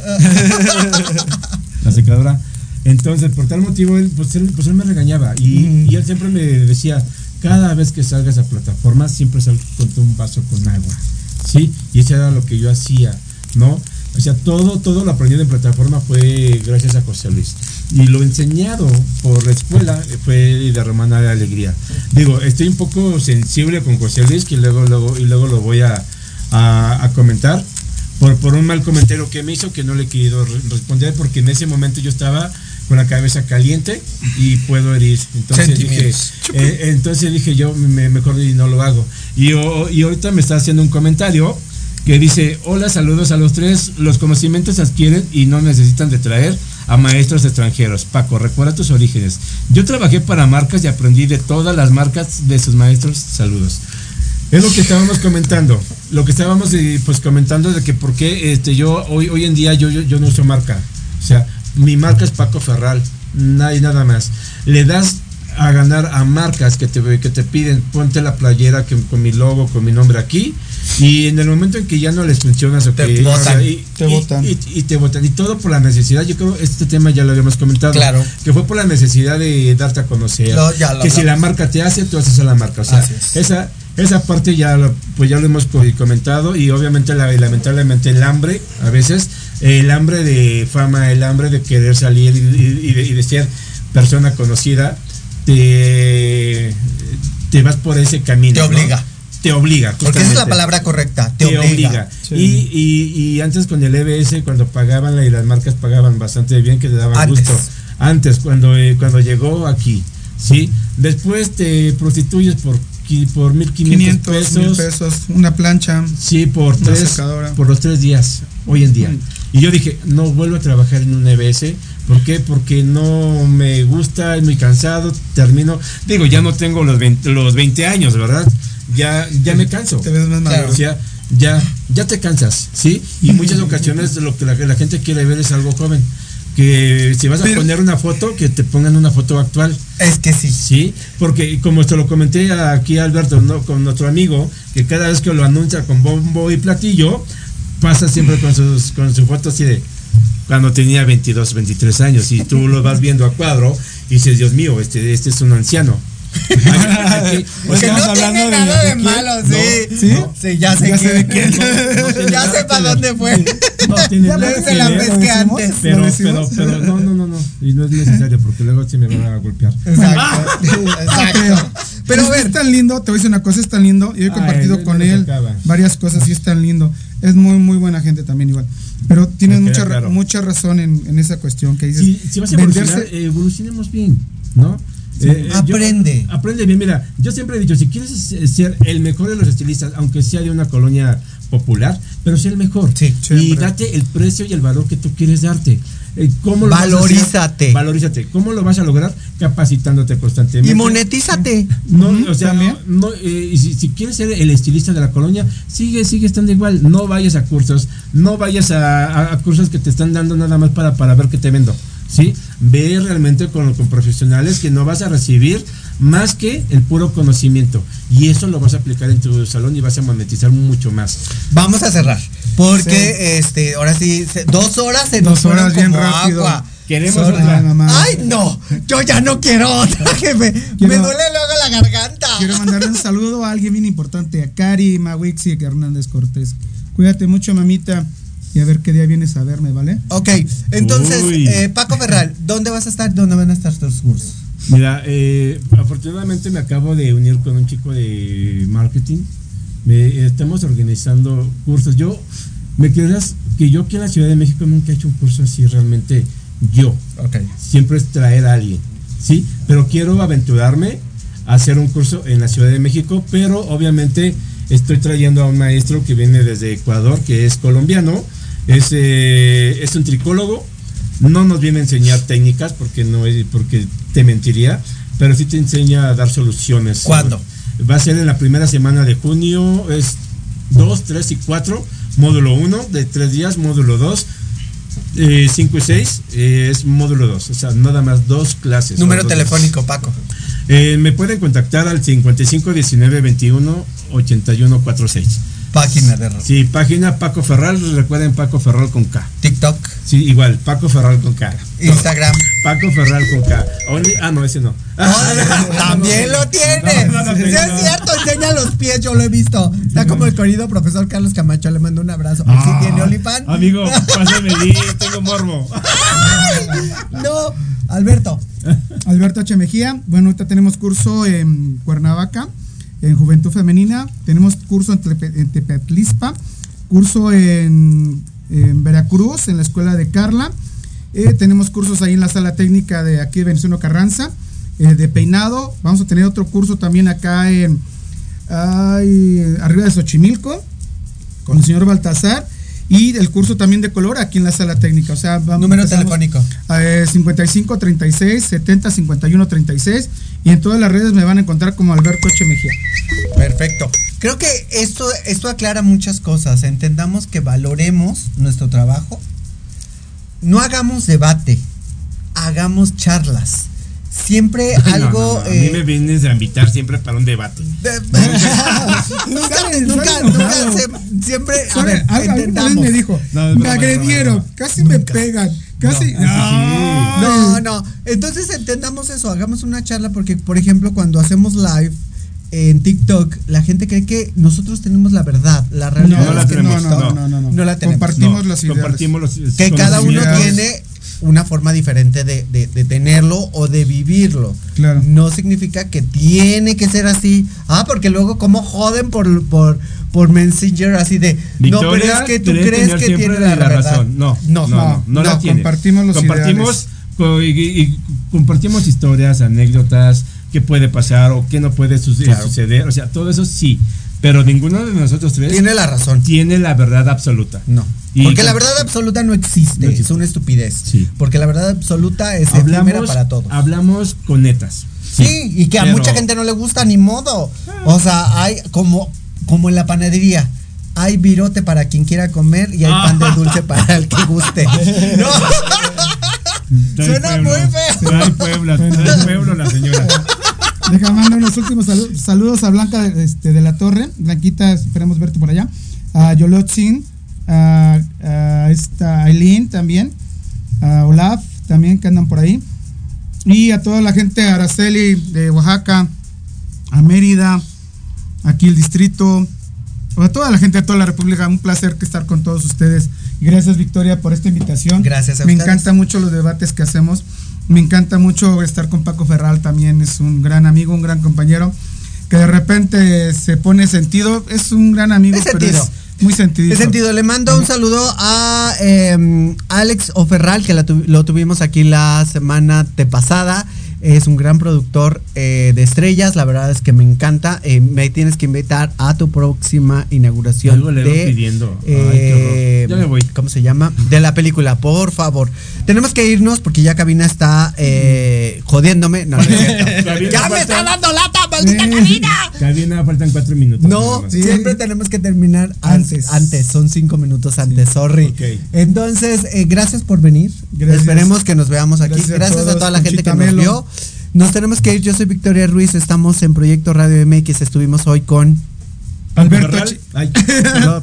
La secadora. Entonces, por tal motivo, él, pues, él, pues él me regañaba. Y, y él siempre me decía: cada vez que salgas a plataforma, siempre sal con un vaso con agua. ¿Sí? Y eso era lo que yo hacía, ¿no? O sea, todo, todo lo aprendido en plataforma fue gracias a José Luis. Y lo enseñado por la escuela fue de Romana de Alegría. Digo, estoy un poco sensible con José Luis, que luego, luego, y luego lo voy a, a, a comentar por, por un mal comentario que me hizo que no le he querido re- responder porque en ese momento yo estaba con la cabeza caliente y puedo herir. Entonces dije, eh, entonces dije yo, me, mejor y no lo hago. Y, y ahorita me está haciendo un comentario que dice, hola, saludos a los tres, los conocimientos se adquieren y no necesitan de traer a maestros extranjeros. Paco, recuerda tus orígenes. Yo trabajé para marcas y aprendí de todas las marcas de sus maestros. Saludos. Es lo que estábamos comentando. Lo que estábamos eh, pues comentando de que por qué este, yo hoy, hoy en día yo, yo, no uso marca. O sea, mi marca es Paco Ferral. Nadie nada más. Le das a ganar a marcas que te, que te piden, ponte la playera con mi logo, con mi nombre aquí. Y en el momento en que ya no les funcionas o Te que- botan. o sea, y, Te y- botan. y- y te botan. Y todo por la necesidad. Yo creo este tema ya lo habíamos comentado. Claro. Que fue por la necesidad de darte a conocer. Lo- ya lo que si la marca te hace, tú haces a la marca. O sea, Así es. esa, esa parte ya lo, pues ya lo hemos co- comentado y obviamente la, lamentablemente el hambre, a veces, el hambre de fama, el hambre de querer salir y, y- y de, ser persona conocida, te, te vas por ese camino. Te ¿no? Te obliga. Porque esa es la palabra correcta. Te, Te obliga. obliga. Sí. Y, y- y antes con el EBS, cuando pagaban la- y las marcas pagaban bastante bien, que te daban Antes. gusto. Antes, cuando, eh, cuando llegó aquí, ¿sí? Después te prostituyes por, por 1500 500 mil pesos. pesos, una plancha. Sí, por Una tres, secadora. por los tres días, hoy en día. Y yo dije, no vuelvo a trabajar en un EBS. ¿Por qué? Porque no me gusta, es muy cansado, termino. Digo, ya no tengo los 20, los 20 años, ¿verdad? Ya, ya me canso. Te ves más maduro. O sea, ya, ya te cansas, ¿sí? Y muchas ocasiones lo que la, la gente quiere ver es algo joven. Que si vas a Pero- poner una foto, que te pongan una foto actual. Es que sí. Sí, porque como te lo comenté aquí Alberto, ¿no? con nuestro amigo, que cada vez que lo anuncia con bombo y platillo, pasa siempre con sus con su foto así de cuando tenía 22, 23 años y tú lo vas viendo a cuadro y dices, Dios mío, este, este es un anciano. Aquí- Que Estamos no tiene hablando de- nada de, de malo, sí. ¿Sí? Sí, ya sé Ya sé de quién. quién. No, no tiene ya sé que para dónde fue. No tiene Ya que se la pesqué antes. Pero, ¿Lo pero, pero, no, no, no, no. Y no es necesario porque luego se me van a golpear. Exacto. Exacto. Pero ver, es tan lindo, te voy a decir una cosa, es tan lindo. Yo he Ay, compartido no, con no él varias cosas y es tan lindo. Es muy, muy buena gente también igual. Pero tienes mucha, claro. mucha razón en, en esa cuestión que dices. Si, si vas a evolucionar, eh, evolucionemos bien, ¿no? Eh, yo- Aprende. aprende bien, mira, yo siempre he dicho, si quieres ser el mejor de los estilistas, aunque sea de una colonia popular, pero ser el mejor. Sí, y date el precio y el valor que tú quieres darte. Eh, ¿cómo lo vas a hacer? Valorízate. Valorízate. ¿Cómo lo vas a lograr? Capacitándote constantemente. y monetízate. No, o sea, no, no, eh, y si, si quieres ser el estilista de la colonia, sigue, sigue estando igual. No vayas a cursos, no vayas a, a- a cursos que te están dando nada más para, para ver qué te vendo. ¿Sí? Ve realmente con, con profesionales que no vas a recibir más que el puro conocimiento. Y eso lo vas a aplicar en tu salón y vas a monetizar mucho más. Vamos a cerrar. Porque este, ahora sí, dos horas se Dos nos fueron horas bien como rápido. agua. Queremos Sorry. otra. Ay, mamá. Ay, no, yo ya no quiero otra. Que me, duele luego la garganta. Quiero mandarle un saludo a alguien bien importante, a Cari Mawixi Hernández Cortés. Cuídate mucho, mamita, y a ver qué día vienes a verme, ¿vale? Ok, entonces, eh, Paco Ferral, ¿dónde vas a estar? ¿Dónde van a estar tus cursos? Mira, eh, afortunadamente me acabo de unir con un chico de marketing. Me- estamos organizando cursos. Yo, me creerás que yo aquí en la Ciudad de México nunca he hecho un curso así realmente yo. Ok. Siempre es traer a alguien, ¿sí? Pero quiero aventurarme a hacer un curso en la Ciudad de México, pero obviamente estoy trayendo a un maestro que viene desde Ecuador, que es colombiano, es, eh, es un tricólogo, no nos viene a enseñar técnicas porque no es, porque te mentiría, pero sí te enseña a dar soluciones. ¿Cuándo? Va a ser en la primera semana de junio, es 2, 3 y 4, módulo 1 de 3 días, módulo 2, 5 y 6 es módulo 2, o sea, nada más dos clases. Número dos telefónico, Paco. eh, me pueden contactar al 55 19 21 81 46. Página de. Sí, página Paco Ferral, recuerden Paco Ferral con K. TikTok, Sí, igual, Paco Ferral con K. Instagram. Paco Ferral con K. Only- ah, no, ese no. No, también lo tiene. No, no, no, Sí, es cierto, enseña los pies, yo lo he visto. Está como el querido profesor Carlos Camacho, le mando un abrazo. Él sí tiene Olifan. Amigo, pásame link, tengo morbo. No, Alberto. Alberto H. Mejía. Bueno, ahorita tenemos curso en Cuernavaca, en Juventud Femenina. Tenemos curso en, Tepe- Tepetlispa, curso en, Veracruz, en la escuela de Carla. Eh, tenemos cursos ahí en la sala técnica de aquí de Venezuela Carranza, eh, de peinado. Vamos a tener otro curso también acá en arriba de Xochimilco, con el señor Baltasar. Y el curso también de color aquí en la sala técnica. O sea, vamos, Número telefónico. eh, 55 36 70 51 36 y en todas las redes me van a encontrar como Alberto H. Mejía. Perfecto. Creo que esto, esto aclara muchas cosas. Entendamos que valoremos nuestro trabajo. No hagamos debate, hagamos charlas. Siempre No, algo. no, no, A mí eh, me vienes a invitar siempre para un debate. de- nunca, nunca, nunca se- siempre. A ver, alguna vez me dijo, me agredieron, casi me pegan, casi. No. No, no. Entonces entendamos eso, hagamos una charla porque, por ejemplo, cuando hacemos live en TikTok, la gente cree que nosotros tenemos la verdad. La realidad No, no la tenemos, no, no, no, no, no. no la tenemos. Compartimos los ideales. compartimos los que cada uno tiene una forma diferente de, de- de tenerlo o de vivirlo. Claro. No significa que tiene que ser así. Ah, porque luego como joden por, por, por Messenger así de... no, pero Victoria es que tú cree crees que tiene la, razón. No, no, no, no, no la compartimos los compartimos co- y, compartimos historias, anécdotas, qué puede pasar o qué no puede suce- Claro. suceder. O sea, todo eso sí. Pero ninguno de nosotros tres Tiene la razón. tiene la verdad absoluta. No. Y porque la verdad absoluta no existe, No existe. es una estupidez. Sí. Porque la verdad absoluta es efímera hablamos, para todos. hablamos con netas. Sí, y que a mucha gente no le gusta ni modo. O sea, hay como, como en la panadería. hay virote para quien quiera comer y hay pan de dulce para el que guste. No. Suena muy feo. Trae Puebla, trae Pueblo la señora. Deja mando unos últimos salu- saludos a Blanca este, de la Torre. Blanquita, esperemos verte por allá. A Yolotzin, a, a esta Aileen también. A Olaf también que andan por ahí. Y a toda la gente de Araceli de Oaxaca, a Mérida, aquí el distrito, a toda la gente de toda la República. Un placer que estar con todos ustedes. Gracias Victoria por esta invitación. Gracias a Me ustedes. encantan mucho los debates que hacemos. Me encanta mucho estar con Paco Ferral también. Es un gran amigo, un gran compañero. Que de repente se pone sentido. Es un gran amigo, Es pero es muy sentido. En sentido, le mando un saludo a eh, Alex Oferral, que la tu- lo tuvimos aquí la semana de pasada. Es un gran productor eh, de estrellas, la verdad es que me encanta. Eh, me tienes que invitar a tu próxima inauguración Algo le de, pidiendo. Ay, eh. Ya me voy. ¿Cómo se llama? De la película, por favor. Tenemos que irnos porque ya Cabina está jodiéndome. No, es ¡Ya me está dando lata, maldita cabina! Cabina, faltan cuatro minutos. No, siempre tenemos que terminar antes. Antes, son cinco minutos antes, sorry. Ok. Entonces, gracias por venir. Gracias. Esperemos que nos veamos aquí. Gracias a Gracias, a, todos, toda la gente que nos Melo. vio. Nos tenemos que ir. Yo soy Victoria Ruiz. Estamos en Proyecto Radio MX. Estuvimos hoy con. Alberto, Ferral. Ch- Ay,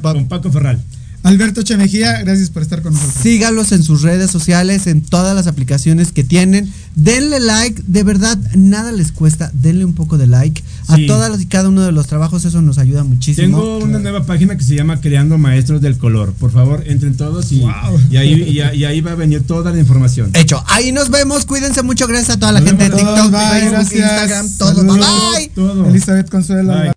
con Paco Ferral. Alberto Chemejía, gracias por estar con nosotros. Sígalos en sus redes sociales, en todas las aplicaciones que tienen. Denle like, de verdad, nada les cuesta. Denle un poco de like a todas y cada uno de los trabajos. Eso nos ayuda muchísimo. Tengo una nueva página que se llama Creando Maestros del Color. Por favor, entren todos y, y ahí, y, ahí- y ahí va a venir toda la información. Hecho, ahí nos vemos. Cuídense mucho. Gracias a toda la Nos gente de TikTok, todos, bye, Facebook, gracias. Instagram, todo. Saludos. Bye bye. Todo. Elizabeth Consuelo. Bye.